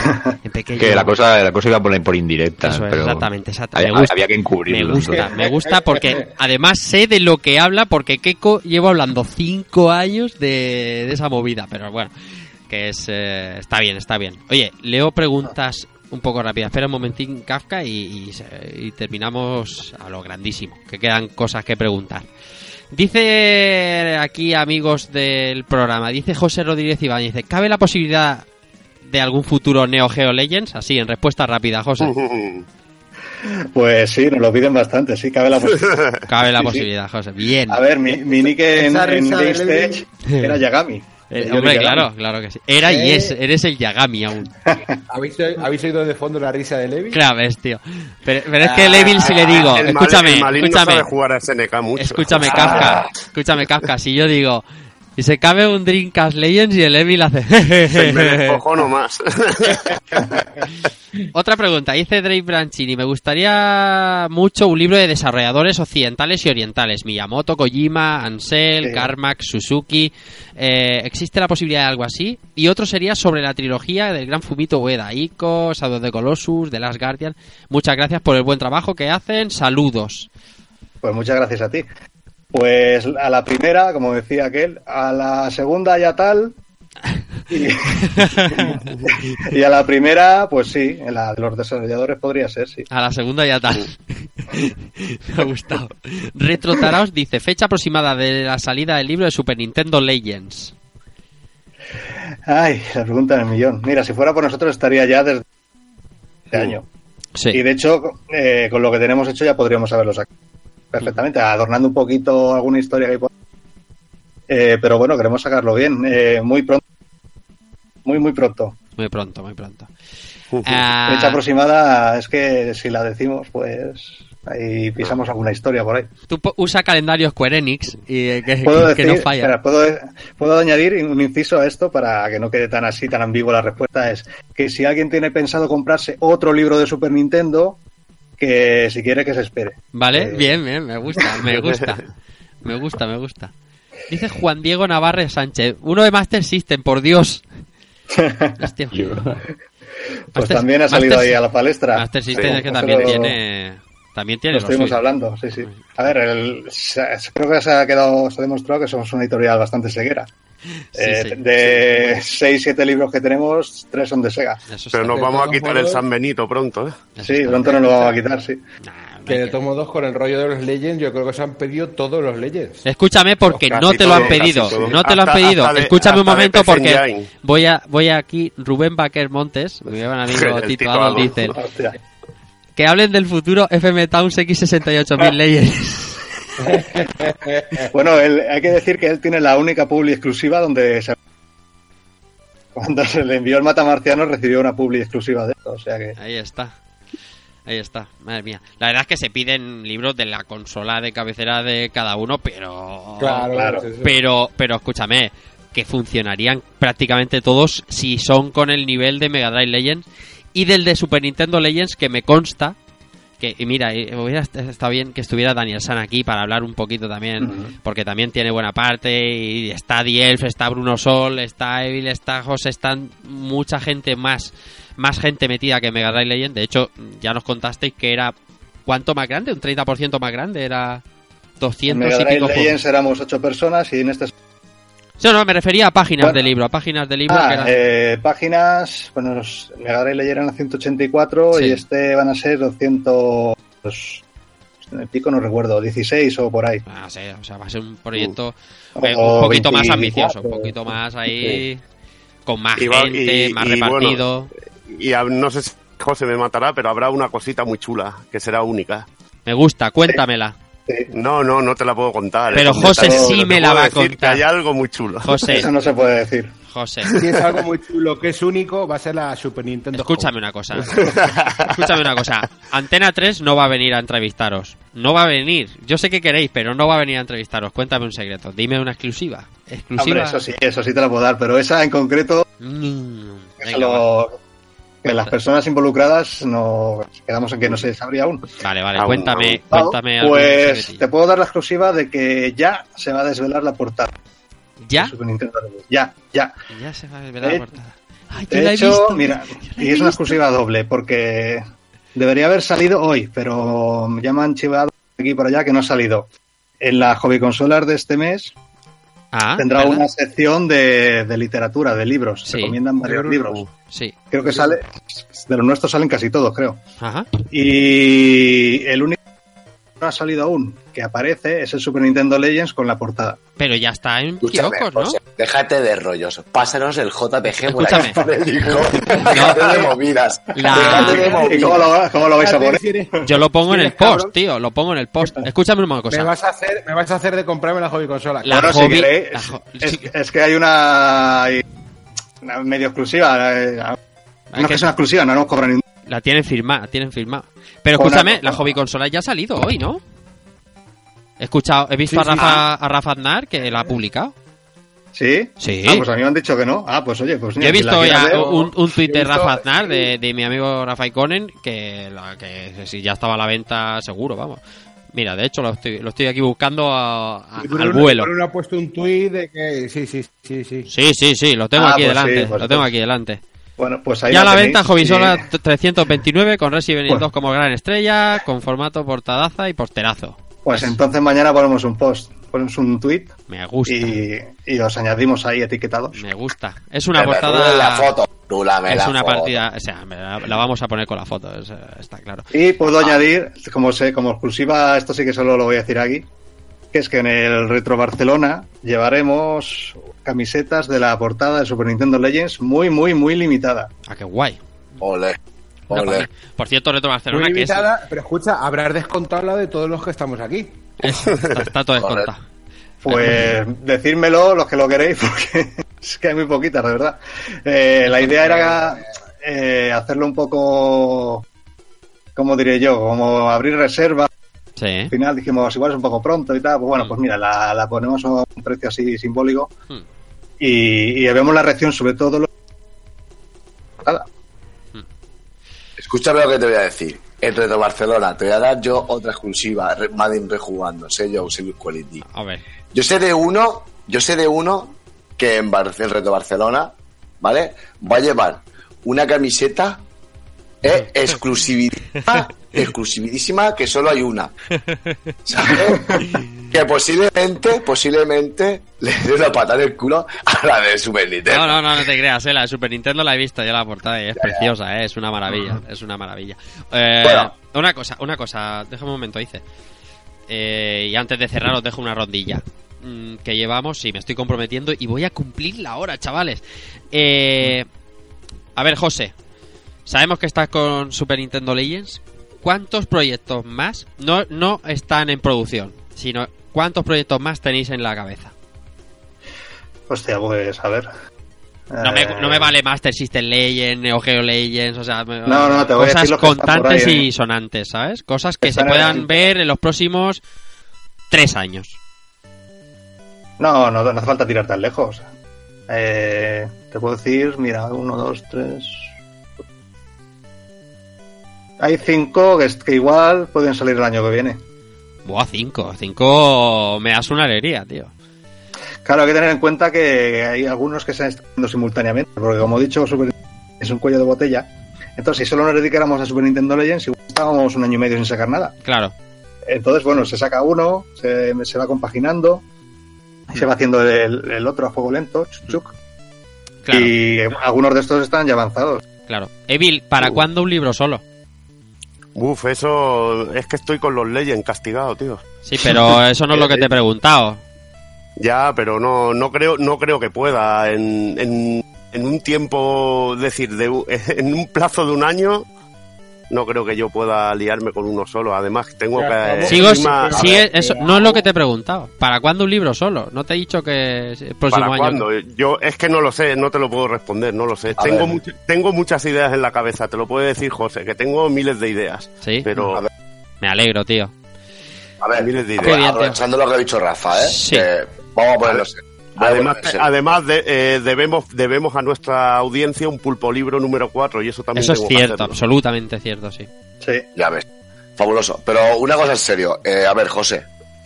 en, pequeño. Que la cosa, la cosa iba por, por indirecta, Eso es, pero exactamente, exacto. Había, que encubrirlo. Me gusta, me gusta porque además sé de lo que habla porque Keiko lleva hablando cinco años de, de esa movida, pero bueno, que es eh, está bien, está bien. Oye, leo preguntas un poco rápidas. Espera un momentín, Kafka, y, y y terminamos a lo grandísimo, que quedan cosas que preguntar. Dice aquí, amigos del programa, dice José Rodríguez Ibáñez, dice, ¿cabe la posibilidad de algún futuro Neo Geo Legends? Así, en respuesta rápida, José. Pues sí, nos lo piden bastante, sí, cabe la posibilidad. Cabe la Sí, sí. posibilidad, José. Bien. A ver, mi, mi nick en, en GameStage era Yagami. Eh, hombre, claro, claro que sí. Era y es, eres el Yagami aún. ¿Habéis, ¿Habéis oído de fondo la risa de Levi? Claro, ves, tío. Pero, pero es que Levil si le digo, Ah, El escúchame, el Malín no escúchame, sabe jugar a SNK mucho. escúchame, Kafka, escúchame, Kafka, si yo digo, y se cabe un Dreamcast Legends y el Evil hace... Me descojono más. Otra pregunta, dice Dave Branchini, me gustaría mucho un libro de desarrolladores occidentales y orientales, Miyamoto, Kojima, Ansel, Sí. Carmack, Suzuki, eh, ¿existe la posibilidad de algo así? Y otro sería sobre la trilogía del gran Fumito Ueda, Ico, Shadow the Colossus, The Last Guardian. Muchas gracias por el buen trabajo que hacen, saludos. Pues muchas gracias a ti. Pues a la primera, como decía aquel, a la segunda ya tal. Y, y a la primera, pues sí, en la de los desarrolladores podría ser, sí. A la segunda ya tal. Me ha gustado. Retro Taraos dice, fecha aproximada de la salida del libro de Super Nintendo Legends. Ay, la pregunta del millón. Mira, si fuera por nosotros estaría ya desde este año. Sí. Y de hecho, eh, con lo que tenemos hecho ya podríamos haberlo sacado perfectamente, adornando un poquito alguna historia que hay por eh, pero bueno, queremos sacarlo bien, eh, muy pronto. Muy, muy pronto. Muy pronto, muy pronto. Fecha Ah, aproximada es que si la decimos, pues ahí pisamos alguna historia por ahí. tú po- usa calendario Square Enix y eh, que, Puedo que- que decir, no falla. espera, ¿puedo, puedo añadir un inciso a esto para que no quede tan así, tan ambiguo la respuesta. Es que si alguien tiene pensado comprarse otro libro de Super Nintendo, que si quiere que se espere. Vale, Eh, bien, bien, me gusta, me gusta. Me gusta, me gusta. Dice Juan Diego Navarre Sánchez, uno de Master System, por Dios. Hostia. Pues Master- también ha salido Master- ahí a la palestra. Master System Sí. es que también lo- tiene también tiene Lo estuvimos suyo. hablando, sí, sí. A ver, el- creo que se ha quedado, se ha demostrado que somos una editorial bastante Eh, sí. de 6, 7 libros que tenemos, 3 son de Sega. Pero nos vamos a quitar el San Benito pronto, ¿eh? Sí, pronto nos lo vamos a quitar, sí. Que de todos modos, con el rollo de los Legends, yo creo que se han pedido todos los Legends. Escúchame porque Casi no te lo han pedido, no te lo han pedido. Escúchame un momento porque voy a voy aquí Rubén Baquer Montes, mi buen amigo El Tito Adolf. dice que hablen del futuro FM Towns X68000 Legends. Bueno, él- hay que decir que él tiene la única publi exclusiva donde se... Cuando se le envió el Matamarciano recibió una publi exclusiva de esto, o sea que... Ahí está. Ahí está, madre mía. La verdad es que se piden libros de la consola de cabecera de cada uno, pero. Claro, Claro. Pero, pero escúchame, que funcionarían prácticamente todos si son con el nivel de Mega Drive Legends y del de Super Nintendo Legends, que me consta. Que, y mira, hubiera est- estado bien que estuviera Daniel San aquí para hablar un poquito también, porque también tiene buena parte. Y está Dielf, está Bruno Sol, está Evil, está José, están mucha gente más, más gente metida que Mega Drive Legend. De hecho, ya nos contasteis que era. ¿Cuánto más grande? ¿Un 30% más grande? Era En 200 Mega y pico. Legends éramos 8 personas y en este... Sí, no, me refería a páginas Bueno. de libro, a páginas de libro que Ah, eran- eh, páginas, bueno, los Mega Drive Legends eran 184 Sí. y este van a ser 200... pues, en el pico no recuerdo, 16 o por ahí. Ah, sí, o sea, va a ser un proyecto Uh. eh, un poquito más 24. ambicioso, un poquito más ahí, con más Y gente, y- más y repartido. bueno, y a- no sé si José me matará, pero habrá una cosita muy chula, que será única. Me gusta, cuéntamela. No, no, no te la puedo contar. Pero José sí me la va a contar. Hay algo muy chulo. José. Eso no se puede decir. José. Si es algo muy chulo que es único, va a ser la Super Nintendo. Escúchame una cosa. Escúchame una cosa. Antena 3 no va a venir a entrevistaros. No va a venir. Yo sé que queréis, pero no va a venir a entrevistaros. Cuéntame un secreto. Dime una exclusiva. Exclusiva. Hombre, eso sí, eso sí te la puedo dar, pero esa en concreto, Mm, venga, lo- que las personas involucradas no quedamos en que no se sabría aún. Vale, vale. Aún, Cuéntame, aún. cuéntame algún Pues te puedo dar la exclusiva de que ya se va a desvelar la portada. ¿Ya? Ya, ya. Ya se va a desvelar De- la portada. Ay, De la he hecho, visto. mira, la y es una exclusiva doble, porque debería haber salido hoy, pero ya me han chivado aquí por allá que no ha salido. En las hobby consolas de este mes Ah, tendrá ¿verdad? una sección de, de literatura, de libros. Se Sí. recomiendan varios Uh, libros. Sí. Creo que sale, de los nuestros salen casi todos, creo. Ajá. Y el único no ha salido aún, que aparece, es el Super Nintendo Legends con la portada. Pero ya está en Escúchame, kioscos, ¿no? José, déjate de rollos. Pásanos el JPG por ahí. Déjate de movidas. La- Déjate de ¿Y cómo lo, cómo lo vais a poner? Yo lo pongo en el post, tío. Lo pongo en el post. Escúchame una Me cosa. vas a hacer, me vas a hacer de comprarme la hobby consola. La Bueno, si hobby- queréis, la jo- es, sí. es que hay una, una medio exclusiva. eh, No es que- que sea exclusiva, no nos cobran ningún. La tienen firmada, tienen firmada. Pero escúchame, la hobby consola ya ha salido hoy, ¿no? He escuchado, he visto Sí, a sí. Rafa, a Rafa Aznar que la ha publicado. ¿Sí? Sí. Ah, pues a mí me han dicho que no. Ah, pues oye, pues Yo mira, he la visto ya ver- un, un tuit de visto- Rafa Aznar, de, de mi amigo Rafa Iconen, que, la, que si ya estaba a la venta seguro, vamos. Mira, de hecho lo estoy, lo estoy aquí buscando a- a- Bruno- al vuelo. Bruno ha puesto un tuit de que sí, sí, sí, sí. Sí, sí, sí, lo tengo Ah, aquí pues delante, sí, pues lo tengo aquí delante. Bueno, pues ahí Ya a la venta Jovisola y- 329 con Resident Evil Bueno. 2 como gran estrella, con formato portadaza y posterazo. Pues entonces mañana ponemos un post, ponemos un tweet Me gusta, y, y os añadimos ahí etiquetados. me gusta. Es una me portada... la foto. Rúlame Es la una foto. partida, o sea, me la, la vamos a poner con la foto, es, eh, está claro. Y puedo añadir, como sé, como exclusiva, esto sí que solo lo voy a decir aquí, que es que en el Retro Barcelona llevaremos camisetas de la portada de Super Nintendo Legends muy, muy, muy limitada. Ah, qué guay. Ole. Ole. Por cierto, Retro Barcelona, Muy que es, limitada, pero escucha, habrás descontado la de todos los que estamos aquí. es- está, está todo descontado. Pues decírmelo los que lo queréis, porque es que hay muy poquitas, de verdad. Eh, la idea era eh, hacerlo un poco, ¿cómo diré yo? Como abrir reservas. Sí. Al final dijimos, igual es un poco pronto y tal. Pues bueno, pues mira, la, la ponemos a un precio así simbólico Hmm. y, y vemos la reacción, sobre todo. Lo... Nada. Escúchame lo que te voy a decir. En Retro Barcelona te voy a dar yo otra exclusiva. Madden rejugando, sello Auxilius Quality. A ver. Yo sé de uno, yo sé de uno que en, Bar- Reto Barcelona, ¿vale? Va a llevar una camiseta eh, exclusividísima, exclusividísima, que solo hay una. ¿Sabes? que posiblemente, posiblemente le dé una patada en el culo a la de Super Nintendo. No, no, no, no te creas, eh, la de Super Nintendo la he visto ya la portada y es preciosa, eh, es una maravilla, es una maravilla. Eh, Bueno. Una cosa, una cosa, déjame un momento, dice. Eh, y antes de cerrar os dejo una rondilla mm, que llevamos, sí, me estoy comprometiendo y voy a cumplir la hora, chavales. Eh, a ver, José, sabemos que estás con Super Nintendo Legends. ¿Cuántos proyectos más no, no están en producción, sino cuántos proyectos más tenéis en la cabeza? Hostia, pues a ver. No me, Eh, no me vale Master System Legends, Neo Geo Legends, o sea, No, no, te voy a cosas por constantes ahí, y ¿eh? sonantes, ¿sabes? Cosas que se puedan ver en los próximos tres años. No, no, no hace falta tirar tan lejos. Eh, te puedo decir, mira, uno, dos, tres. Hay cinco que, igual pueden salir el año que viene. Buah, cinco, cinco me das una alegría, tío. Claro, hay que tener en cuenta que hay algunos que se están haciendo simultáneamente, porque como he dicho, Super es un cuello de botella. Entonces, si solo nos dedicáramos a Super Nintendo Legends, igual estábamos un año y medio sin sacar nada. Claro. Entonces, bueno, se saca uno, se, se va compaginando, se va haciendo el, el otro a fuego lento, chuc, chuc. Claro. y algunos de estos están ya avanzados. Claro. Evil, ¿para Uh. cuándo un libro solo? Uf, eso es que estoy con los Legends castigado, tío. Sí, pero eso no es lo que te he preguntado. Ya, pero no, no creo, no creo que pueda en, en, en un tiempo, decir, de, en un plazo de un año, no creo que yo pueda liarme con uno solo. Además, tengo que Sigo, encima- eso no es lo que te he preguntado. ¿Para cuándo un libro solo? No te he dicho que el próximo ¿Para año. cuándo? Yo es que no lo sé, no te lo puedo responder, no lo sé. A Tengo, much- tengo muchas ideas en la cabeza, te lo puede decir José, que tengo miles de ideas. Sí. Pero Me alegro, tío. A ver, miles de Qué ideas. aprovechando lo que ha dicho Rafa, ¿eh? Sí. Que vamos a ponerlo Además, ponerlo serio. además de- eh, debemos, debemos a nuestra audiencia un pulpo libro número 4 y eso también Eso es cierto, absolutamente cierto, sí. Sí. Ya ves. Fabuloso. Pero una cosa en serio. Eh, a ver, José.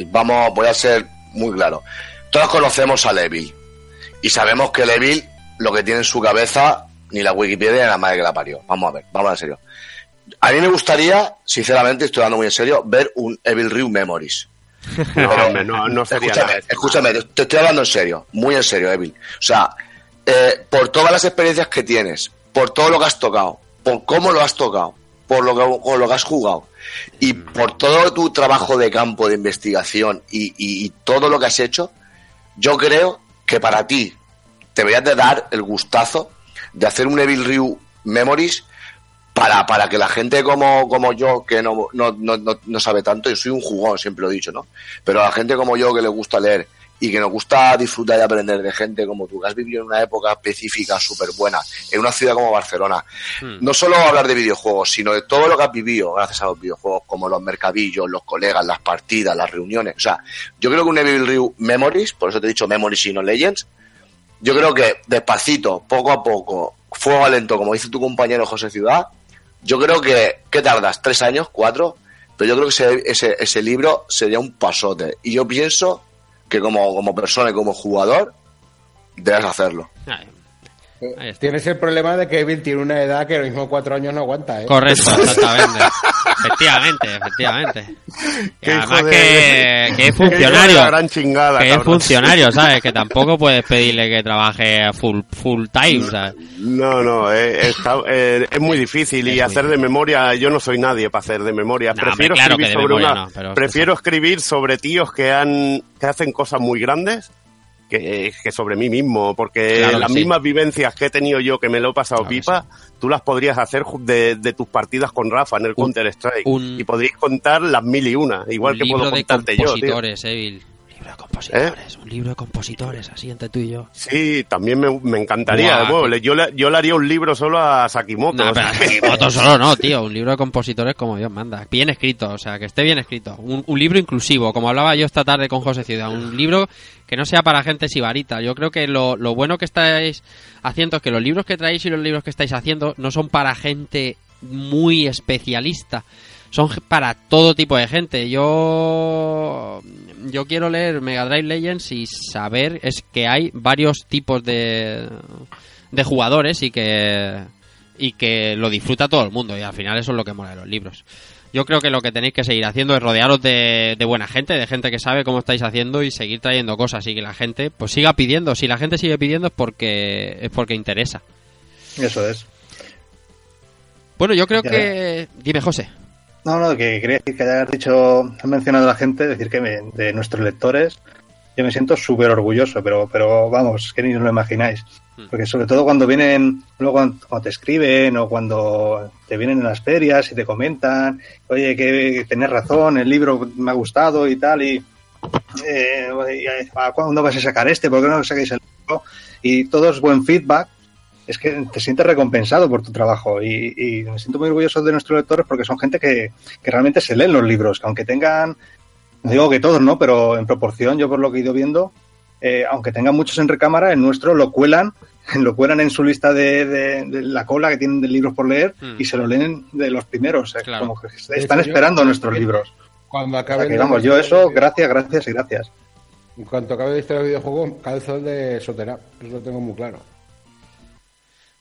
Vamos, voy a ser muy claro. Todos conocemos a Levil. Y sabemos que Levil lo que tiene en su cabeza, ni la Wikipedia ni la madre que la parió. Vamos a ver, vamos en serio. A mí me gustaría, sinceramente, estoy hablando muy en serio, ver un Evil Ryu Memories. No, hombre, no, no sería escúchame, nada. escúchame, te- estoy hablando en serio, muy en serio, Evil. O sea, eh, por todas las experiencias que tienes, por todo lo que has tocado, por cómo lo has tocado, por lo que, por lo que has jugado y por todo tu trabajo de campo de investigación y, y- y todo lo que has hecho, yo creo que para ti te deberías de dar el gustazo de hacer un Evil Ryu Memories para, para que la gente como, como yo, que no, no, no, no, sabe tanto, yo soy un jugón, siempre lo he dicho, ¿no? Pero a la gente como yo que le gusta leer y que nos gusta disfrutar y aprender de gente como tú, que has vivido en una época específica súper buena, en una ciudad como Barcelona, no solo hablar de videojuegos, sino de todo lo que has vivido gracias a los videojuegos, como los mercadillos, los colegas, las partidas, las reuniones. O sea, yo creo que un Evil Ryu Memories, por eso te he dicho Memories y no Legends, yo creo que despacito, poco a poco, fuego lento, como dice tu compañero José Ciudad, yo creo que, ¿qué tardas? ¿Tres años? ¿Cuatro? Pero yo creo que ese, ese, ese libro sería un pasote. Y yo pienso que como, como persona y como jugador, debes hacerlo. Tienes el problema de que Evil tiene una edad que lo mismo cuatro años no aguanta, ¿eh? Correcto, exactamente. efectivamente, efectivamente. Y además de- que, que es funcionario. gran chingada, que es funcionario, ¿sabes? Que tampoco puedes pedirle que trabaje full, full time, ¿sabes? No, no, eh, está- eh, es muy difícil y hacer de memoria, yo no soy nadie para hacer de memoria. No, prefiero hombre, claro que escribir sobre memoria una, no, pero- prefiero escribir sobre tíos que han, que hacen cosas muy grandes que, que sobre mí mismo, porque Claro las sí. mismas vivencias que he tenido yo que me lo he pasado pipa, tú las podrías hacer de, de tus partidas con Rafa en el Counter Strike y podríais contar las mil y una, igual un que puedo de contarte yo. tío. compositores, Evil. Libro de compositores, un libro de compositores, así entre tú y yo. Sí, también me, me encantaría. Buah, Bueno, yo, le, yo le haría un libro solo a Sakimoto. No, pero Sakimoto solo no, tío. Un libro de compositores como Dios manda. Bien escrito, o sea, que esté bien escrito. Un, un libro inclusivo, como hablaba yo esta tarde con José Ciudad. Un libro que no sea para gente sibarita. Yo creo que lo, lo bueno que estáis haciendo es que los libros que traéis y los libros que estáis haciendo no son para gente muy especialista. Son para todo tipo de gente. Yo yo quiero leer Mega Drive Legends y saber es que hay varios tipos de de jugadores y que y que lo disfruta todo el mundo y al final eso es lo que mola de los libros. Yo creo que lo que tenéis que seguir haciendo es rodearos de, de buena gente, de gente que sabe cómo estáis haciendo y seguir trayendo cosas y que la gente pues siga pidiendo. Si la gente sigue pidiendo es porque es porque interesa. Eso es. Bueno, yo creo Ya. que dime José. No, no, que quería decir que hayas dicho, has mencionado a la gente, decir que me- de nuestros lectores, yo me siento súper orgulloso, pero, pero vamos, que ni os lo imagináis. Porque sobre todo cuando vienen, luego cuando, te escriben o cuando te vienen en las ferias y te comentan, oye, que tenés razón, el libro me ha gustado y tal, y eh, ¿a ¿cuándo vas a sacar este? ¿Por qué no sacáis el libro? Y todo es buen feedback, es que te sientes recompensado por tu trabajo y, y me siento muy orgulloso de nuestros lectores porque son gente que, que realmente se leen los libros, que aunque tengan, no digo que todos, ¿no? Pero en proporción, yo por lo que he ido viendo, eh, aunque tengan muchos en recámara, el nuestro lo cuelan, lo cuelan en su lista de, de- de la cola que tienen de libros por leer Mm. y se lo leen de los primeros, Claro. como que están hecho, yo- esperando nuestros libros. Cuando O sea, acabe vamos, yo eso, gracias, gracias y gracias. En cuanto acabe de historia de videojuegos, calzo el de Sotera. Eso lo tengo muy claro.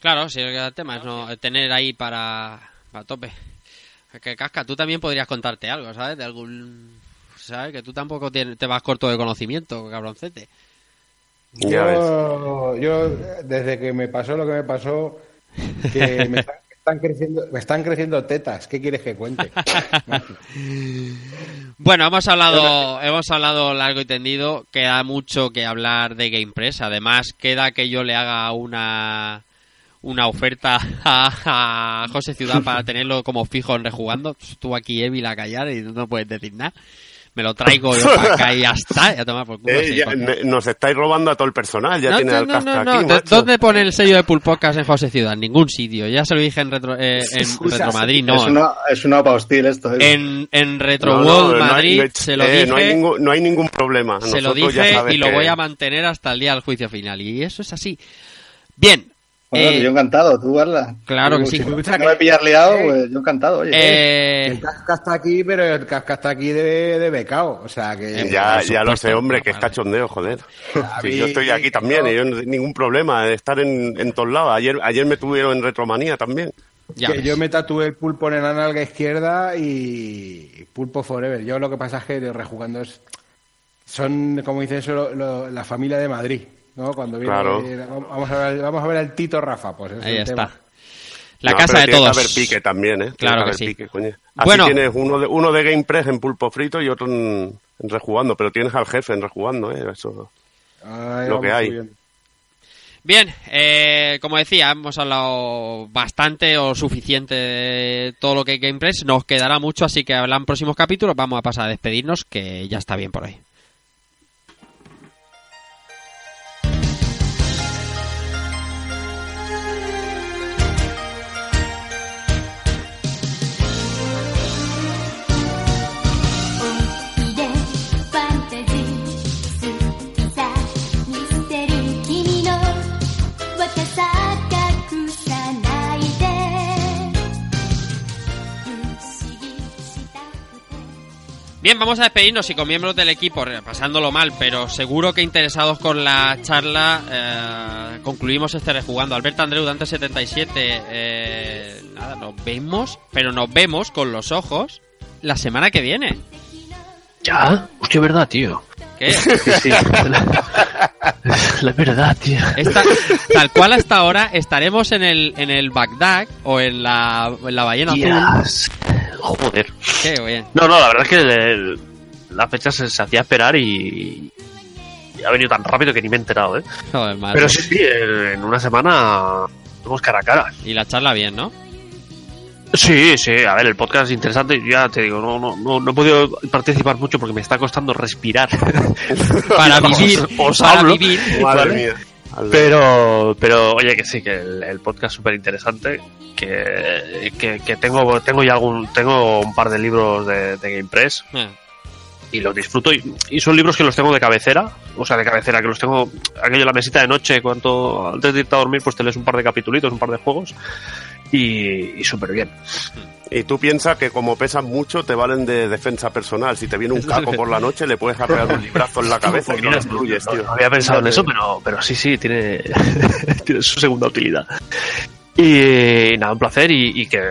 Claro, si el tema es no tener ahí para, para tope. Que casca, tú también podrías contarte algo, ¿sabes? De algún ¿sabes? Que tú tampoco te vas corto de conocimiento, cabroncete. Yo, yo, desde que me pasó lo que me pasó, que me están, me están creciendo, me están creciendo tetas. ¿Qué quieres que cuente? Bueno, hemos hablado, hemos hablado largo y tendido. Queda mucho que hablar de GamePress. Además, queda que yo le haga una una oferta a, a José Ciudad para tenerlo como fijo en rejugando. Estuvo aquí Evil a callar y no puedes decir nada. Me lo traigo yo para acá y ya está. Ya toma por culo. Eh, ya, nos estáis robando a todo el personal, ya No, tiene no, no, casca no, no. aquí, ¿De- macho. ¿Dónde pone el sello de Pulpocas en José Ciudad? En ningún sitio. Ya se lo dije en Retro, eh, en. Retro Madrid, no. Es una, es una opa hostil esto. ¿eh? En, en Retro World Madrid no hay- se lo eh, dije. No hay, ningún, no hay ningún problema. Se lo Nosotros ya dije y lo que- voy a mantener hasta el día del juicio final. Y eso es así. Bien. Bueno, eh, yo encantado, tú, Arla. Claro que sí. Si no me pillas liado, pues yo encantado, oye. eh, El casca está aquí, pero el casca está aquí de, de becao. O sea que. Ya, ya lo sé, hombre, que es cachondeo, joder. A Sí, mí- yo estoy aquí también y yo no tengo ningún problema de estar en, en todos lados. Ayer, ayer me tuvieron en Retromanía también. ya que ves. yo me tatué el pulpo en la nalga izquierda y pulpo forever. Yo lo que pasa es que de rejugando es. Son, como dice eso, lo- lo- la familia de Madrid. ¿No? Cuando viene, Claro. vamos, a ver, vamos a ver al Tito Rafa. Pues es Ahí el está. tema. La No, casa pero de tiene todos. que haber pique también, ¿eh? Tiene Claro que haber sí. pique, coño. Así Bueno. tienes uno de, uno de Game Press en pulpo frito y otro en, en rejugando, pero tienes al jefe en rejugando, ¿eh? Eso Ay, lo que hay. Bien, eh, como decía, hemos hablado bastante o suficiente de todo lo que hay Game Press. Nos quedará mucho, así que hablan próximos capítulos. Vamos a pasar a despedirnos, que ya está bien por hoy. Bien, vamos a despedirnos y con miembros del equipo, re- pasándolo mal, pero seguro que interesados con la charla, eh, concluimos este rejugando. Alberto Andreu, Dante 77, eh, nada, nos vemos, pero nos vemos con los ojos la semana que viene. ¿Ya? Hostia, verdad, tío. ¿Qué? Sí, sí. La, la verdad, tío. Esta- tal cual hasta ahora estaremos en el, en el Bagdad o en la, en la ballena azul. Joder. Qué bien. No, no, la verdad es que el- el- la fecha se, se hacía esperar y, y ha venido tan rápido que ni me he enterado, ¿eh? Joder, madre. Pero sí, sí, en una semana vamos cara a cara. Y la charla bien, ¿no? Sí, sí, a ver, el podcast es interesante. Ya te digo, no, no, no, no he podido participar mucho porque me está costando respirar. Para vivir, Os, os para hablo, vivir. Madre ¿vale? mía. Pero, pero oye, que sí, que el, el podcast es súper interesante. Que, que, que tengo, tengo ya algún, tengo un par de libros de, de Game Press Eh, y los disfruto. Y, y son libros que los tengo de cabecera, o sea, de cabecera, que los tengo aquello en la mesita de noche, cuanto antes de irte a dormir, pues te lees un par de capitulitos, un par de juegos y, y súper bien. Y tú piensas que como pesan mucho te valen de defensa personal. Si te viene un caco por la noche le puedes arrear un librazo en la cabeza y no lo destruyes, tío. No había pensado en eso, pero, pero sí, sí, tiene, tiene su segunda utilidad. Y nada, un placer y, y que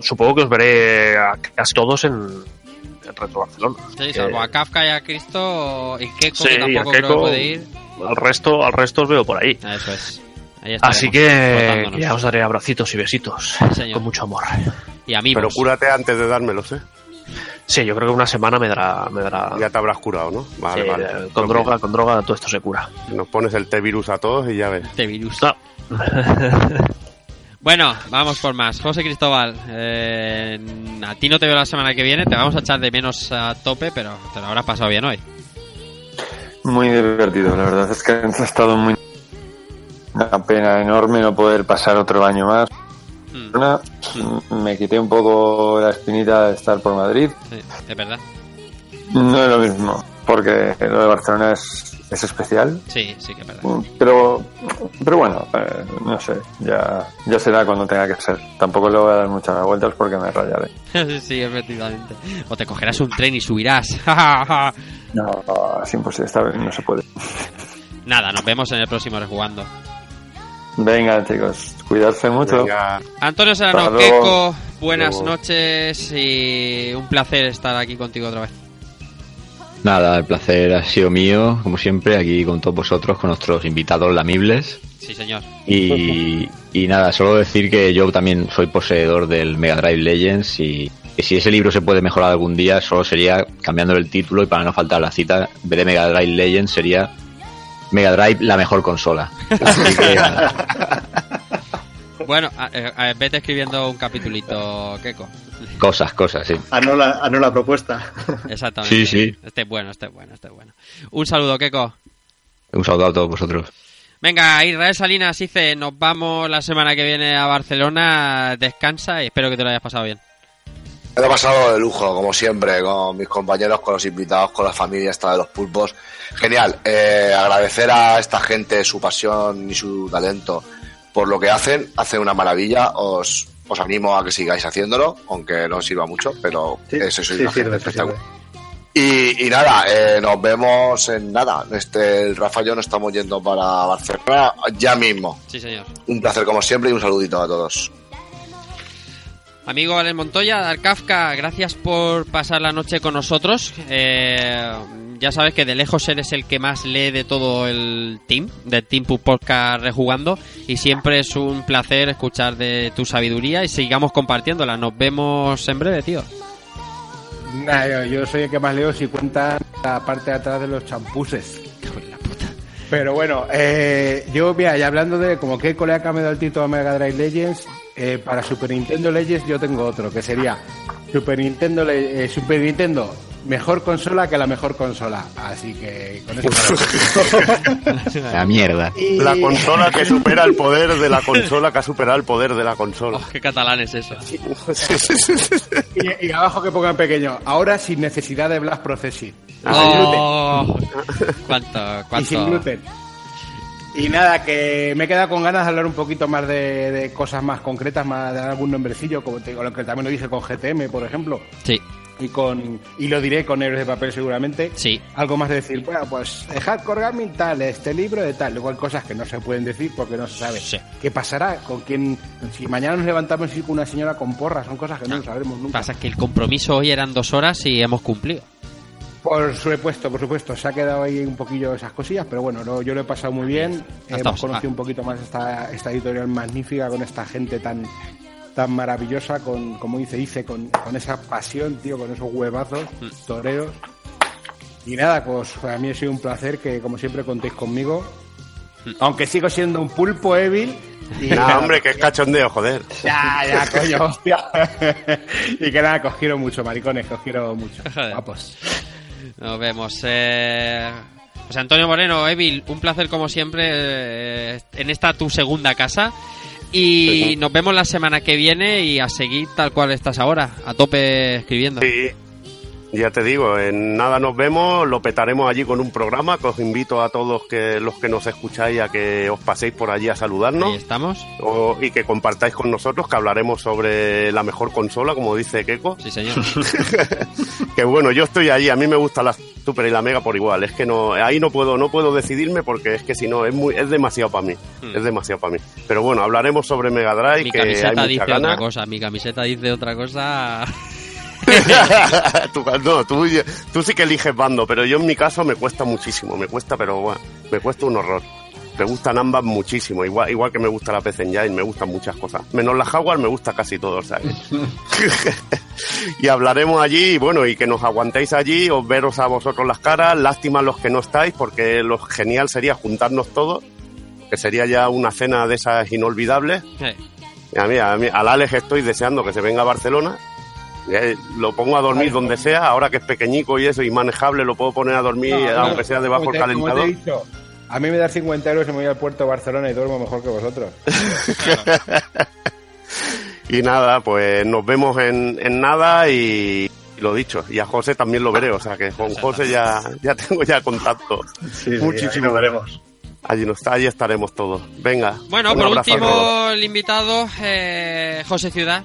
supongo que os veré a casi todos en, en Retro Barcelona. Sí, salvo a Kafka y a Cristo y Keiko, Sí, que y a tampoco creo que puede ir. Al resto, al resto os veo por ahí. Eso es. Ahí Así que ya os daré abracitos y besitos con mucho amor. Y amigos. Pero cúrate antes de dármelos, ¿eh? Sí, yo creo que una semana me dará, me dará. Ya te habrás curado, ¿no? Vale, Sí, vale. con droga, con droga todo esto se cura. Nos pones el T-virus a todos y ya ves. Este virus. No. Bueno, vamos por más. José Cristóbal, eh, a ti no te veo la semana que viene, te vamos a echar de menos a tope, pero te lo habrás pasado bien hoy. Muy divertido, la verdad es que ha estado muy... Una pena enorme no poder pasar otro año más. Mm, Una, me quité un poco la espinita de estar por Madrid. sí, es verdad. No es lo mismo, porque lo de Barcelona es, es especial. Sí, sí que es verdad. Pero, pero bueno, eh, no sé, ya, ya será cuando tenga que ser. Tampoco le voy a dar muchas vueltas porque me rayaré. sí, sí, efectivamente. O te cogerás un tren y subirás. No, es imposible, esta vez no se puede. Nada, nos vemos en el próximo Rejugando. Venga, chicos, cuidarse mucho. Venga, Antonio Serrano, buenas Luego. noches y un placer estar aquí contigo otra vez. Nada, el placer ha sido mío, como siempre, aquí con todos vosotros, con nuestros invitados lamibles. Sí, señor. Y, y nada, solo decir que yo también soy poseedor del Mega Drive Legends y que si ese libro se puede mejorar algún día, solo sería cambiando el título y para no faltar la cita, en vez de Mega Drive Legends sería Mega Drive la mejor consola. Así que, Bueno, a- eh, a- vete escribiendo un capitulito, Keiko. cosas, cosas, sí. Ah, la propuesta. Exactamente. Sí, sí. Este es bueno, este es bueno, este es bueno. Un saludo, Keiko. Un saludo a todos vosotros. Venga, Israel Salinas dice, nos vamos la semana que viene a Barcelona, descansa y espero que te lo hayas pasado bien. Me lo he pasado de lujo, como siempre, con mis compañeros, con los invitados, con la familia esta de los pulpos. Genial. Eh, agradecer a esta gente su pasión y su talento por lo que hacen. Hacen una maravilla. Os, os animo a que sigáis haciéndolo, aunque no os sirva mucho, pero Sí, eso sí, sirve, sí espectacular. Y, y nada, eh, nos vemos en nada. Este, el Rafa y yo nos estamos yendo para Barcelona ya mismo. Sí, señor. Un placer como siempre y un saludito a todos. Amigo Alex Montoya, Dar Kafka, gracias por pasar la noche con nosotros. Eh, ya sabes que de lejos eres el que más lee de todo el team, del Team Pub Podcast Rejugando, y siempre es un placer escuchar de tu sabiduría y sigamos compartiéndola. Nos vemos en breve, tío. Nah, yo, yo soy el que más leo si cuenta la parte de atrás de los champuses. Pero bueno, eh, yo, mira, y hablando de como que colega que me dado el título a Mega Drive Legends, eh, para Super Nintendo Legends yo tengo otro, que sería Super Nintendo, eh, Super Nintendo, mejor consola que la mejor consola. Así que con eso... La mierda. Y- La consola que supera el poder de la consola que ha superado el poder de la consola. Oh, qué catalán es eso. y, y abajo que pongan pequeño, ahora sin necesidad de Blast Processing. Oh, cuánto, y sin cuánto. gluten. Y nada, que me he quedado con ganas de hablar un poquito más de, de cosas más concretas, más de dar algún nombrecillo, como te digo, lo que también lo dije con GTM, por ejemplo. Sí. Y con y lo diré con Héroes de Papel seguramente. Sí. Algo más de decir, bueno, pues Hardcore Gaming tal, este libro de tal. Luego hay cosas que no se pueden decir porque no se sabe. ¿Qué pasará? ¿Con quién? Si mañana nos levantamos y con una señora con porras, son cosas que no, lo sabremos nunca. Pasa que el compromiso hoy eran dos horas y hemos cumplido. Por supuesto, por supuesto, se ha quedado ahí un poquillo esas cosillas, pero bueno, lo- yo lo he pasado muy bien. Hemos conocido Ah. un poquito más esta, esta editorial magnífica con esta gente tan tan maravillosa, con como dice Ice, con, con esa pasión, tío, con esos huevazos, Mm. toreros. Y nada, pues para mí ha sido un placer que como siempre contéis conmigo. Mm. Aunque sigo siendo un pulpo Evil. Y Nah, hombre, que es cachondeo, joder. Ya, ya, coño, hostia. y que nada, que os quiero mucho, maricones, que os quiero mucho. Guapos. Nos vemos. Eh... José Antonio Moreno, Evil, un placer como siempre eh, en esta tu segunda casa. Y nos vemos la semana que viene y a seguir tal cual estás ahora, a tope escribiendo. Sí, ya te digo, en nada nos vemos, lo petaremos allí con un programa que os invito a todos que los que nos escucháis a que os paséis por allí a saludarnos. Ahí estamos. O- y que compartáis con nosotros, que hablaremos sobre la mejor consola, como dice Keiko. Sí, señor. que bueno, yo estoy allí, a mí me gusta la Super y la Mega por igual. Es que no, ahí no puedo, no puedo decidirme porque es que si no, es muy, es demasiado para mí. Hmm. Es demasiado para mí. Pero bueno, hablaremos sobre Mega Drive, Mi que hay camiseta mucha dice gana. otra cosa, mi camiseta dice otra cosa. tú, no, tú, tú sí que eliges bando, pero yo en mi caso me cuesta muchísimo, me cuesta, pero bueno, me cuesta un horror. Me gustan ambas muchísimo, igual, igual que me gusta la PC Engine, me gustan muchas cosas. Menos la Jaguar me gusta casi todo, ¿sabes? y hablaremos allí, y bueno, y que nos aguantéis allí, os veros a vosotros las caras, lástima los que no estáis, porque lo genial sería juntarnos todos, que sería ya una cena de esas inolvidables. A mí, a mí, al Alex estoy deseando que se venga a Barcelona. Eh, Lo pongo a dormir donde sea, ahora que es pequeñico y eso, y manejable, lo puedo poner a dormir, No, no, aunque sea debajo del como te he calentador. dicho, a mí me da 50 euros y me voy al puerto de Barcelona y duermo mejor que vosotros. Y nada, pues nos vemos en, en nada y, y lo dicho. Y a José también lo veré, o sea que con José ya, ya tengo ya contacto. sí, ahí nos veremos. Allí, nos, allí estaremos todos. Venga. Bueno, por último, el invitado, eh, José Ciudad.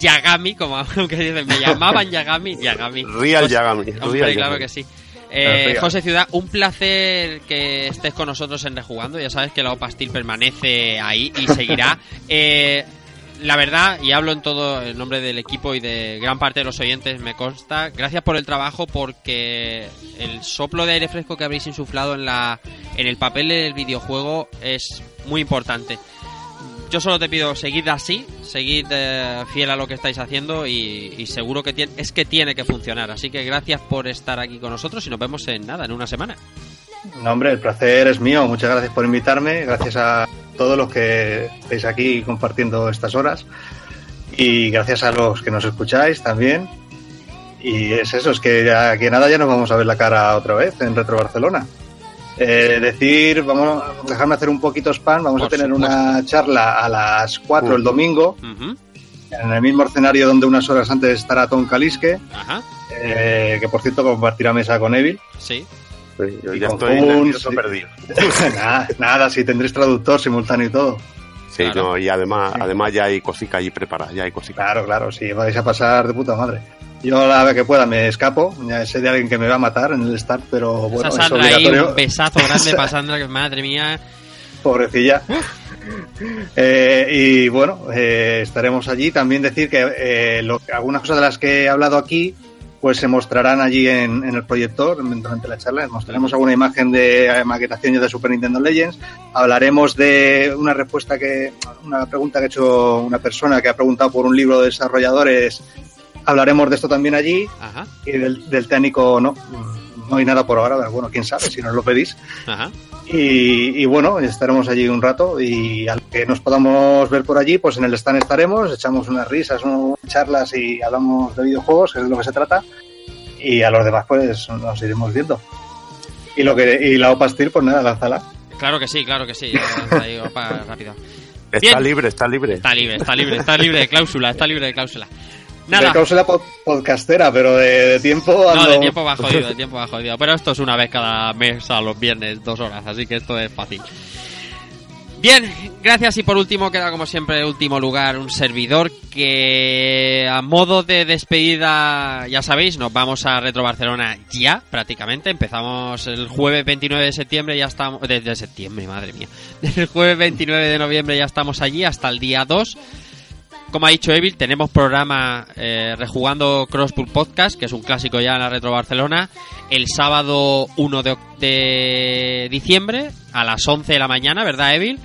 Yagami, como aunque dicen, me llamaban Yagami, Yagami. Real José- Yagami, Hombre, real claro Yagami. que sí. Eh. José Ciudad, un placer que estés con nosotros en Rejugando. Ya sabes que la Opastil permanece ahí y seguirá. Eh, la verdad, y hablo en todo el nombre del equipo y de gran parte de los oyentes, me consta. Gracias por el trabajo porque el soplo de aire fresco que habréis insuflado en, la, en el papel del videojuego es muy importante. Yo solo te pido seguid así, seguid eh, fiel a lo que estáis haciendo y, seguro que es que tiene que funcionar. Así que gracias por estar aquí con nosotros y nos vemos en nada, en una semana. No, hombre, el placer es mío. Muchas gracias por invitarme. Gracias a todos los que estáis aquí compartiendo estas horas. Y gracias a los que nos escucháis también. Y es eso, es que ya que nada ya nos vamos a ver la cara otra vez en Retro Barcelona. Eh, decir, vamos a dejarme hacer un poquito spam. Vamos Por a tener supuesto. una charla a las 4 el domingo. Ujú. En el mismo escenario donde unas horas antes estará Tom Calisque. Ajá, eh, que por cierto compartirá mesa con Evil. sí. Yo Y ya con estoy sí. perdido. nada, nada, si tendréis traductor simultáneo y todo. Sí, Claro. no, y además, además ya hay cositas allí preparadas, ya hay cositas. Claro, claro, si vais a pasar de puta madre. Yo la vez que pueda me escapo, ya sé de alguien que me va a matar en el start, pero bueno, Esa es ahí, obligatorio. un besazo grande para Sandra, que madre mía. Pobrecilla. Eh, y bueno, eh, estaremos allí. También decir que eh, lo- algunas cosas de las que he hablado aquí, pues se mostrarán allí en, en el proyector durante la charla. Mostraremos alguna imagen de maquetación de Super Nintendo Legends. Hablaremos de una respuesta que, una pregunta que ha hecho una persona que ha preguntado por un libro de desarrolladores. Hablaremos de esto también allí. Ajá. Y del, del técnico no. No hay nada por ahora, pero bueno, quién sabe si nos lo pedís. Ajá. Y, y bueno, estaremos allí un rato y al que nos podamos ver por allí, pues en el stand estaremos, echamos unas risas, unas charlas y hablamos de videojuegos, que es de lo que se trata. Y a los demás, pues nos iremos viendo. Y lo que y la OPA Steel, pues nada, lánzala. Claro que sí, claro que sí. Ahí, opa, rápido. Está Bien. libre, está libre. Está libre, está libre, está libre de cláusula, está libre de cláusula. De Nada. pod- podcastera, pero de, de tiempo No, de tiempo va jodido, de tiempo va jodido. Pero esto es una vez cada mes a los viernes, dos horas, así que esto es fácil. Bien, gracias y por último queda como siempre en último lugar un servidor que a modo de despedida, ya sabéis, nos vamos a Retro Barcelona ya prácticamente. Empezamos el jueves 29 de septiembre, ya estamos... Desde septiembre, madre mía. Desde el jueves 29 de noviembre ya estamos allí hasta el día 2. Como ha dicho Evil, tenemos programa eh, rejugando Crosspool Podcast, que es un clásico ya en la Retro Barcelona, el sábado 1 de, de diciembre a las 11 de la mañana, ¿verdad, Evil?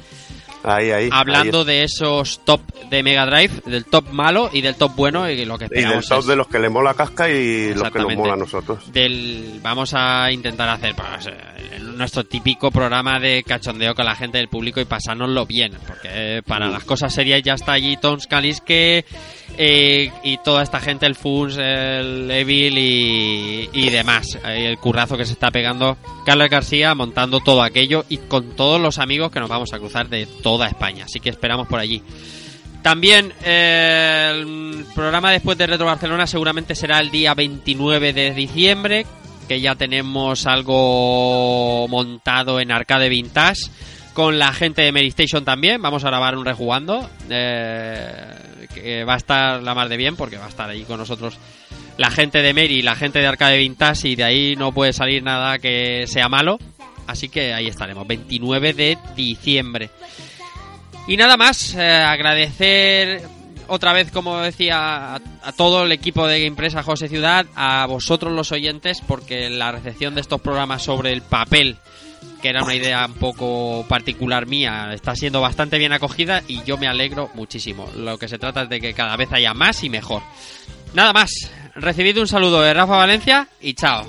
Ahí, ahí. Hablando de esos top de Mega Drive, del top malo y del top bueno, y lo que. Y del top es de los que le mola casca y los que nos mola a nosotros. del vamos a intentar hacer pues, nuestro típico programa de cachondeo con la gente del público y pasárnoslo bien porque eh, para las cosas serias ya está allí Tom eh, y toda esta gente el Funs el Evil y, y demás Eh, el currazo que se está pegando Carlos García montando todo aquello y con todos los amigos que nos vamos a cruzar de toda España así que esperamos por allí también eh, el programa después de Retro Barcelona seguramente será el día 29 de diciembre, que ya tenemos algo montado en Arcade Vintage. Con la gente de Mary Station también, vamos a grabar un rejugando. eh, que va a estar la mar de bien, porque va a estar ahí con nosotros la gente de Mary la gente de Arcade Vintage, y de ahí no puede salir nada que sea malo. Así que ahí estaremos, 29 de diciembre. Y nada más, eh, agradecer otra vez, como decía, a, todo el equipo de Gamepress, a José Ciudad, a vosotros los oyentes, porque la recepción de estos programas sobre el papel, que era una idea un poco particular mía, está siendo bastante bien acogida y yo me alegro muchísimo. Lo que se trata es de que cada vez haya más y mejor. Nada más, recibid un saludo de Rafa Valencia y chao.